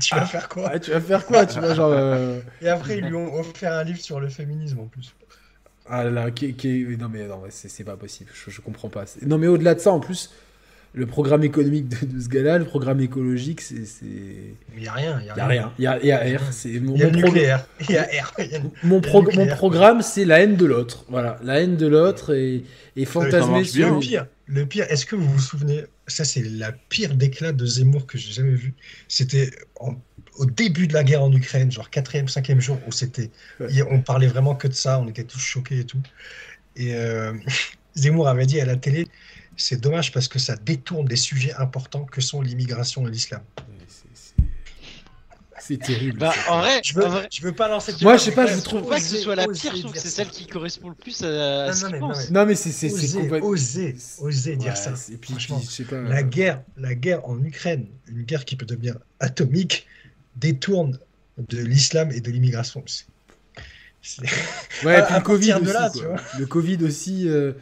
Tu vas faire quoi? Tu vas faire quoi Tu vois, genre. Euh, Et après, ils lui ont offert un livre sur le féminisme en plus. Ah là, qui, qui... non mais non, c'est pas possible, je, je comprends pas. Non mais au-delà de ça, en plus, le programme économique de, ce gars-là, le programme écologique, c'est. Il n'y a rien. Il n'y a, rien. Il y a, y a R. Il y a nucléaire. Il y a R. Mon, mon programme, c'est la haine de l'autre. Voilà, la haine de l'autre et, et fantasmer sur. Le pire, le pire est-ce que vous vous souvenez Ça, c'est la pire déclat de Zemmour que j'ai jamais vu. C'était au début de la guerre en Ukraine, genre 4e, 5e jour, où c'était. On parlait vraiment que de ça, on était tous choqués et tout. Et euh, Zemmour avait dit à la télé c'est dommage parce que ça détourne des sujets importants que sont l'immigration et l'islam. C'est terrible. Bah, en vrai, je veux, je veux pas lancer. Moi, je sais pas, je trouve pas que ce soit la pire. Je trouve que c'est celle qui correspond le plus à, ce qu'il pense. Non, mais c'est. Oser, oser dire ça. Et puis, Franchement, je sais pas. La guerre, la guerre en Ukraine, une guerre qui peut devenir atomique, détourne de l'islam et de l'immigration. Ouais, et puis le Covid aussi. Là, le Covid aussi. Euh,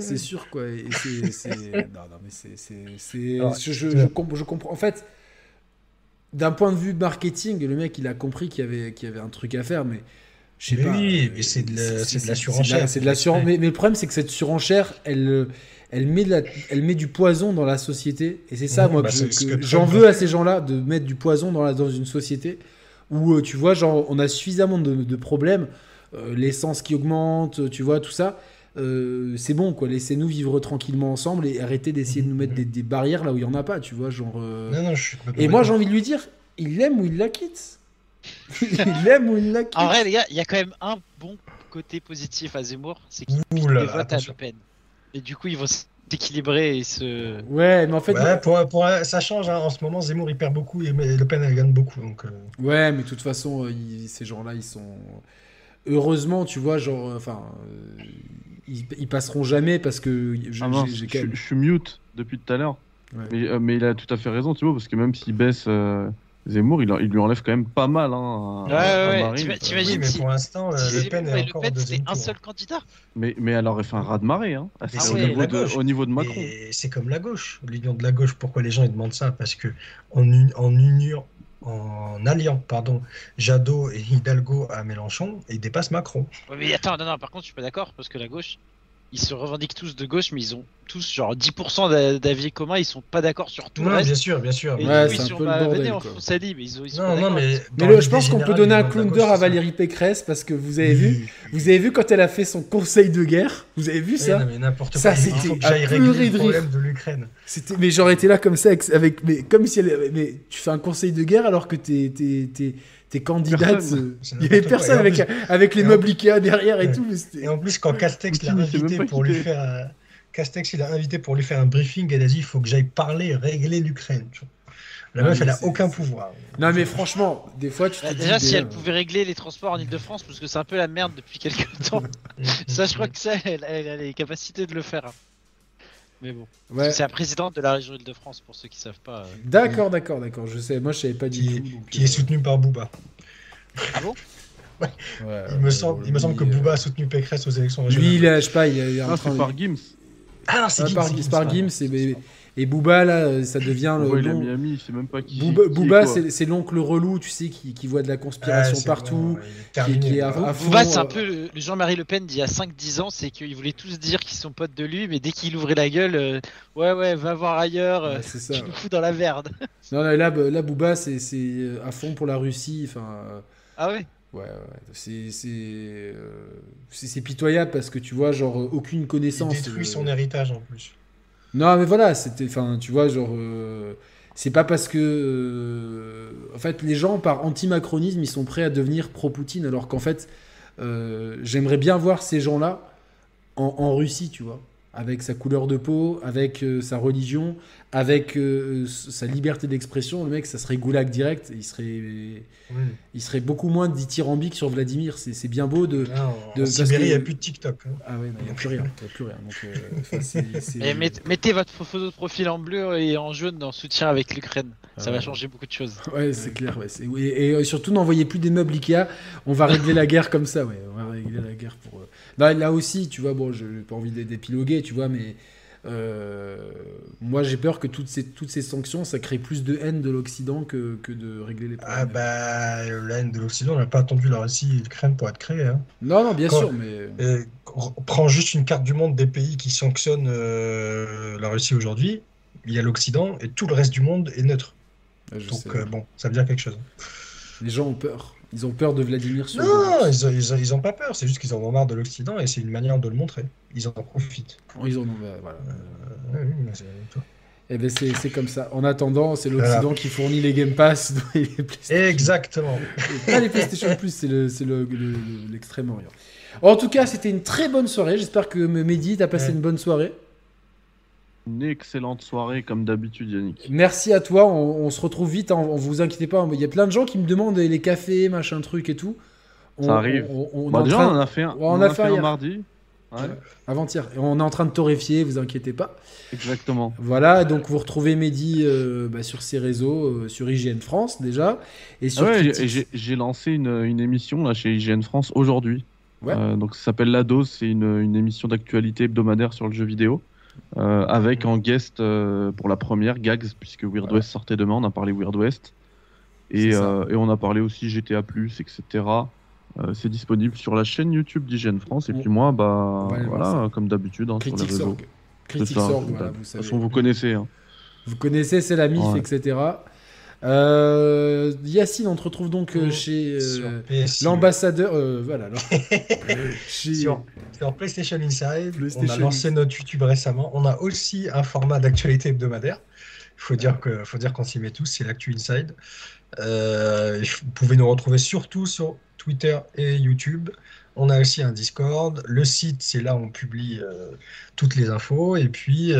c'est sûr, quoi. Et c'est, non, non, mais c'est. Je, je, je, comprends. En fait, d'un point de vue marketing, le mec, il a compris qu'il y avait, qu'il y avait un truc à faire, mais. Je sais pas. Oui, mais c'est de, la, surenchère. C'est de la, surenchère. Mais, mais, le problème, c'est que cette surenchère, elle, elle, met de la, elle met du poison dans la société. Et c'est ça, moi, bah, que, j'en veux à ces gens-là de mettre du poison dans, la, dans une société où, euh, tu vois, genre, on a suffisamment de, de problèmes. Euh, l'essence qui augmente, tu vois, tout ça. Euh, c'est bon, quoi. Laissez-nous vivre tranquillement ensemble et arrêtez d'essayer de nous mettre des, barrières là où il y en a pas, tu vois, genre. Euh. Non, non, je suis et moi, j'ai envie de lui dire, il l'aime ou il la quitte. il l'aime ou il la quitte. En vrai, les gars, il y a quand même un bon côté positif à Zemmour, c'est qu'il votes à Le Pen. Et du coup, ils vont s'équilibrer et se. Ouais, mais en fait. pour, ça change. Hein. En ce moment, Zemmour il perd beaucoup et Le Pen elle gagne beaucoup. Donc, euh. Ouais, mais de toute façon, ces gens-là, ils sont. Heureusement, tu vois, genre, enfin, ils, passeront jamais parce que ah je, suis mute depuis tout à l'heure. Euh, mais, il a tout à fait raison, tu vois, parce que même s'il baisse euh, Zemmour, il, lui enlève quand même pas mal. Hein, ouais, ouais, T'imagines mais pour l'instant, euh, Le Pen est encore c'est un seul candidat. Mais, mais elle aurait fait un ras de marée, hein, ah, au, niveau de, au, niveau de, Macron. C'est comme la gauche, l'union de la gauche. Pourquoi les gens ils demandent ça? Parce que en, en union, en alliant pardon, Jadot et Hidalgo à Mélenchon, il dépasse Macron. mais attends, non, non, par contre, je suis pas d'accord, parce que la gauche, ils se revendiquent tous de gauche, mais ils ont tous genre 10% d'avis communs, ils sont pas d'accord sur tout non, le reste. bien sûr, bien sûr. Et Ouais, peu le bordel, on Lille, mais ils, ont- ils sont Non, pas non, d'accord. mais. Mais dans le- je pense qu'on peut donner un gauche, à. Valérie Pécresse parce que vous avez vu, vous avez vu quand elle a fait son conseil de guerre, vous avez vu Oui, ça? non, mais n'importe Ça, c'était à pleurer de rire. l'Ukraine. C'était, mais j'aurais été là comme ça avec, avec- mais comme si elle, avait- mais tu fais un conseil de guerre alors que t'es, t'es, t'es, t'es candidate. Personne. euh, C'est Il y avait personne avec, plus- avec les meubles Ikea derrière et tout. mais c'était- Et en plus, quand Castex l'a invité pour lui faire. un- Castex, il a invité pour lui faire un briefing, elle a dit il faut que j'aille parler, régler l'Ukraine. La meuf, elle a aucun pouvoir. Non mais franchement, des fois tu te Bah, dis, déjà, si elle pouvait régler les transports en Ile-de-France, parce que c'est un peu la merde depuis quelques temps, ça, je crois que ça, elle, elle a les capacités de le faire. Mais bon, Parce ouais. que c'est la présidente de la région Île-de-France, pour ceux qui savent pas. euh. D'accord, d'accord, d'accord. Je sais, moi je savais pas du Qui, tout. donc, qui euh, est soutenu par Booba. Ah bon? Ouais, Il me semble, il me lui, semble que euh, Booba a soutenu Pécresse aux élections régionales. Lui, il est, je sais pas, il est en Ah, train c'est par Gims. Ah non, c'est Ah, Gims, par, c'est c'est. Gims, et, Booba là, ça devient le Ouais, il nom- Miami, il même pas qui. Booba, est Booba, c'est c'est l'oncle relou, tu sais, qui, qui voit de la Ah, conspiration c'est partout. bon, il est qui, qui est à, Booba. à fond, Booba, c'est un euh, peu le, le Jean-Marie Le Pen d'il y a 5-10 ans, c'est qu'ils voulaient tous dire qu'ils sont potes de lui, mais dès qu'il ouvrait la gueule, euh, ouais, ouais, va voir ailleurs, euh, ouais, c'est ça. tu nous fous dans la merde. Non, non, là, bah, là, Booba, c'est c'est, euh, à fond pour la Russie. Enfin, euh, Ah ouais? ouais, ouais. C'est c'est, euh, c'est- c'est pitoyable parce que tu vois, genre, euh, aucune Il connaissance. détruit euh, son héritage en plus. Non, mais voilà, c'était, enfin, tu vois, genre, euh, c'est pas parce que, euh, en fait, les gens par anti-macronisme, ils sont prêts à devenir pro-Poutine, alors qu'en fait, euh, j'aimerais bien voir ces gens-là en, en Russie, tu vois, avec sa couleur de peau, avec euh, sa religion, avec euh, sa liberté d'expression. Le mec, ça serait goulag direct. Il serait, Oui. il serait beaucoup moins dithyrambique sur Vladimir. C'est c'est bien beau de. Là, en, de- en parce Sibérie, il n'y a plus de TikTok. hein. Ah ouais, il n'y a plus rien, y a plus rien. Donc, euh, enfin, c'est- c'est- Et met- mettez votre photo de profil en bleu et en jaune en soutien avec l'Ukraine. Ça Ah va changer beaucoup de choses. Ouais, c'est clair. Ouais, et, et, euh, surtout, n'envoyez plus des meubles Ikea. On va régler la guerre comme ça. Ouais, on va régler la guerre pour. Euh, Là, là aussi, tu vois, bon, je n'ai pas envie d'é- d'épiloguer, tu vois, mais euh, moi, j'ai peur que toutes ces, toutes ces sanctions, ça crée plus de haine de l'Occident que, que de régler les problèmes. Ah bah, la haine de l'Occident, on n'a pas attendu la Russie et l'Ukraine pour être créée. Hein. Non, non, bien Quand- sûr, mais. Et on prend juste une carte du monde des pays qui sanctionnent euh, la Russie aujourd'hui. Il y a l'Occident et tout le reste du monde est neutre. Je Donc sais. euh, bon, ça veut dire quelque chose. Les gens ont peur. Ils ont peur de Vladimir sur Non, ils, ils, ont- ils ont pas peur. C'est juste qu'ils en ont marre de l'Occident et c'est une manière de le montrer. Ils en profitent. Ils en ont. bah, voilà. Euh, oui, Et ben c'est comme ça. En attendant, c'est Voilà. l'Occident qui fournit les Game Pass et les PlayStation. Exactement. Pas les PlayStation Plus, c'est le- c'est le- le- le- l'extrême-orient. En tout cas, c'était une très bonne soirée. J'espère que Mehdi, t'as passé Ouais. une bonne soirée. Une excellente soirée, comme d'habitude, Yannick. Merci à toi. On, on se retrouve vite. Hein, on vous inquiétez pas. Il y a plein de gens qui me demandent les cafés, machin truc et tout. On- Ça arrive. On, Bah, déjà, train- on en a fait un, Ouais, on a fait fait un mardi. Ouais, Avant-hier. On est en train de torréfier. Vous inquiétez pas. exactement. Voilà. Donc vous retrouvez Mehdi euh, bah, sur ses réseaux, euh, sur IGN France déjà, et Ah sur ouais, Critics. et j'ai j'ai lancé une, une émission là, chez IGN France aujourd'hui. Ouais. Euh, donc ça s'appelle La Dose, c'est une, une émission d'actualité hebdomadaire sur le jeu vidéo. Euh, avec en guest euh, pour la première Gags, puisque Weird Voilà. West sortait demain, on a parlé Weird West. Et, euh, et on a parlé aussi GTA, etc. C'est disponible sur la chaîne YouTube d'IGN France. Et puis moi, bah voilà, comme d'habitude, hein, sur les réseaux. Org, De vous toute façon, vous connaissez. hein. Vous connaissez, c'est la MIF, Ouais. etc. Euh, Yacine, on te retrouve donc euh, chez euh, l'ambassadeur. voilà. alors. chez- Sur, sur PlayStation Inside, on PlayStation a lancé notre YouTube récemment. On a aussi un format d'actualité hebdomadaire. Il faut dire que, faut dire qu'on s'y met tous, c'est l'actu Inside. Vous pouvez nous retrouver surtout sur Twitter et YouTube. On a aussi un Discord. Le site, c'est là où on publie toutes les infos. Et puis,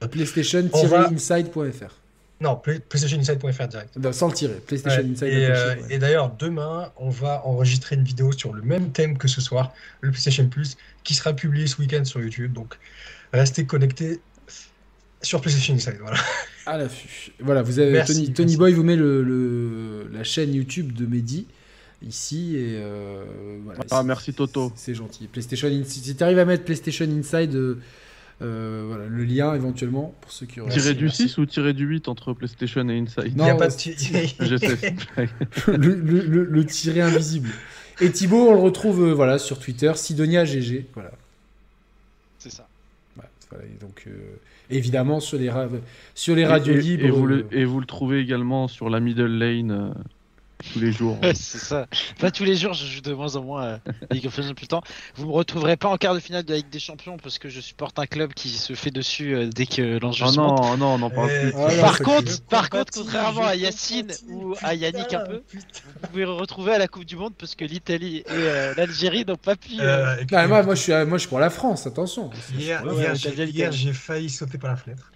On PlayStation-inside.fr. non, Play- PlayStationInside.fr direct. Non, Sans le tirer. PlayStation Ouais, Inside. et euh, ouais. et d'ailleurs, demain, on va enregistrer une vidéo sur le même thème que ce soir, le PlayStation Plus, qui sera publié ce week-end sur YouTube. Donc, restez connectés sur PlayStation Inside. Voilà. À l'affût. Voilà, vous avez Merci, Tony, Tony merci. Boy vous met le, le- la chaîne YouTube de Mehdi ici et euh, voilà. Ah, merci, Toto. C'est gentil. PlayStation Inside. Si tu arrives à mettre PlayStation Inside, euh, voilà, le lien éventuellement pour ceux qui auraient. Tiré du merci. 6 ou tiré du 8 entre PlayStation et Inside Non, Il y a pas de euh, le, le, le- le tiré invisible. Et Thibaut, on le retrouve euh, voilà sur Twitter, Sidonia GG. Voilà. C'est ça. donc, évidemment, sur les, sur les radios libres. Et vous, le, et vous, le, trouvez également sur la middle lane tous les jours. c'est ça. Pas tous les jours, je joue de moins en moins à League of Legends plus le temps. Vous me retrouverez pas en quart de finale de la Ligue des Champions parce que je supporte un club qui se fait dessus euh, dès que l'enjeu oh se non, monte. non, non, pas plus. Oh par contre, par contre, contrairement à Yacine ou à Yannick un peu, vous pouvez retrouver à la Coupe du Monde parce que l'Italie et euh, l'Algérie n'ont pas pu. Euh... Ah, moi, moi, je suis, moi, je suis pour la France, attention. Hier, hier j'ai failli sauter par la fenêtre.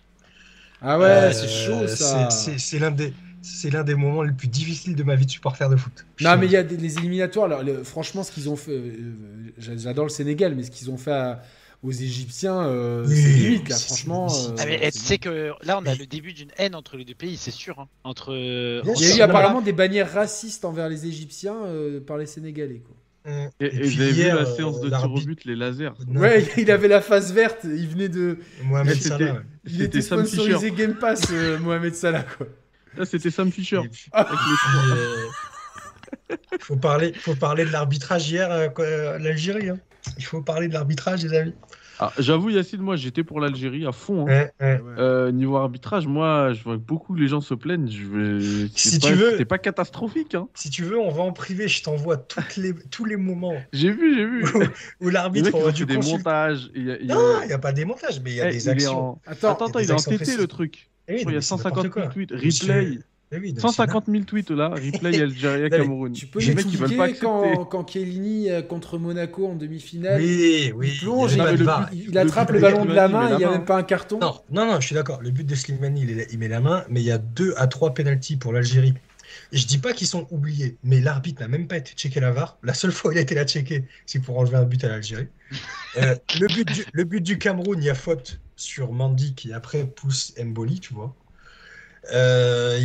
Ah ouais, c'est chaud ça. C'est l'un des c'est l'un des moments les plus difficiles de ma vie de supporter de foot. Non, mais il y a des, les éliminatoires. Alors, franchement, ce qu'ils ont fait, euh, j'adore le Sénégal, mais ce qu'ils ont fait aux Égyptiens, euh, c'est limite là, franchement. Euh, ah, mais tu sais que là, on a le début d'une haine entre les deux pays, c'est sûr. Hein. Entre. il y a eu apparemment des bannières racistes envers les Égyptiens par les Sénégalais, quoi. Et, et, vous avez vu la séance de tir au but, les lasers? Ouais, il avait la face verte, il venait de. Mohamed Salah. Il était sponsorisé Game Pass, Mohamed Salah, quoi. Là, c'était Sam Fisher. Euh, faut parler, faut parler de l'arbitrage hier, euh, l'Algérie. Hein. Il faut parler de l'arbitrage, les amis. Ah, J'avoue, Yacine, moi j'étais pour l'Algérie à fond. Hein. Euh, niveau arbitrage, moi je vois que beaucoup les gens se plaignent. Je... Si tu veux, c'est pas catastrophique. Hein. Si tu veux, on va en privé. Je t'envoie les... tous les moments. J'ai vu, j'ai vu. où, l'arbitre aura dû des montages. Il y a, Non, il n'y a pas des montages, mais il y a eh, des actions. Attends, attends, il, a entêté le truc. Eh il y a 150 000 tweets. Replay. 150 000 tweets là, replay Algérie Cameroun. Tu peux les mecs qui veulent pas quand, quand Chiellini euh, contre Monaco en demi-finale, oui, oui, il plonge, il, attrape le, ballon de la main, il n'y a même pas un carton. Non, non, non je suis d'accord. Le but de Slimani, il, il, met la main, mais il y a 2 à 3 pénalties pour l'Algérie. Je dis pas qu'ils sont oubliés, mais l'arbitre n'a même pas été checké la VAR. La seule fois où il a été la checker, c'est pour enlever un but à l'Algérie. Euh, le, but du, le but du Cameroun, il y a faute sur Mandy qui après pousse Mboli, tu vois. Euh,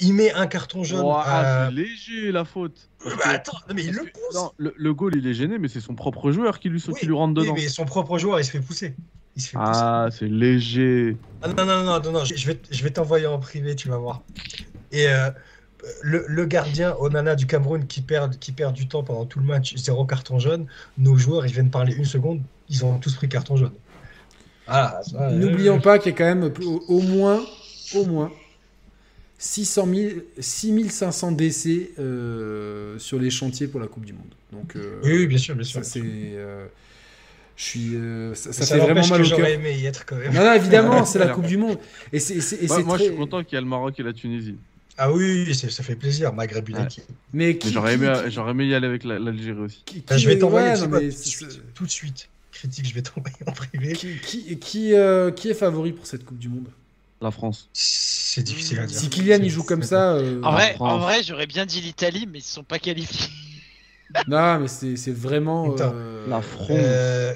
il, met un carton jaune. C'est léger la faute. Bah, attends, mais il le pousse. le, goal il est gêné, mais c'est son propre joueur qui lui, qui lui rentre dedans. Oui, mais son propre joueur il se fait pousser. Il se fait ah, c'est léger. Ah, non, non, non, non, non, je vais, je vais t'envoyer en privé, tu vas voir. Et euh, le, le, gardien Onana du Cameroun qui perd, qui perd du temps pendant tout le match, zéro carton jaune. Nos joueurs, ils viennent parler une seconde, ils ont tous pris carton jaune. Ah, N'oublions pas qu'il y a quand même au moins, au moins 600 000, 6500 décès euh, sur les chantiers pour la Coupe du Monde. Donc, euh, oui, bien sûr, bien sûr. Ça, c'est, euh, je suis, ça, ça, fait vraiment mal au cœur. aimé y être quand même. Non, non évidemment, c'est la Coupe du Monde. Et c'est, c'est, moi, très... je suis content qu'il y ait le Maroc et la Tunisie. Ah oui, ça fait plaisir, Maghreb Unaki. Mais, j'aurais, aimé, j'aurais aimé y aller avec l'Algérie aussi. Bah, je vais t'envoyer tout de suite critique, je vais t'envoyer en privé. Qui, qui, euh, qui, est favori pour cette Coupe du Monde? La France. C'est difficile à dire. Si Kylian il joue comme ça. Euh, en, vrai, en vrai, j'aurais bien dit l'Italie, mais ils ne sont pas qualifiés. non, mais c'est vraiment euh, la France.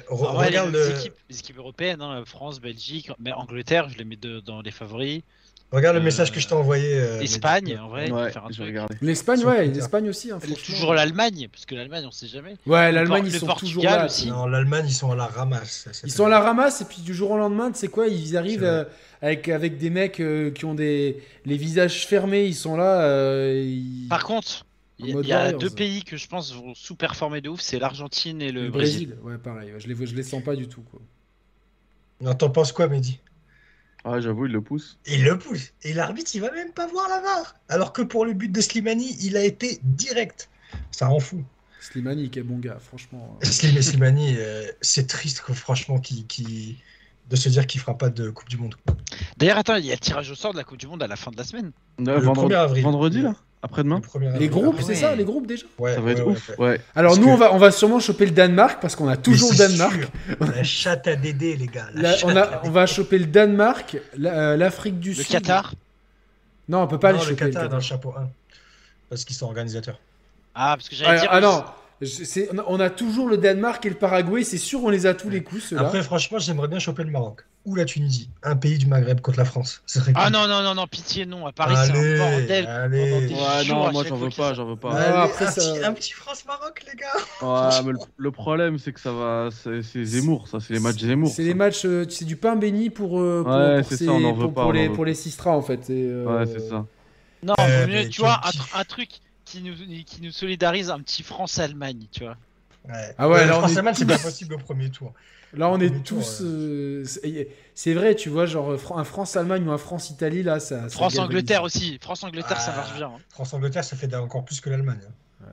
regarde les, équipes, les, équipes, européennes, hein, France, Belgique, mais Angleterre, je les mets dans les favoris. Regarde le message que je t'ai envoyé. Euh, Espagne, en vrai. Ouais. L'Espagne, ouais, l'Espagne aussi. Hein, toujours l'Allemagne, parce que l'Allemagne, on sait jamais. Ouais, l'Allemagne, ils sont toujours là. Aussi. Non, l'Allemagne, ils sont à la ramasse. Ils sont à la ramasse, et puis du jour au lendemain, tu sais quoi, ils arrivent euh, avec, avec des mecs euh, qui ont des les visages fermés, ils sont là. Ils... Par contre, il y, a deux pays que je pense vont sous-performer de ouf, c'est l'Argentine et le, Brésil. Ouais, pareil, je les, je les sens pas du tout. Quoi. Non, t'en penses quoi, Mehdi? Ah, j'avoue, il le pousse. Il le pousse. Et l'arbitre, il va même pas voir la barre. Alors que pour le but de Slimani, il a été direct. Ça rend fou. Slimani, quel bon gars, franchement. Slimani, euh, c'est triste, franchement, qui, de se dire qu'il fera pas de Coupe du Monde. D'ailleurs, attends, il y a le tirage au sort de la Coupe du Monde à la fin de la semaine. le vendredi, avril. vendredi, là après-demain Les groupes, c'est ça Les groupes déjà ouais, Ça va être ouf. Ouais. Alors nous, on, va, on va sûrement choper le Danemark parce qu'on a toujours le Danemark. La chatte à Dédé, les gars. on, a, on va choper le Danemark, euh, l'Afrique du Sud. Le Qatar Non, on peut pas non, les choper. Le Qatar dans le chapeau 1. Parce qu'ils sont organisateurs. Ah, parce que j'allais dire. Ah non on a toujours le Danemark et le Paraguay, c'est sûr, on les a tous les coups. Après, franchement, j'aimerais bien choper le Maroc ou la Tunisie, un pays du Maghreb contre la France. ah non, non, non, non, pitié, non. À Paris, c'est un bordel. Allez. Ouais, non, moi, j'en veux pas, j'en veux pas. après, un, petit, France-Maroc, les gars. Ouais, mais le, problème, c'est que ça va. C'est Zemmour, ça, c'est les matchs Zemmour. C'est les matchs, euh, c'est du pain béni pour, euh, pour, ouais, pour, ça, on en veut pour, pas, pour les, pour les Sistra, en fait. Euh... Ouais, c'est ça. Non, mieux, tu vois, un, un truc qui nous, qui nous solidarise un petit France-Allemagne, tu vois. Ah ouais, alors c'est pas possible au premier tour. Là, on est tous. Euh, c'est vrai, tu vois, genre un France-Allemagne ou un France-Italie, là, ça. France-Angleterre aussi. France-Angleterre, ça marche bien. Hein. France-Angleterre, ça fait encore plus que l'Allemagne. Hein.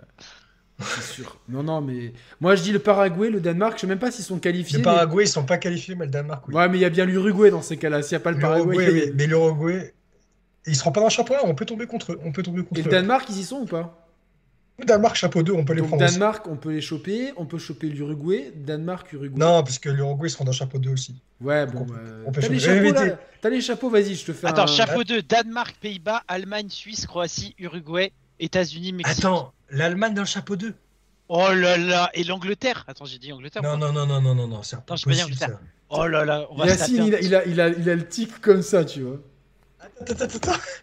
C'est sûr. Non, non, mais. Moi, je dis le Paraguay, le Danemark, je sais même pas s'ils sont qualifiés. Le Paraguay, ils sont pas qualifiés, mais le Danemark, oui. Ouais, mais il y a bien l'Uruguay dans ces cas-là. S'il n'y a pas le Paraguay. Mais l'Uruguay, ils seront pas dans le championnat, on peut tomber contre eux. On peut tomber contre Et le Danemark, ils y sont ou pas? Danemark, chapeau 2, on peut les prendre. Danemark, on peut les choper. On peut choper l'Uruguay. Danemark, Uruguay. Non, parce que l'Uruguay seront dans chapeau 2 aussi. Ouais, bon. On, peut T'as les, chapeaux, là T'as les chapeaux, vas-y, je te fais Attends, chapeau 2, Danemark, Pays-Bas, Allemagne, Suisse, Croatie, Uruguay, États-Unis, Mexique. Attends, l'Allemagne dans le chapeau 2 Oh là là, et l'Angleterre Attends, j'ai dit Angleterre. Non, non, non, non, non, non, non, c'est Attends, je ça. Oh là là, on va Yacine, il a, il, a, il, a, il a le tic comme ça, tu vois.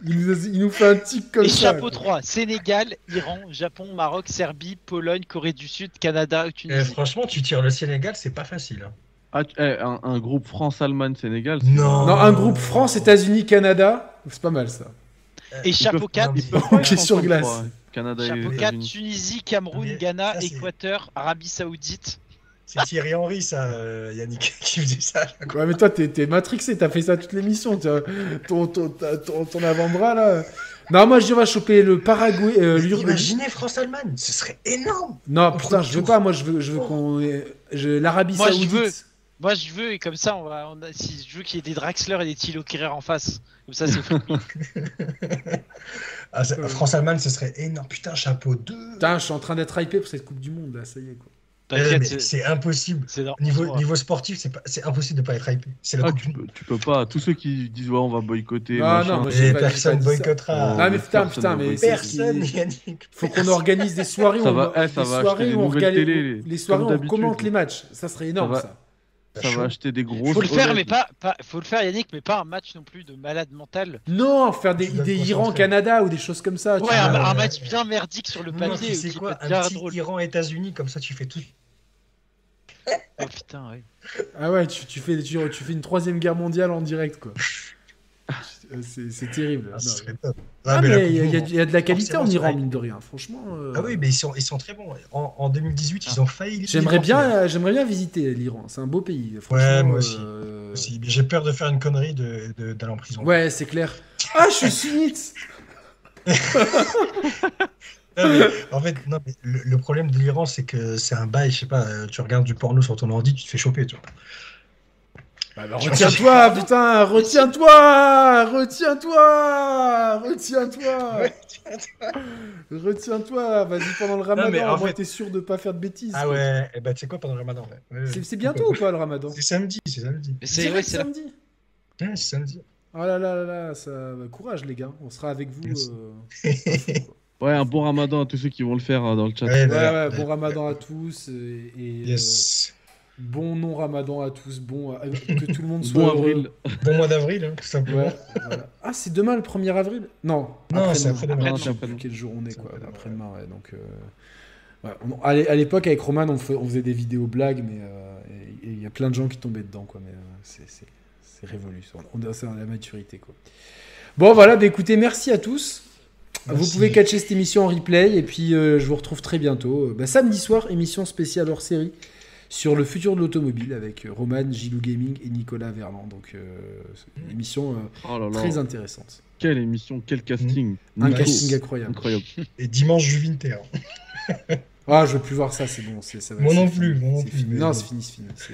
Il nous, il nous, fait un tic comme Et ça. chapeau 3, Sénégal, Iran, Japon, Maroc, Serbie, Pologne, Corée du Sud, Canada, Tunisie. Eh, franchement, tu tires le Sénégal, c'est pas facile. Ah, eh, un, groupe France-Allemagne-Sénégal non. non, un groupe France-États-Unis-Canada, c'est pas mal ça. Et chapeau 4, qui sur glace. Canada chapeau 4, Tunisie, Cameroun, Ghana, Équateur, Arabie Saoudite. C'est Thierry Henry, ça, euh, Yannick, qui faisait ça. Ouais, mais toi, t'es matrixé, t'as fait ça toute l'émission. Ton, ton, ton, ton avant-bras, là. Non, moi, je dis, on va choper le Paraguay. Euh, imaginez France-Allemagne, ce serait énorme. Non, putain, je veux pas. Moi, je veux, je veux qu'on. L'Arabie Saoudite. Je veux. Moi, je veux, et comme ça, on va, on a, si je veux qu'il y ait des Draxler et des Thilo Kerrer en face. Comme ça, c'est ah, France-Allemagne, ce serait énorme. Putain, chapeau 2. Putain, je suis en train d'être hypé pour cette Coupe du Monde, là, ça y est, quoi. Euh, c'est impossible. Niveau, niveau sportif, c'est impossible de pas être hypé. C'est ah, tu, peux, tu peux pas. Tous ceux qui disent ouais, on va boycotter. Non, non, personne boycottera. Ah, mais putain, putain, mais personne, Yannick. Faut qu'on organise des soirées. Ça va, eh, ça va soirées où on télé, les soirées où on commente les matchs. Ça serait énorme, ça. Ça va acheter des gros. Faut le faire, mais pas, pas, Faut le faire, Yannick, mais pas un match non plus de malade mental. Non, faire des, des Iran-Canada ou des choses comme ça. Ouais, un, match bien merdique sur le papier. C'est quoi Un petit Iran-États-Unis, comme ça, tu fais tout oh putain, ouais. Ah ouais, tu, tu fais, tu, tu, fais une troisième guerre mondiale en direct, quoi. C'est terrible. Ah, ah, ah mais il y, y, a de la qualité en Iran, mine de rien, franchement. Euh... Ah oui, mais ils sont, ils sont très bons. En, en 2018, ils ont failli. J'aimerais bien, j'aimerais bien visiter l'Iran. C'est un beau pays. Ouais, moi aussi. Euh... aussi. J'ai peur de faire une connerie d'aller de, en prison. Ouais, c'est clair. Ah, je suis sunnite en fait, non, mais le, problème de l'Iran, c'est que c'est un bail, je sais pas, euh, tu regardes du porno sur ton ordi, tu te fais choper, tu vois. Bah, bah, retiens-toi, putain, retiens-toi, retiens-toi, retiens-toi, retiens-toi, vas-y pendant le ramadan, en fait... t'es sûr de pas faire de bêtises. Ah ouais, et bah tu sais quoi pendant le ramadan C'est bientôt ou pas le ramadan? C'est samedi, c'est samedi. C'est samedi. Ouais, c'est samedi. Oh là là là là, ça... Bah, courage les gars, on sera avec vous. Euh... Ouais, un bon ramadan à tous ceux qui vont le faire hein, dans le chat. Ouais, ouais, bon ramadan à tous. Et, yes. Euh, bon non-ramadan à tous. Bon, euh, que tout le monde soit. bon avril. Bon mois d'avril, hein, tout simplement. Ah, c'est demain le 1er avril? Non. Non, c'est après-demain. Après quel jour on est, quoi. Après-demain, ouais. Donc. Euh... à l'époque, avec Roman, on, faisait des vidéos blagues, mais il y a plein de gens qui tombaient dedans, quoi. Mais c'est révolu. C'est la maturité, quoi. Bon, voilà, bah, écoutez, merci à tous. Vous pouvez catcher cette émission en replay et puis euh, je vous retrouve très bientôt. Euh, bah, samedi soir, émission spéciale hors série sur le futur de l'automobile avec euh, Roman, Gilou Gaming et Nicolas Verland. Donc, une émission oh très intéressante. Quelle émission, quel casting Un casting incroyable. incroyable. Et dimanche Juvinter. ah, je veux plus voir ça, c'est bon. Ça va, moi, non plus, moi non plus. Non, c'est fini, c'est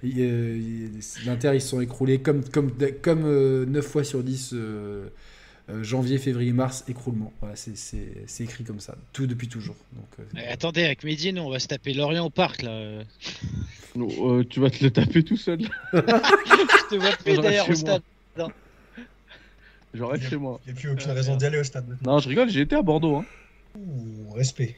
fini. L'Inter, ils sont écroulés comme, comme, comme 9 fois sur 10 euh, janvier, février, mars, écroulement. Voilà, c'est écrit comme ça, tout depuis toujours. Donc, euh, attendez, avec Mehdi, nous, on va se taper Lorient au parc, là. Euh, tu vas te le taper tout seul. je te vois plus d'ailleurs au stade. J'aurais chez moi. Il n'y a plus aucune raison d'y aller au stade. Non, je rigole, j'ai été à Bordeaux. Hein. Ouh, respect.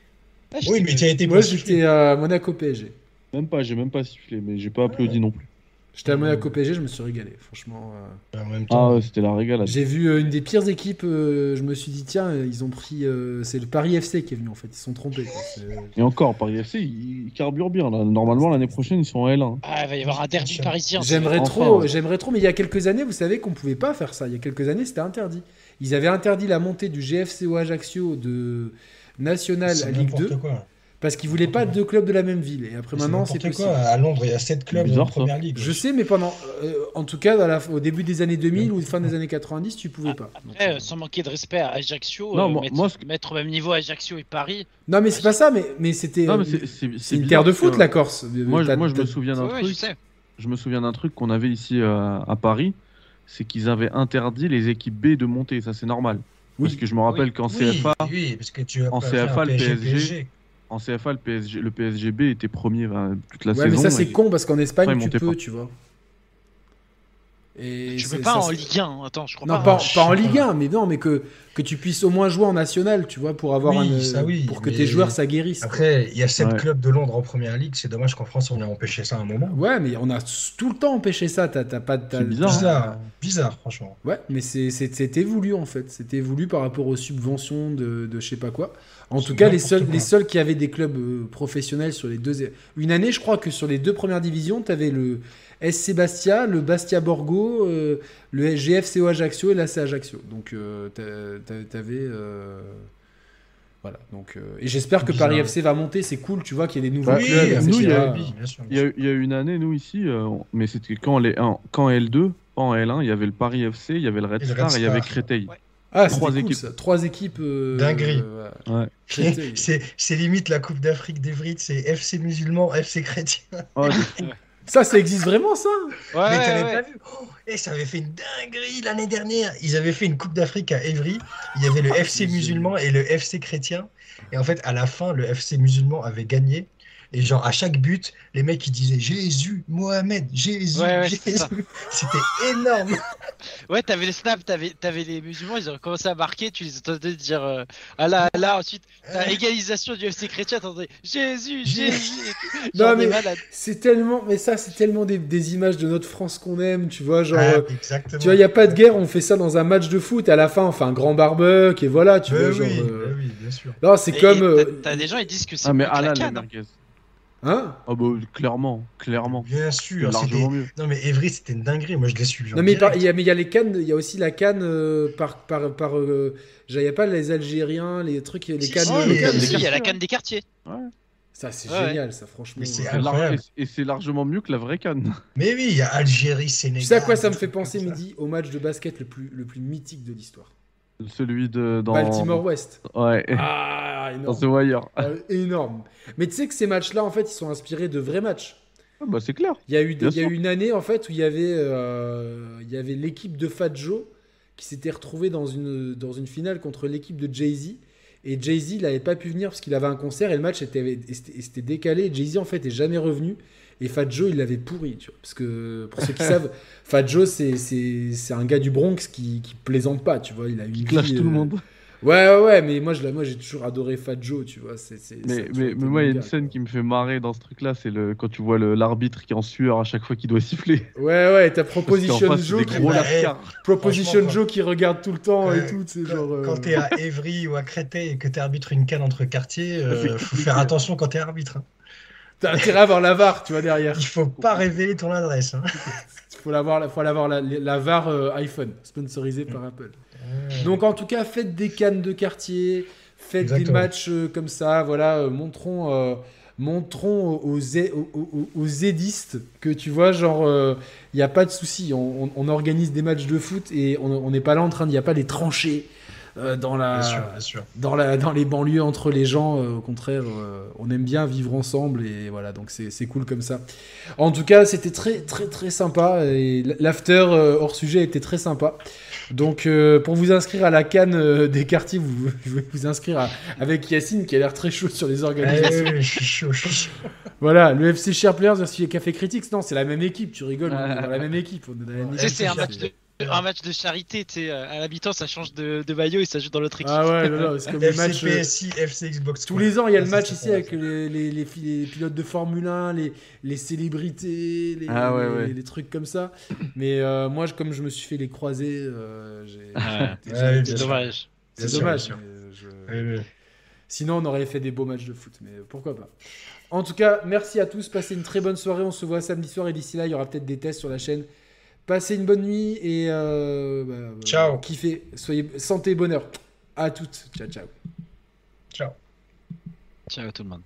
Ah, oui, mais tu as été Moi, j'étais à Monaco PSG. Même pas, j'ai même pas sifflé, mais j'ai pas applaudi non plus. J'étais à Monaco PSG, je me suis régalé, franchement. Euh. ah ouais, c'était la régalade. J'ai vu euh, une des pires équipes, euh, je me suis dit, tiens, ils ont pris. c'est le Paris FC qui est venu en fait, ils se sont trompés. Et encore, Paris FC, ils carburent bien. Là. Normalement, l'année prochaine, ils sont en L1. Ah, il va y avoir un derby parisien. J'aimerais trop, j'aimerais trop, mais il y a quelques années, vous savez qu'on pouvait pas faire ça. Il y a quelques années, c'était interdit. Ils avaient interdit la montée du GFCO Ajaccio de National à Ligue 2. Parce qu'ils voulaient pas deux clubs de la même ville. Et après, maintenant, c'est quoi. À Londres, il y a sept clubs en première ligue. Je sais, mais pendant. Euh, en tout cas, au début des années 2000 ou fin des années 90, tu pouvais pas. Après, sans manquer de respect à Ajaccio, non, moi, mettre, au même niveau Ajaccio et Paris. Non, mais c'est pas ça, mais, mais c'était. C'est une terre de foot, la Corse. Moi, moi je me souviens d'un truc. Je me souviens d'un truc qu'on avait ici à Paris c'est qu'ils avaient interdit les équipes B de monter. Ça, c'est normal. Parce que je me rappelle qu'en CFA, parce que tu en CFA, le PSG, en CFA, le PSG, le PSGB était premier toute la ouais, saison. Mais ça, c'est con parce qu'en Espagne, tu peux, tu vois. Et tu peux pas en Ligue 1, attends, je crois non, pas. Pas, en Ligue 1, mais non, mais que, que tu puisses au moins jouer en national, tu vois, pour avoir un, ça, pour que tes joueurs s'aguerrissent. Après, il y a 7 clubs de Londres en première ligue, c'est dommage qu'en France on ait empêché ça à un moment. Ouais, mais on a tout le temps empêché ça, t'as pas C'est bizarre. Bizarre, bizarre, franchement. Ouais, mais c'était voulu en fait, c'était voulu par rapport aux subventions de, de je sais pas quoi. En tout cas, les seuls, les seuls qui avaient des clubs euh, professionnels sur les deux. Une année, je crois que sur les deux premières divisions, tu avais le SC Bastia, le Bastia Borgo, euh, le GFCO Ajaccio et l'AC Ajaccio. Donc, euh, tu avais. Voilà, donc, et j'espère que Paris FC va monter, c'est cool, tu vois qu'il y a des nouveaux clubs. Nous, il y, a, il y, a une année, nous ici, mais c'était quand, les, quand L2, en L1, il y avait le Paris FC, il y avait le Red, Star, et il y avait Créteil. Ah, trois équipes. Trois équipes. Euh, Dinguerie. ouais. c'est limite la Coupe d'Afrique d'Evry, c'est FC musulman, FC chrétien. Oh, ça, ça existe vraiment, ça Ouais, Mais t'avais pas vu oh, Et ça avait fait une dinguerie l'année dernière. Ils avaient fait une Coupe d'Afrique à Evry. Il y avait le FC musulman et le FC chrétien. Et en fait, à la fin, le FC musulman avait gagné. Et genre, à chaque but, les mecs, ils disaient Jésus, Mohamed, Jésus, Jésus. C'était énorme. Ouais, t'avais les snaps, t'avais, avais les musulmans, ils ont commencé à marquer, tu les entendais dire euh, Ah là, là, ensuite, la égalisation du FC chrétien, t'entendais Jésus, Jésus. non, mais c'est tellement, mais ça, c'est tellement des, images de notre France qu'on aime, tu vois, genre. Ah, exactement. Tu vois, il n'y a pas de guerre, on fait ça dans un match de foot, et à la fin, on fait un grand barbecue, et voilà, tu vois, genre. Euh, oui, bien sûr. Non, c'est comme. Euh, t'as, des gens, ils disent que c'est. Ah, mais la Hein Ah bah clairement, clairement. Bien sûr, largement mieux. Non mais Evry c'était une dinguerie, moi je l'ai suivi. Non mais il y, a, mais il y a les cannes, il y a aussi la canne euh, par par par euh, j'avais pas les Algériens, les trucs, les cannes. il y a la canne des quartiers. Ouais. Ça c'est génial, ça franchement. C'est et c'est largement mieux que la vraie canne. Mais oui, il y a Algérie, Sénégal. Tu sais à quoi ça me fait penser, Midi Au match de basket le plus le plus mythique de l'histoire? Celui de dans Baltimore West. Ouais. Ah, énorme. Dans The Wire. Ah, énorme. Mais tu sais que ces matchs-là, en fait, ils sont inspirés de vrais matchs. Ah bah c'est clair. Il y a eu, il y a une année en fait où il y avait, euh, il y avait l'équipe de Fat Joe qui s'était retrouvée dans une, dans une finale contre l'équipe de Jay-Z. Et Jay-Z, il n'avait pas pu venir parce qu'il avait un concert et le match était, était décalé. Jay-Z, en fait, est jamais revenu. Et Fat Joe, il l'avait pourri, tu vois. Parce que, pour ceux qui savent, Fat Joe, c'est un gars du Bronx qui, qui plaisante pas, tu vois. Il a une clash tout le euh, monde. Ouais, ouais, ouais, mais moi, je, moi j'ai toujours adoré Fat Joe, tu vois. mais, mais, mais moi, il y a une scène qui me fait marrer dans ce truc-là, c'est le, quand tu vois l'arbitre qui est en sueur à chaque fois qu'il doit siffler. Ouais, ouais, t'as Proposition Joe, qui... Proposition Joe qui regarde tout le temps et tout. Genre, quand t'es à Evry ou à Créteil et que t'arbitres une canne entre quartiers, euh, faut faire attention quand t'es arbitre. Hein. T'as intérêt à avoir la VAR, tu vois, derrière. Il faut pas révéler ton adresse. Hein. Il faut l'avoir, faut l'avoir la, la, VAR euh, iPhone, sponsorisée par Apple. Donc en tout cas, faites des cannes de quartier, faites des matchs euh, comme ça, voilà, euh, montrons, montrons aux, aux, aux, zédistes que tu vois, genre, il n'y a pas de souci, on, organise des matchs de foot et on n'est pas là en train, il n'y a pas des tranchées. Euh, dans la, Dans, la, dans les banlieues entre les gens. Euh, au contraire, euh, on aime bien vivre ensemble et voilà, donc c'est cool comme ça. En tout cas, c'était très très très sympa et l'after hors sujet était très sympa. Donc, pour vous inscrire à la canne des quartiers, vous, pouvez vous inscrire avec Yacine qui a l'air très chaud sur les organisations. je suis chaud, je suis chaud. Voilà, le FC Share Players versus Café Critics, non, c'est la même équipe, tu rigoles, on est dans la même équipe. C'est un match de un match de charité, tu sais, à l'habitant, ça change de, de maillot et ça joue dans l'autre équipe. Ah ouais, non, c'est comme les matchs. PSI, FC Xbox. Tous les ans, il y a le match ici avec les, les, les, pilotes de Formule 1, les, les célébrités, les, ah les, trucs comme ça. Mais euh, moi, comme je me suis fait les croisés, euh, j'ai. Ah, c'est dommage. C'est dommage. Sinon, on aurait fait des beaux matchs de foot, mais pourquoi pas. En tout cas, merci à tous. Passez une très bonne soirée. On se voit samedi soir et d'ici là, il y aura peut-être des tests sur la chaîne. Passez une bonne nuit et euh, bah, ciao. Kiffez. Soyez santé, bonheur. À toutes. Ciao, ciao. Ciao. Ciao tout le monde.